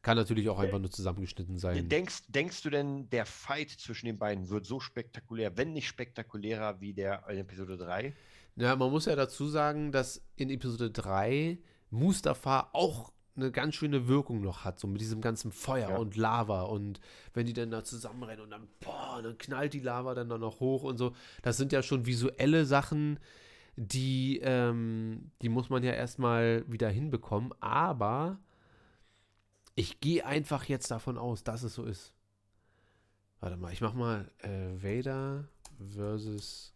Speaker 1: kann natürlich auch einfach nur zusammengeschnitten sein.
Speaker 2: Denkst, denkst du denn, der Fight zwischen den beiden wird so spektakulär, wenn nicht spektakulärer wie der in Episode 3?
Speaker 1: Ja, man muss ja dazu sagen, dass in Episode 3 Mustafa auch eine ganz schöne Wirkung noch hat, so mit diesem ganzen Feuer
Speaker 2: Ja.
Speaker 1: und Lava und wenn die dann da zusammenrennen und dann, boah, dann knallt die Lava dann da noch hoch und so. Das sind ja schon visuelle Sachen, die, ähm, die muss man ja erstmal wieder hinbekommen, aber ich gehe einfach jetzt davon aus, dass es so ist. Warte mal, ich mach mal äh, Vader versus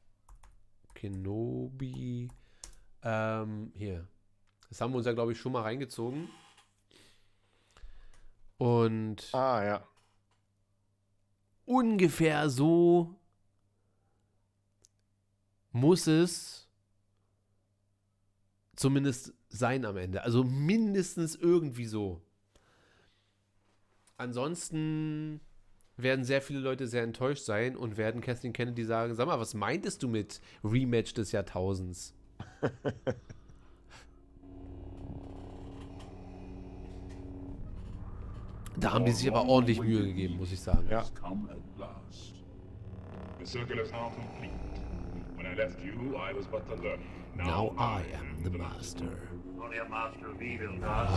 Speaker 1: Kenobi. Ähm, hier. Das haben wir uns ja, glaube ich, schon mal reingezogen. Und
Speaker 2: Ah, ja.
Speaker 1: ungefähr so muss es zumindest sein am Ende. Also mindestens irgendwie so. Ansonsten werden sehr viele Leute sehr enttäuscht sein und werden Kathleen Kennedy sagen, sag mal, was meintest du mit Rematch des Jahrtausends? *laughs* Da haben die sich aber ordentlich Mühe gegeben, muss ich sagen.
Speaker 2: Ja.
Speaker 13: Now complete. When I left you, I was but the learner.
Speaker 1: Now I am the master.
Speaker 14: Only a master of evil, God.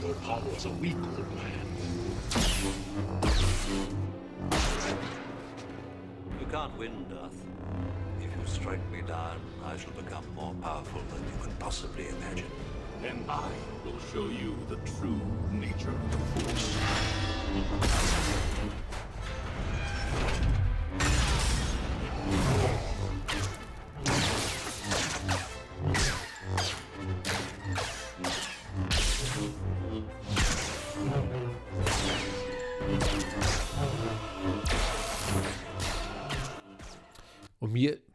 Speaker 13: Your powers are weak, old man.
Speaker 3: Can't win, Darth. If you strike me down, I shall become more powerful than you can possibly imagine.
Speaker 13: Then I will show you the true nature of the Force.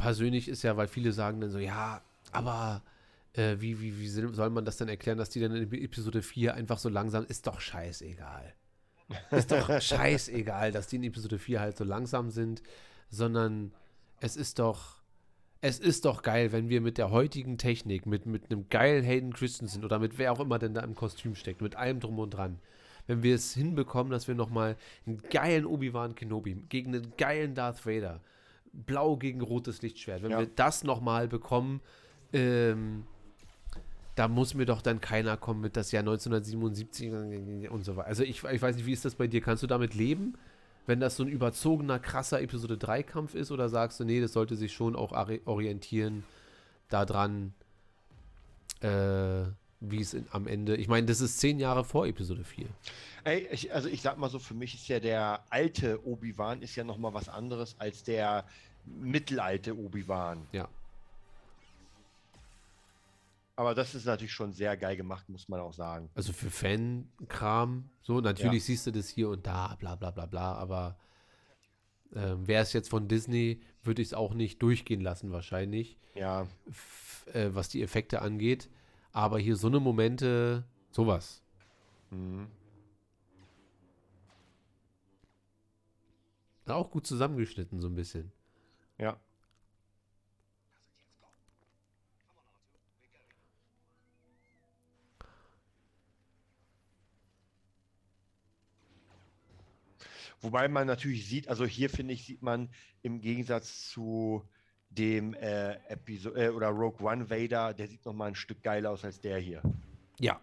Speaker 1: Persönlich ist ja, weil viele sagen dann so, ja, aber äh, wie, wie, wie soll man das denn erklären, dass die dann in Episode 4 einfach so langsam, ist doch scheißegal. Ist doch *laughs* scheißegal, dass die in Episode 4 halt so langsam sind, sondern es ist doch, es ist doch geil, wenn wir mit der heutigen Technik, mit, mit einem geilen Hayden Christensen oder mit wer auch immer denn da im Kostüm steckt, mit allem drum und dran, wenn wir es hinbekommen, dass wir nochmal einen geilen Obi-Wan Kenobi gegen einen geilen Darth Vader, blau gegen rotes Lichtschwert, wenn
Speaker 2: Ja.
Speaker 1: wir das nochmal bekommen, ähm, da muss mir doch dann keiner kommen mit das Jahr 1977 und so weiter. Also ich, ich weiß nicht, wie ist das bei dir? Kannst du damit leben, wenn das so ein überzogener, krasser Episode 3 Kampf ist oder sagst du, nee, das sollte sich schon auch orientieren daran, äh, wie es am Ende, ich meine, das ist zehn Jahre vor Episode 4.
Speaker 2: Ey, ich, also ich sag mal so, für mich ist ja der alte Obi-Wan ist ja noch mal was anderes als der mittelalte Obi-Wan.
Speaker 1: Ja.
Speaker 2: Aber das ist natürlich schon sehr geil gemacht, muss man auch sagen.
Speaker 1: Also für Fan-Kram, so, natürlich siehst du das hier und da, bla bla bla bla, aber ähm, wäre es jetzt von Disney, würde ich es auch nicht durchgehen lassen, wahrscheinlich.
Speaker 2: Ja.
Speaker 1: F äh, was die Effekte angeht. Aber hier so eine Momente, sowas.
Speaker 2: Mhm.
Speaker 1: Auch gut zusammengeschnitten, so ein bisschen.
Speaker 2: Ja. Wobei man natürlich sieht, also hier finde ich, sieht man im Gegensatz zu dem äh, Episode äh, oder Rogue One Vader, der sieht noch mal ein Stück geiler aus als der hier.
Speaker 1: Ja.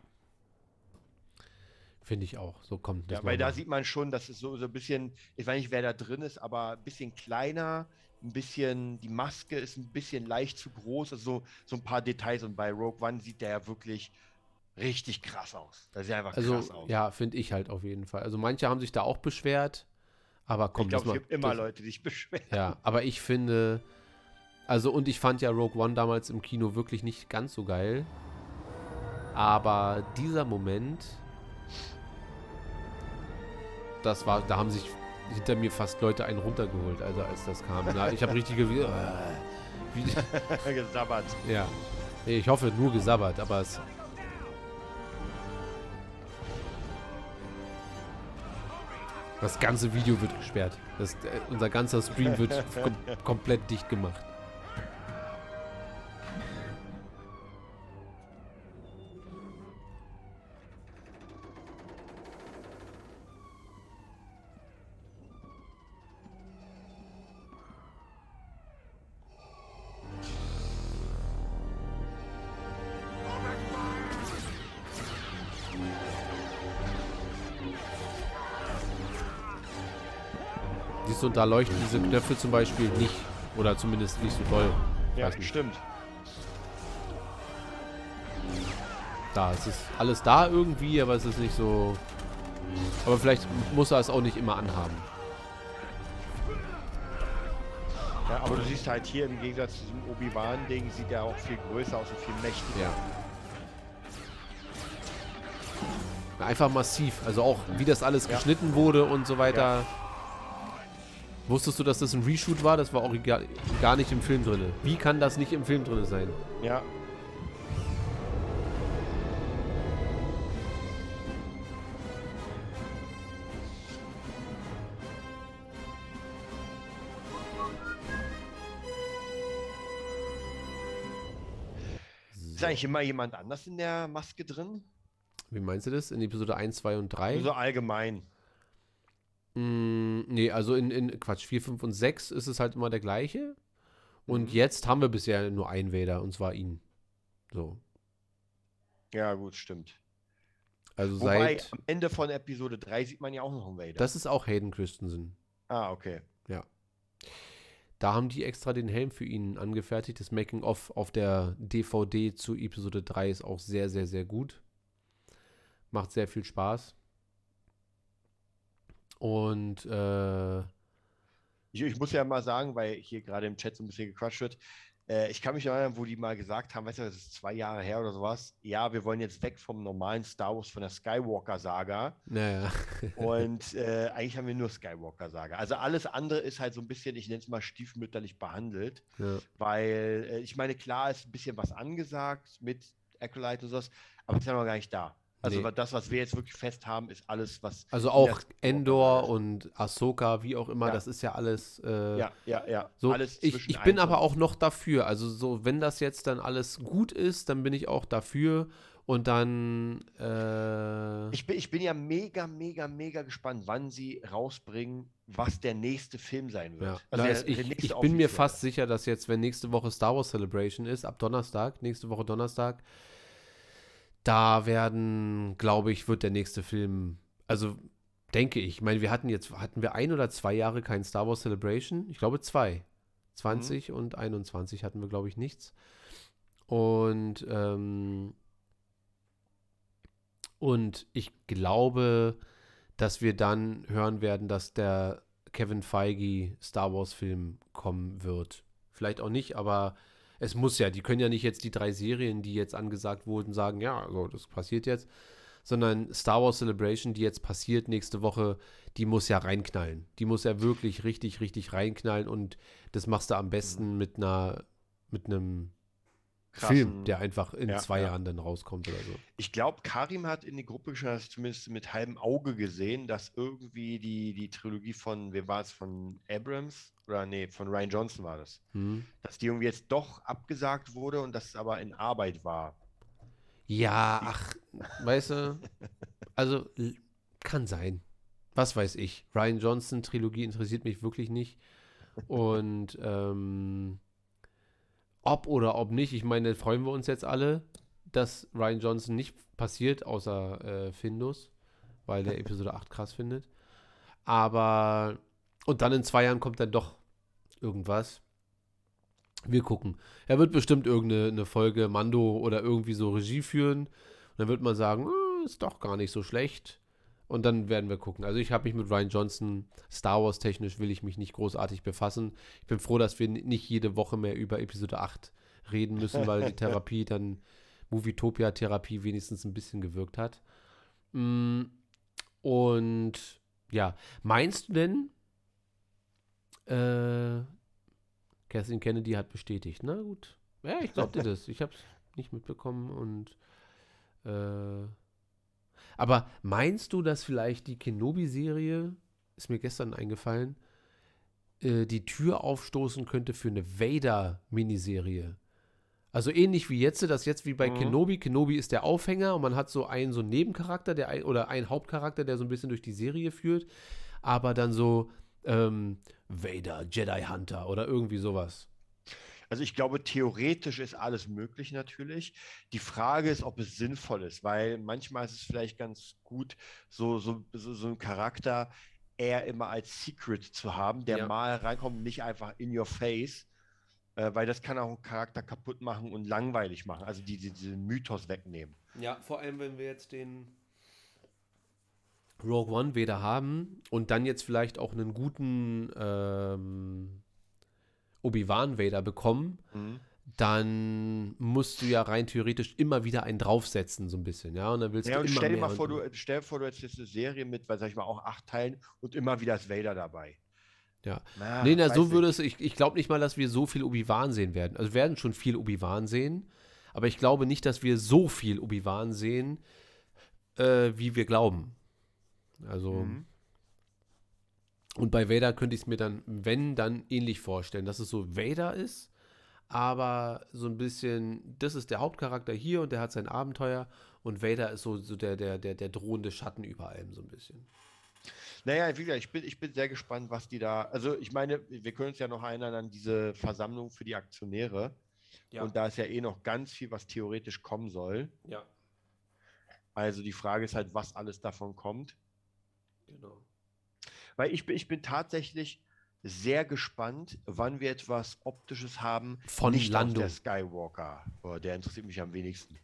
Speaker 1: Finde ich auch. So kommt das
Speaker 2: Ja, weil da sieht man schon, dass es so, so ein bisschen, ich weiß nicht, wer da drin ist, aber ein bisschen kleiner, ein bisschen, die Maske ist ein bisschen leicht zu groß, also so, so ein paar Details und bei Rogue One sieht der ja wirklich richtig krass aus. Das sieht einfach
Speaker 1: Also,
Speaker 2: krass aus.
Speaker 1: ja, finde ich halt auf jeden Fall. Also, manche haben sich da auch beschwert, aber komm,
Speaker 2: ich glaube, es gibt immer Leute, die sich *laughs* beschweren.
Speaker 1: Ja, aber ich finde, also und ich fand ja Rogue One damals im Kino wirklich nicht ganz so geil. Aber dieser Moment, das war, da haben sich hinter mir fast Leute einen runtergeholt, also als das kam. Na, ich habe richtig gew- äh, *laughs*
Speaker 2: Gesabbert.
Speaker 1: ja. Ich hoffe nur gesabbert, aber es. Das ganze Video wird gesperrt. Das, äh, unser ganzer Stream wird *laughs* kom komplett dicht gemacht. Da leuchten diese Knöpfe zum Beispiel nicht. Oder zumindest nicht so doll.
Speaker 2: Ja,
Speaker 1: nicht.
Speaker 2: stimmt.
Speaker 1: Da, es ist alles da irgendwie, aber es ist nicht so... Aber vielleicht muss er es auch nicht immer anhaben.
Speaker 2: Ja, aber du siehst halt hier im Gegensatz zu diesem Obi-Wan-Ding, sieht er auch viel größer aus und viel mächtiger.
Speaker 1: Ja. Einfach massiv. Also auch, wie das alles
Speaker 2: ja.
Speaker 1: geschnitten wurde und so weiter. Ja. Wusstest du, dass das ein Reshoot war? Das war auch gar, nicht im Film drin. Wie kann das nicht im Film drin sein?
Speaker 2: Ja. Ist eigentlich immer jemand anders in der Maske drin?
Speaker 1: Wie meinst du das? In Episode 1, 2 und 3?
Speaker 2: So allgemein.
Speaker 1: Mm, nee, also in, in Quatsch, 4, 5 und 6 ist es halt immer der gleiche. Und
Speaker 2: Mhm.
Speaker 1: jetzt haben wir bisher nur einen Vader, und zwar ihn. So.
Speaker 2: Ja, gut, stimmt.
Speaker 1: Also
Speaker 2: Wobei,
Speaker 1: seit.
Speaker 2: am Ende von Episode 3 sieht man ja auch noch einen Vader.
Speaker 1: Das ist auch Hayden Christensen.
Speaker 2: ah, okay.
Speaker 1: Ja. Da haben die extra den Helm für ihn angefertigt. Das Making-of auf der DVD zu Episode 3 ist auch sehr, sehr, sehr gut. Macht sehr viel Spaß. Und äh,
Speaker 2: Ich, ich muss ja mal sagen, weil hier gerade im Chat so ein bisschen gequatscht wird, äh, ich kann mich erinnern, wo die mal gesagt haben, weißt du, das ist zwei Jahre her oder sowas, ja, wir wollen jetzt weg vom normalen Star Wars, von der Skywalker-Saga.
Speaker 1: naja.
Speaker 2: Und *laughs* äh, eigentlich haben wir nur Skywalker-Saga. Also alles andere ist halt so ein bisschen, ich nenne es mal stiefmütterlich behandelt.
Speaker 1: ja.
Speaker 2: Weil äh, ich meine, klar ist ein bisschen was angesagt mit Acolyte und sowas, aber es ist ja noch gar nicht da. Also
Speaker 1: Nee.
Speaker 2: das, was wir jetzt wirklich fest haben, ist alles, was.
Speaker 1: Also auch Endor und Ahsoka, wie auch immer,
Speaker 2: Ja.
Speaker 1: das ist ja alles. Äh,
Speaker 2: Ja, ja, ja.
Speaker 1: So,
Speaker 2: alles
Speaker 1: ich, ich bin aber auch noch dafür. Also so, wenn das jetzt dann alles gut ist, dann bin ich auch dafür. Und dann, äh,
Speaker 2: Ich bin, ich bin ja mega, mega, mega gespannt, wann sie rausbringen, was der nächste Film sein wird.
Speaker 1: ja.
Speaker 2: Also der,
Speaker 1: es-
Speaker 2: der
Speaker 1: ich, ich bin mir fast sicher, dass jetzt, wenn nächste Woche Star Wars Celebration ist, ab Donnerstag, nächste Woche Donnerstag, da werden, glaube ich, wird der nächste Film, also denke ich, ich meine, wir hatten jetzt, hatten wir ein oder zwei Jahre kein Star Wars Celebration? Ich glaube zwei. 20
Speaker 2: Mhm.
Speaker 1: und 21 hatten wir, glaube ich, nichts. Und, ähm, und ich glaube, dass wir dann hören werden, dass der Kevin Feige Star Wars Film kommen wird. Vielleicht auch nicht, aber es muss ja. Die können ja nicht jetzt die drei Serien, die jetzt angesagt wurden, sagen, ja, so, das passiert jetzt. Sondern Star Wars Celebration, die jetzt passiert nächste Woche, die muss ja reinknallen. Die muss ja wirklich richtig, richtig reinknallen und das machst du am besten mit einer, mit einem Film,
Speaker 2: Krassen-
Speaker 1: der einfach in
Speaker 2: Ja,
Speaker 1: zwei
Speaker 2: ja.
Speaker 1: Jahren dann rauskommt oder so.
Speaker 2: Ich glaube, Karim hat in die Gruppe geschrieben, zumindest mit halbem Auge gesehen, dass irgendwie die, die Trilogie von, wer war es, von Abrams? Oder nee, von Ryan Johnson war das.
Speaker 1: Hm.
Speaker 2: Dass die irgendwie jetzt doch abgesagt wurde und dass es aber in Arbeit war.
Speaker 1: Ja, ach, weißt du, *laughs* also kann sein. Was weiß ich. Ryan Johnson Trilogie interessiert mich wirklich nicht. Und *laughs* ähm, ob oder ob nicht, ich meine, freuen wir uns jetzt alle, dass Ryan Johnson nicht passiert, außer äh, Findus, weil der *laughs* Episode 8 krass findet. Aber, und dann in zwei Jahren kommt dann doch irgendwas. Wir gucken. Er wird bestimmt irgendeine eine Folge Mando oder irgendwie so Regie führen. Und dann wird man sagen, "Ah, ist doch gar nicht so schlecht. Und dann werden wir gucken. Also ich habe mich mit Ryan Johnson, Star Wars technisch will ich mich nicht großartig befassen. Ich bin froh, dass wir nicht jede Woche mehr über Episode 8 reden müssen, weil die *laughs* Therapie dann, Movietopia-Therapie wenigstens ein bisschen gewirkt hat. Mm, Und ja, meinst du denn, äh, Kathleen Kennedy hat bestätigt, na gut. Ja, ich glaub dir das. Ich habe es nicht mitbekommen und äh, aber meinst du, dass vielleicht die Kenobi-Serie, ist mir gestern eingefallen, äh, die Tür aufstoßen könnte für eine Vader-Miniserie? Also ähnlich wie jetzt, das jetzt wie bei
Speaker 2: Mhm.
Speaker 1: Kenobi. Kenobi ist der Aufhänger und man hat so einen so einen Nebencharakter, der ein, oder einen Hauptcharakter, der so ein bisschen durch die Serie führt, aber dann so ähm, Vader, Jedi Hunter oder irgendwie sowas.
Speaker 2: Also ich glaube, theoretisch ist alles möglich natürlich. Die Frage ist, ob es sinnvoll ist, weil manchmal ist es vielleicht ganz gut, so, so, so, so einen Charakter eher immer als Secret zu haben, der
Speaker 1: Ja.
Speaker 2: mal reinkommt, nicht einfach in your face, äh, weil das kann auch einen Charakter kaputt machen und langweilig machen, also die, die, diesen Mythos wegnehmen.
Speaker 1: Ja, vor allem, wenn wir jetzt den Rogue One Vader haben und dann jetzt vielleicht auch einen guten ähm, Obi-Wan Vader bekommen,
Speaker 2: Mhm.
Speaker 1: dann musst du ja rein theoretisch immer wieder einen draufsetzen, so ein bisschen, ja. Und dann willst
Speaker 2: Ja,
Speaker 1: du
Speaker 2: und
Speaker 1: immer
Speaker 2: stell dir mal vor, du, stell dir vor, du hättest jetzt eine Serie mit, was sag ich mal, auch acht Teilen und immer wieder ist Vader dabei.
Speaker 1: Ja.
Speaker 2: Na,
Speaker 1: nee, na, so würde es, ich, ich glaube nicht mal, dass wir so viel Obi-Wan sehen werden. Also wir werden schon viel Obi-Wan sehen, aber ich glaube nicht, dass wir so viel Obi-Wan sehen, äh, wie wir glauben. Also.
Speaker 2: Mhm.
Speaker 1: Und bei Vader könnte ich es mir dann, wenn, dann ähnlich vorstellen, dass es so Vader ist, aber so ein bisschen, das ist der Hauptcharakter hier und der hat sein Abenteuer und Vader ist so, so der, der, der, der drohende Schatten über allem so ein bisschen.
Speaker 2: Naja, wie gesagt, ich bin, ich bin sehr gespannt, was die da. Also, ich meine, wir können uns ja noch erinnern an diese Versammlung für die Aktionäre.
Speaker 1: Ja.
Speaker 2: Und da ist ja eh noch ganz viel, was theoretisch kommen soll.
Speaker 1: Ja.
Speaker 2: Also, die Frage ist halt, was alles davon kommt.
Speaker 1: Genau.
Speaker 2: Weil ich bin, ich bin tatsächlich sehr gespannt, wann wir etwas Optisches haben.
Speaker 1: Von
Speaker 2: nicht
Speaker 1: Lando.
Speaker 2: aus der Skywalker. Oh, der interessiert mich am wenigsten.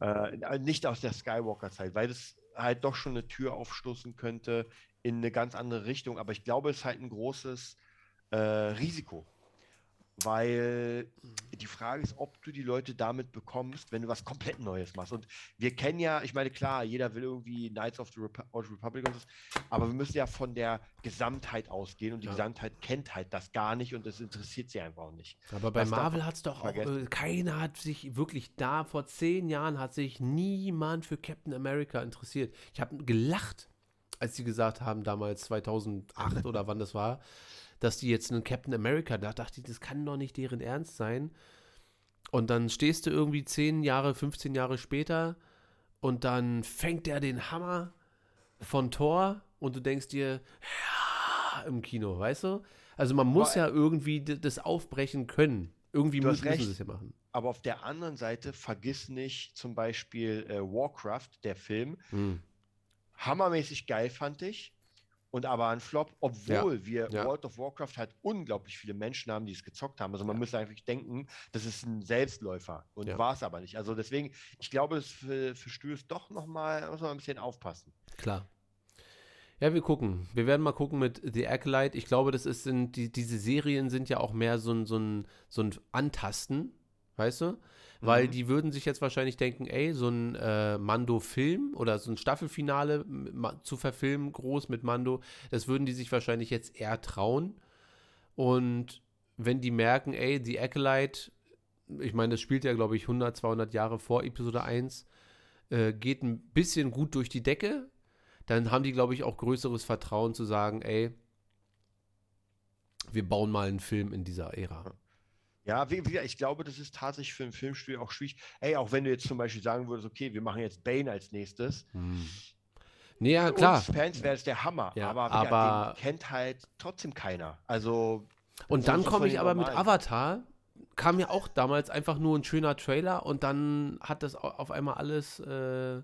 Speaker 2: Äh, nicht aus der Skywalker-Zeit, weil das halt doch schon eine Tür aufstoßen könnte in eine ganz andere Richtung. Aber ich glaube, es ist halt ein großes äh, Risiko. Weil die Frage ist, ob du die Leute damit bekommst, wenn du was komplett Neues machst. Und wir kennen ja, ich meine, klar, jeder will irgendwie Knights of the Repu Old Republic und das, aber wir müssen ja von der Gesamtheit ausgehen und die
Speaker 1: Ja.
Speaker 2: Gesamtheit kennt halt das gar nicht und das interessiert sie einfach auch nicht.
Speaker 1: Aber bei
Speaker 2: Das
Speaker 1: Marvel hat es doch auch, äh, keiner hat sich wirklich da, vor zehn Jahren hat sich niemand für Captain America interessiert. Ich habe gelacht, als sie gesagt haben, damals 2008 oder wann das war, dass die jetzt einen Captain America, da dachte ich, das kann doch nicht deren Ernst sein. Und dann stehst du irgendwie zehn Jahre, 15 Jahre später und dann fängt er den Hammer von Thor und du denkst dir, ja, im Kino, weißt du? Also man muss
Speaker 2: Aber-
Speaker 1: ja irgendwie das aufbrechen können. Irgendwie
Speaker 2: Du
Speaker 1: müssen,
Speaker 2: hast
Speaker 1: müssen
Speaker 2: recht.
Speaker 1: sie es ja machen.
Speaker 2: Aber auf der anderen Seite vergiss nicht zum Beispiel äh, Warcraft, der Film.
Speaker 1: Hm.
Speaker 2: Hammermäßig geil fand ich. Und aber ein Flop, obwohl
Speaker 1: Ja,
Speaker 2: wir
Speaker 1: ja.
Speaker 2: World of Warcraft halt unglaublich viele Menschen haben, die es gezockt haben. Also man müsste eigentlich denken, das ist ein Selbstläufer. Und
Speaker 1: Ja.
Speaker 2: war es aber nicht. Also deswegen, ich glaube, es Stöß doch nochmal, muss man ein bisschen aufpassen.
Speaker 1: Klar. Ja, wir gucken. Wir werden mal gucken mit The Acolyte. Ich glaube, das ist, sind, die, diese Serien sind ja auch mehr so ein, so ein, so ein Antasten, weißt du? Weil
Speaker 2: Mhm.
Speaker 1: die würden sich jetzt wahrscheinlich denken, ey, so ein äh, Mando-Film oder so ein Staffelfinale zu verfilmen, groß mit Mando, das würden die sich wahrscheinlich jetzt eher trauen. Und wenn die merken, ey, The Acolyte, ich meine, das spielt ja, glaube ich, 100, 200 Jahre vor Episode 1, äh, geht ein bisschen gut durch die Decke, dann haben die, glaube ich, auch größeres Vertrauen zu sagen, ey, wir bauen mal einen Film in dieser Ära.
Speaker 2: Ja, wie, wie, ich glaube, das ist tatsächlich für ein Filmstudio auch schwierig. Ey, auch wenn du jetzt zum Beispiel sagen würdest, okay, wir machen jetzt Bane als nächstes.
Speaker 1: Nee, ja,
Speaker 2: Für
Speaker 1: klar.
Speaker 2: uns Fans wäre es der Hammer.
Speaker 1: Ja,
Speaker 2: aber, wie
Speaker 1: aber-
Speaker 2: kennt halt trotzdem keiner. Also.
Speaker 1: Und dann komme ich aber mit
Speaker 2: normalen.
Speaker 1: Avatar, kam ja auch damals einfach nur ein schöner Trailer und dann hat das au- auf einmal alles äh,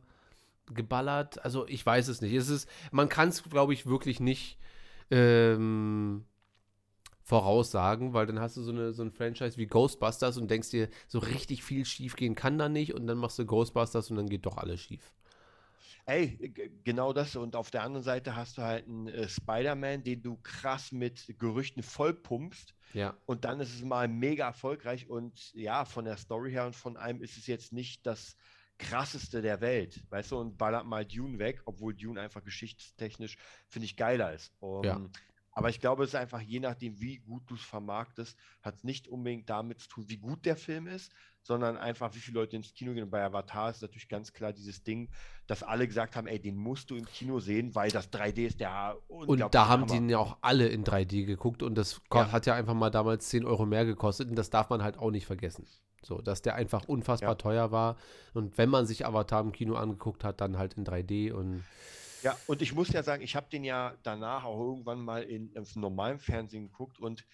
Speaker 1: geballert. Also ich weiß es nicht. Es ist, man kann es, glaube ich, wirklich nicht ähm, voraussagen, weil dann hast du so, eine, so ein Franchise wie Ghostbusters und denkst dir, so richtig viel schief gehen kann da nicht und dann machst du Ghostbusters und dann geht doch alles schief.
Speaker 2: Ey, genau das. Und auf der anderen Seite hast du halt einen äh, Spider-Man, den du krass mit Gerüchten vollpumpst.
Speaker 1: Ja.
Speaker 2: Und dann ist es mal mega erfolgreich. Und ja, von der Story her und von allem ist es jetzt nicht das krasseste der Welt. Weißt du, und ballert mal Dune weg, obwohl Dune einfach geschichtstechnisch, finde ich, geiler ist. Um,
Speaker 1: Ja.
Speaker 2: Aber ich glaube, es ist einfach je nachdem, wie gut du es vermarktest, hat es nicht unbedingt damit zu tun, wie gut der Film ist, sondern einfach, wie viele Leute ins Kino gehen. Und bei Avatar ist natürlich ganz klar dieses Ding, dass alle gesagt haben, ey, den musst du im Kino sehen, weil das 3D ist der
Speaker 1: Und da haben
Speaker 2: Hammer.
Speaker 1: die ja auch alle in 3D geguckt und das
Speaker 2: Ja.
Speaker 1: hat ja einfach mal damals 10 Euro mehr gekostet und das darf man halt auch nicht vergessen. So, dass der einfach unfassbar
Speaker 2: Ja.
Speaker 1: teuer war und wenn man sich Avatar im Kino angeguckt hat, dann halt in 3D und
Speaker 2: Ja, und ich muss ja sagen, ich habe den ja danach auch irgendwann mal in, im normalen Fernsehen geguckt und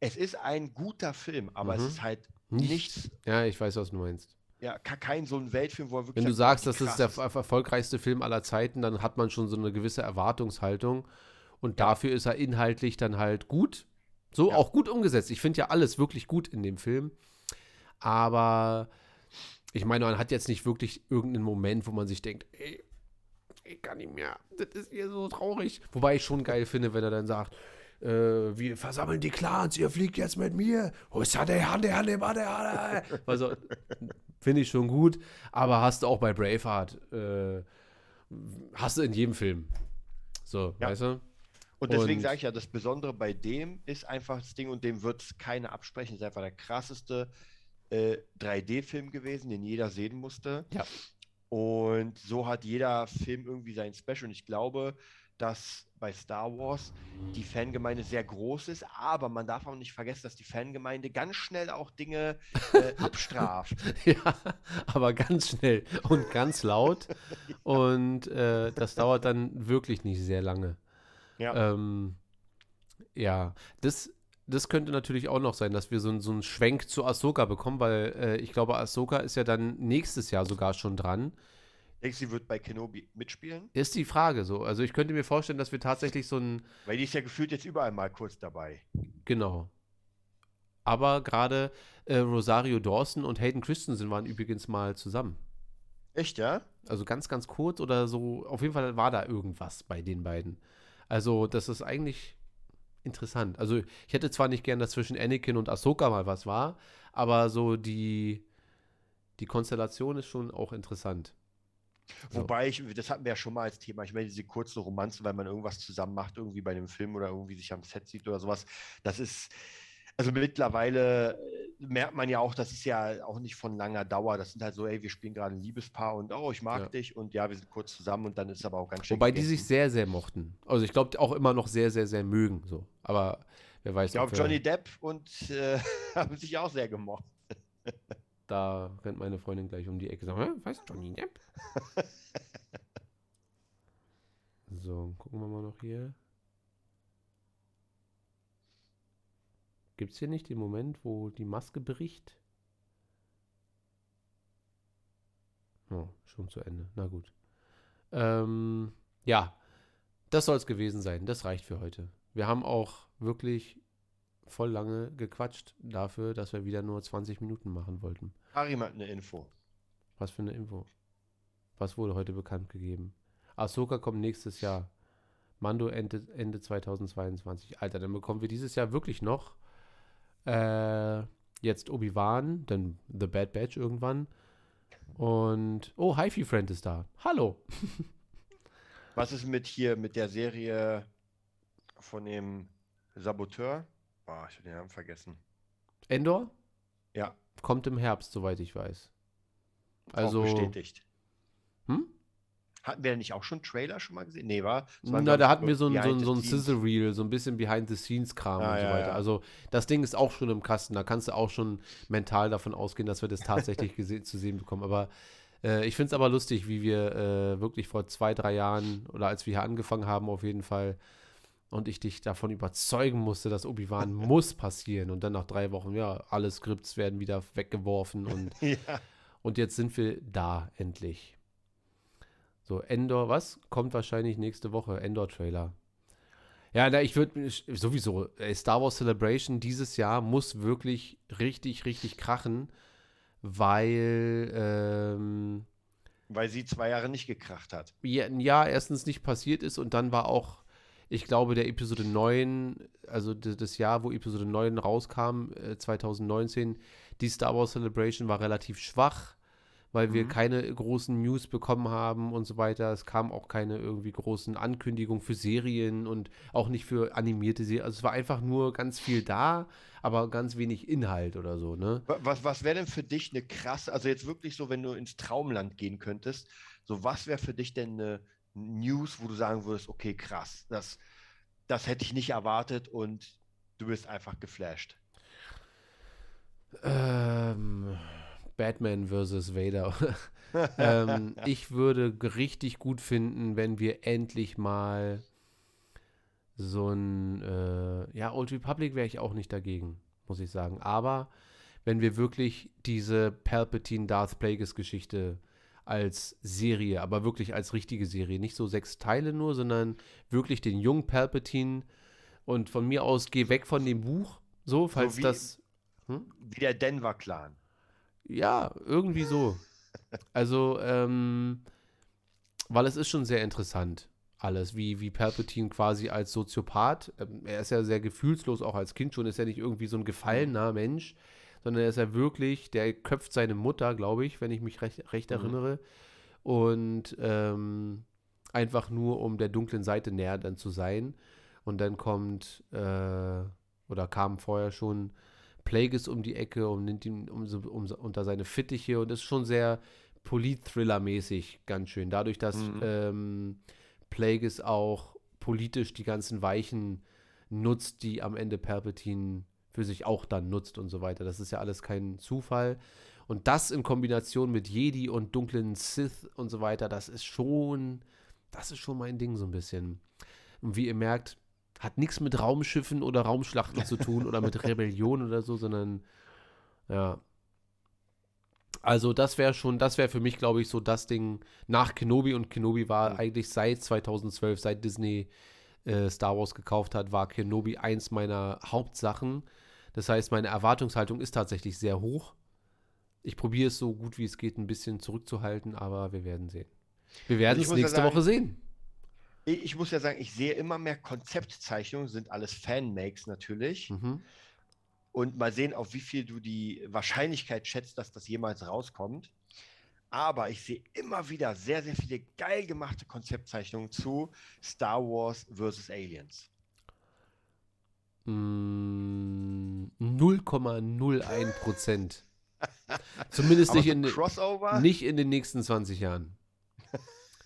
Speaker 2: es ist ein guter Film, aber
Speaker 1: Mhm.
Speaker 2: es ist halt
Speaker 1: nichts. Ja, ich weiß, was du meinst.
Speaker 2: ja, ke- kein so ein Weltfilm, wo er wirklich
Speaker 1: Wenn du sagst, das ist der er- erfolgreichste Film aller Zeiten, dann hat man schon so eine gewisse Erwartungshaltung und dafür ist er inhaltlich dann halt gut. So auch gut umgesetzt. Ich finde ja alles wirklich gut in dem Film. Aber Ich meine, man hat jetzt nicht wirklich irgendeinen Moment, wo man sich denkt, ey, ich kann nicht mehr, das ist hier so traurig. Wobei ich schon geil finde, wenn er dann sagt, äh, wir versammeln die Clans, ihr fliegt jetzt mit mir. Also, finde ich schon gut, aber hast du auch bei Braveheart, äh, hast du in jedem Film. So,
Speaker 2: Ja.
Speaker 1: weißt du?
Speaker 2: Und deswegen sage ich ja, das Besondere bei dem ist einfach das Ding und dem wird es keiner absprechen. Es ist einfach der krasseste äh, 3D-Film gewesen, den jeder sehen musste.
Speaker 1: Ja.
Speaker 2: Und so hat jeder Film irgendwie sein Special. Und ich glaube, dass bei Star Wars die Fangemeinde sehr groß ist, aber man darf auch nicht vergessen, dass die Fangemeinde ganz schnell auch Dinge äh, *laughs* abstraft.
Speaker 1: Ja, aber ganz schnell und ganz laut. *laughs* Und äh, das dauert dann wirklich nicht sehr lange.
Speaker 2: Ja.
Speaker 1: Ähm, ja, das, das könnte natürlich auch noch sein, dass wir so, einen- so einen Schwenk zu Ahsoka bekommen, weil äh, ich glaube, Ahsoka ist ja dann nächstes Jahr sogar schon dran.
Speaker 2: Denkst du, sie wird bei Kenobi mitspielen?
Speaker 1: Ist die Frage so. Also ich könnte mir vorstellen, dass wir tatsächlich so ein,
Speaker 2: Weil die ist ja gefühlt jetzt überall mal kurz dabei.
Speaker 1: genau. Aber gerade äh, Rosario Dawson und Hayden Christensen waren übrigens mal zusammen.
Speaker 2: Echt, ja?
Speaker 1: Also ganz, ganz kurz oder so. Auf jeden Fall war da irgendwas bei den beiden. Also, das ist eigentlich interessant. Also, ich hätte zwar nicht gern, dass zwischen Anakin und Ahsoka mal was war, aber so die, die Konstellation ist schon auch interessant.
Speaker 2: Wobei ich, das hatten wir ja schon mal als Thema, ich meine, diese kurzen Romanzen, weil man irgendwas zusammen macht, irgendwie bei einem Film oder irgendwie sich am Set sieht oder sowas, das ist, also mittlerweile äh, merkt man ja auch, das ist ja auch nicht von langer Dauer. Das sind halt so, ey, wir spielen gerade ein Liebespaar und oh, ich mag
Speaker 1: Ja.
Speaker 2: dich und ja, wir sind kurz zusammen und dann ist aber auch ganz schön.
Speaker 1: Wobei die
Speaker 2: gegessen.
Speaker 1: sich sehr, sehr mochten. Also, ich glaube, auch immer noch sehr, sehr, sehr mögen. So. Aber wer weiß,
Speaker 2: Ich glaube, Johnny Depp und äh, *laughs* haben sich auch sehr gemocht. *laughs*
Speaker 1: Da rennt meine Freundin gleich um die Ecke und sagt, "Hä, was, Johnny Depp? *laughs* so, gucken wir mal noch hier. Gibt es hier nicht den Moment, wo die Maske bricht? Oh, schon zu Ende. Na gut. Ähm, ja, das soll es gewesen sein. Das reicht für heute. Wir haben auch wirklich voll lange gequatscht dafür, dass wir wieder nur 20 Minuten machen wollten.
Speaker 2: Karim hat eine Info.
Speaker 1: Was für eine Info? Was wurde heute bekannt gegeben? Ahsoka kommt nächstes Jahr. Mando Ende, Ende 2022. Alter, dann bekommen wir dieses Jahr wirklich noch äh, jetzt Obi-Wan, dann The Bad Batch irgendwann. Und, oh, HiFi Friend ist da. Hallo. *laughs*
Speaker 2: Was ist mit hier, mit der Serie von dem Saboteur? Oh, ich habe den Namen vergessen.
Speaker 1: Endor?
Speaker 2: Ja.
Speaker 1: Kommt im Herbst, soweit ich weiß.
Speaker 2: Also, auch bestätigt.
Speaker 1: Hm?
Speaker 2: Hatten wir nicht auch schon Trailer schon mal gesehen? Nee, war?
Speaker 1: Na, da hatten wir so ein, so so ein. Sizzle Reel, so ein bisschen Behind-the-Scenes-Kram
Speaker 2: Ah,
Speaker 1: und so
Speaker 2: ja,
Speaker 1: weiter.
Speaker 2: ja.
Speaker 1: Also, das Ding ist auch schon im Kasten. Da kannst du auch schon mental davon ausgehen, dass wir das tatsächlich *laughs* zu sehen bekommen. Aber äh, ich finde es aber lustig, wie wir äh, wirklich vor zwei, drei Jahren oder als wir hier angefangen haben, auf jeden Fall, und ich dich davon überzeugen musste, dass Obi-Wan *laughs* muss passieren. Und dann nach drei Wochen, ja, alle Skripts werden wieder weggeworfen und, *laughs*
Speaker 2: Ja.
Speaker 1: und jetzt sind wir da endlich. So, Endor, was? Kommt wahrscheinlich nächste Woche. Endor-Trailer. Ja, na, ich würde sowieso, Star Wars Celebration dieses Jahr muss wirklich richtig, richtig krachen, weil, ähm,
Speaker 2: Weil sie zwei Jahre nicht gekracht hat.
Speaker 1: ja, ja, erstens nicht passiert ist und dann war auch, ich glaube, der Episode 9, also das Jahr, wo Episode 9 rauskam, äh, 2019, die Star Wars Celebration war relativ schwach, weil wir
Speaker 2: Mhm.
Speaker 1: keine großen News bekommen haben und so weiter. Es kam auch keine irgendwie großen Ankündigungen für Serien und auch nicht für animierte Serien. Also es war einfach nur ganz viel da, aber ganz wenig Inhalt oder so, ne?
Speaker 2: Wa- Was, was wäre denn für dich eine krasse, also jetzt wirklich so, wenn du ins Traumland gehen könntest, so was wäre für dich denn eine News, wo du sagen würdest, okay, krass, das, das hätte ich nicht erwartet und du bist einfach geflasht.
Speaker 1: Ähm, Batman vs. Vader. *laughs* ähm, ich würde richtig gut finden, wenn wir endlich mal so ein, äh, ja, Old Republic wäre ich auch nicht dagegen, muss ich sagen. Aber wenn wir wirklich diese Palpatine Darth Plagueis Geschichte als Serie, aber wirklich als richtige Serie, nicht so sechs Teile nur, sondern wirklich den jungen Palpatine und von mir aus geh weg von dem Buch, so, falls
Speaker 2: wie-
Speaker 1: das hm?
Speaker 2: Wie der Denver-Clan.
Speaker 1: Ja, irgendwie so. Also, ähm, weil es ist schon sehr interessant, alles, wie, wie Palpatine quasi als Soziopath, ähm, er ist ja sehr gefühlslos, auch als Kind schon, ist ja nicht irgendwie so ein gefallener Mensch, sondern er ist ja wirklich, der köpft seine Mutter, glaube ich, wenn ich mich recht, recht
Speaker 2: Mhm.
Speaker 1: erinnere. Und ähm, einfach nur, um der dunklen Seite näher dann zu sein. Und dann kommt, äh, oder kam vorher schon Plagueis um die Ecke und nimmt ihn um, um, unter seine Fittiche und ist schon sehr Polit-Thriller-mäßig ganz schön. Dadurch, dass
Speaker 2: Mhm.
Speaker 1: ähm, Plagueis auch politisch die ganzen Weichen nutzt, die am Ende Palpatine für sich auch dann nutzt und so weiter. Das ist ja alles kein Zufall. Und das in Kombination mit Jedi und dunklen Sith und so weiter, das ist schon, das ist schon mein Ding so ein bisschen. Und wie ihr merkt, hat nichts mit Raumschiffen oder Raumschlachten zu tun oder mit Rebellion oder so, sondern ja. Also das wäre schon, das wäre für mich, glaube ich, so das Ding nach Kenobi und Kenobi war eigentlich seit 2012, seit Disney äh, Star Wars gekauft hat, war Kenobi eins meiner Hauptsachen. Das heißt, meine Erwartungshaltung ist tatsächlich sehr hoch. Ich probiere es so gut wie es geht, ein bisschen zurückzuhalten, aber wir werden sehen. Wir werden es nächste
Speaker 2: sagen,
Speaker 1: Woche sehen.
Speaker 2: Ich, muss ja sagen, ich sehe immer mehr Konzeptzeichnungen, sind alles Fanmakes natürlich.
Speaker 1: Mhm.
Speaker 2: Und mal sehen, auf wie viel du die Wahrscheinlichkeit schätzt, dass das jemals rauskommt. Aber ich sehe immer wieder sehr, sehr viele geil gemachte Konzeptzeichnungen zu Star Wars vs. Aliens.
Speaker 1: Mm, 0,01 Prozent. *laughs* Zumindest nicht in,
Speaker 2: Crossover?
Speaker 1: nicht in den nächsten 20 Jahren.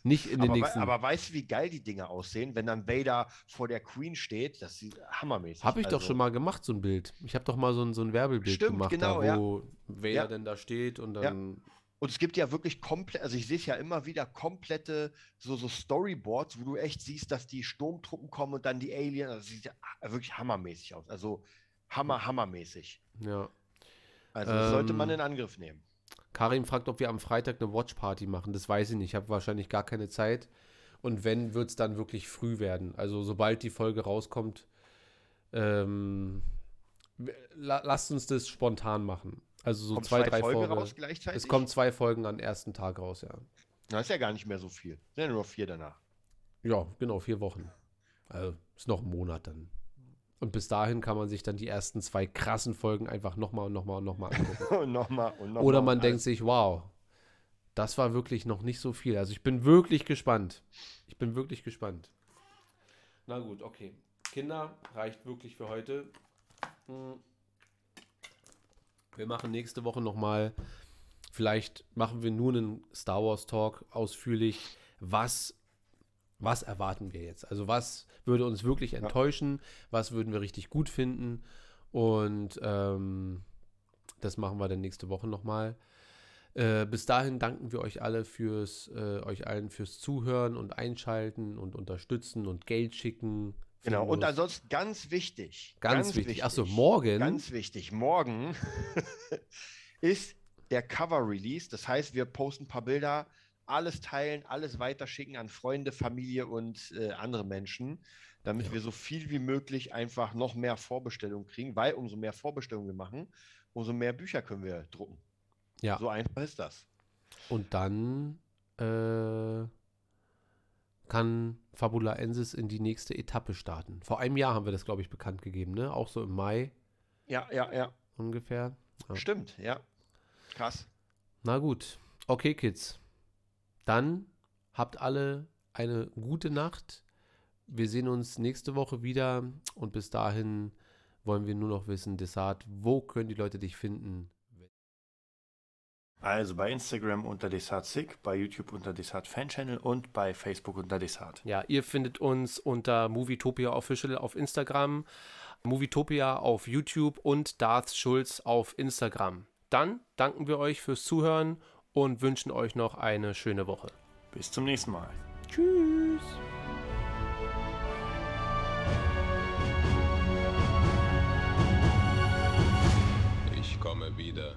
Speaker 1: Nicht in den
Speaker 2: aber,
Speaker 1: nächsten.
Speaker 2: aber weißt du, wie geil die Dinge aussehen, wenn dann Vader vor der Queen steht? Das sieht hammermäßig.
Speaker 1: Habe ich doch
Speaker 2: Also,
Speaker 1: schon mal gemacht, so ein Bild. Ich habe doch mal so ein, so ein Werbebild
Speaker 2: Stimmt,
Speaker 1: gemacht,
Speaker 2: genau,
Speaker 1: da,
Speaker 2: ja.
Speaker 1: wo Vader
Speaker 2: Ja.
Speaker 1: denn da steht und
Speaker 2: Ja.
Speaker 1: dann.
Speaker 2: Und es gibt ja wirklich komplett, also ich sehe es ja immer wieder komplette so, so Storyboards, wo du echt siehst, dass die Sturmtruppen kommen und dann die Aliens. Also sieht ja wirklich hammermäßig aus. Also hammer, hammermäßig.
Speaker 1: Ja.
Speaker 2: Also das sollte man
Speaker 1: Ähm,
Speaker 2: in Angriff nehmen.
Speaker 1: Karim fragt, ob wir am Freitag eine Watchparty machen. Das weiß ich nicht. Ich habe wahrscheinlich gar keine Zeit. Und wenn, wird es dann wirklich früh werden. Also sobald die Folge rauskommt, ähm, la lasst uns das spontan machen. Also so
Speaker 2: Kommt
Speaker 1: zwei, drei
Speaker 2: Folgen
Speaker 1: Folgen.
Speaker 2: raus gleichzeitig?
Speaker 1: Es kommen zwei Folgen am ersten Tag raus, ja.
Speaker 2: Na, ist ja gar nicht mehr so viel. Sind ja nur vier danach.
Speaker 1: Ja, genau, vier Wochen. Also ist noch ein Monat dann. Und bis dahin kann man sich dann die ersten zwei krassen Folgen einfach nochmal und nochmal und nochmal angucken. *laughs*
Speaker 2: und nochmal und nochmal.
Speaker 1: Oder man denkt sich, wow, das war wirklich noch nicht so viel. Also ich bin wirklich gespannt. Ich bin wirklich gespannt. Na gut, okay. Kinder, reicht wirklich für heute. Hm. Wir machen nächste Woche nochmal, vielleicht machen wir nur einen Star Wars Talk ausführlich. Was, was erwarten wir jetzt? Also was würde uns wirklich enttäuschen? Was würden wir richtig gut finden? Und ähm, das machen wir dann nächste Woche nochmal. Äh, bis dahin danken wir euch alle fürs, äh, euch allen fürs Zuhören und Einschalten und Unterstützen und Geld schicken.
Speaker 2: Genau, und ansonsten ganz wichtig.
Speaker 1: Ganz wichtig. Ach so, morgen?
Speaker 2: Ganz wichtig. Morgen *laughs* ist der Cover-Release. Das heißt, wir posten ein paar Bilder, alles teilen, alles weiterschicken an Freunde, Familie und äh, andere Menschen, damit wir so viel wie möglich einfach noch mehr Vorbestellungen kriegen, weil umso mehr Vorbestellungen wir machen, umso mehr Bücher können wir drucken.
Speaker 1: Ja.
Speaker 2: So einfach ist das.
Speaker 1: Und dann äh, kann Fabula Ensis in die nächste Etappe starten. Vor einem Jahr haben wir das, glaube ich, bekannt gegeben, ne? Auch so im Mai
Speaker 2: Ja, ja, ja.
Speaker 1: ungefähr. Ja.
Speaker 2: Stimmt, ja. Krass.
Speaker 1: Na gut. Okay, Kids. Dann habt alle eine gute Nacht. Wir sehen uns nächste Woche wieder und bis dahin wollen wir nur noch wissen, Desart, wo können die Leute dich finden?
Speaker 15: Also bei Instagram unter DesartSick, bei YouTube unter Desart Fanchannel und bei Facebook unter Desart.
Speaker 1: Ja, ihr findet uns unter Movietopia Official auf Instagram, Movietopia auf YouTube und Darth Schulz auf Instagram. Dann danken wir euch fürs Zuhören und wünschen euch noch eine schöne Woche.
Speaker 15: Bis zum nächsten Mal.
Speaker 1: Tschüss.
Speaker 16: Ich komme wieder.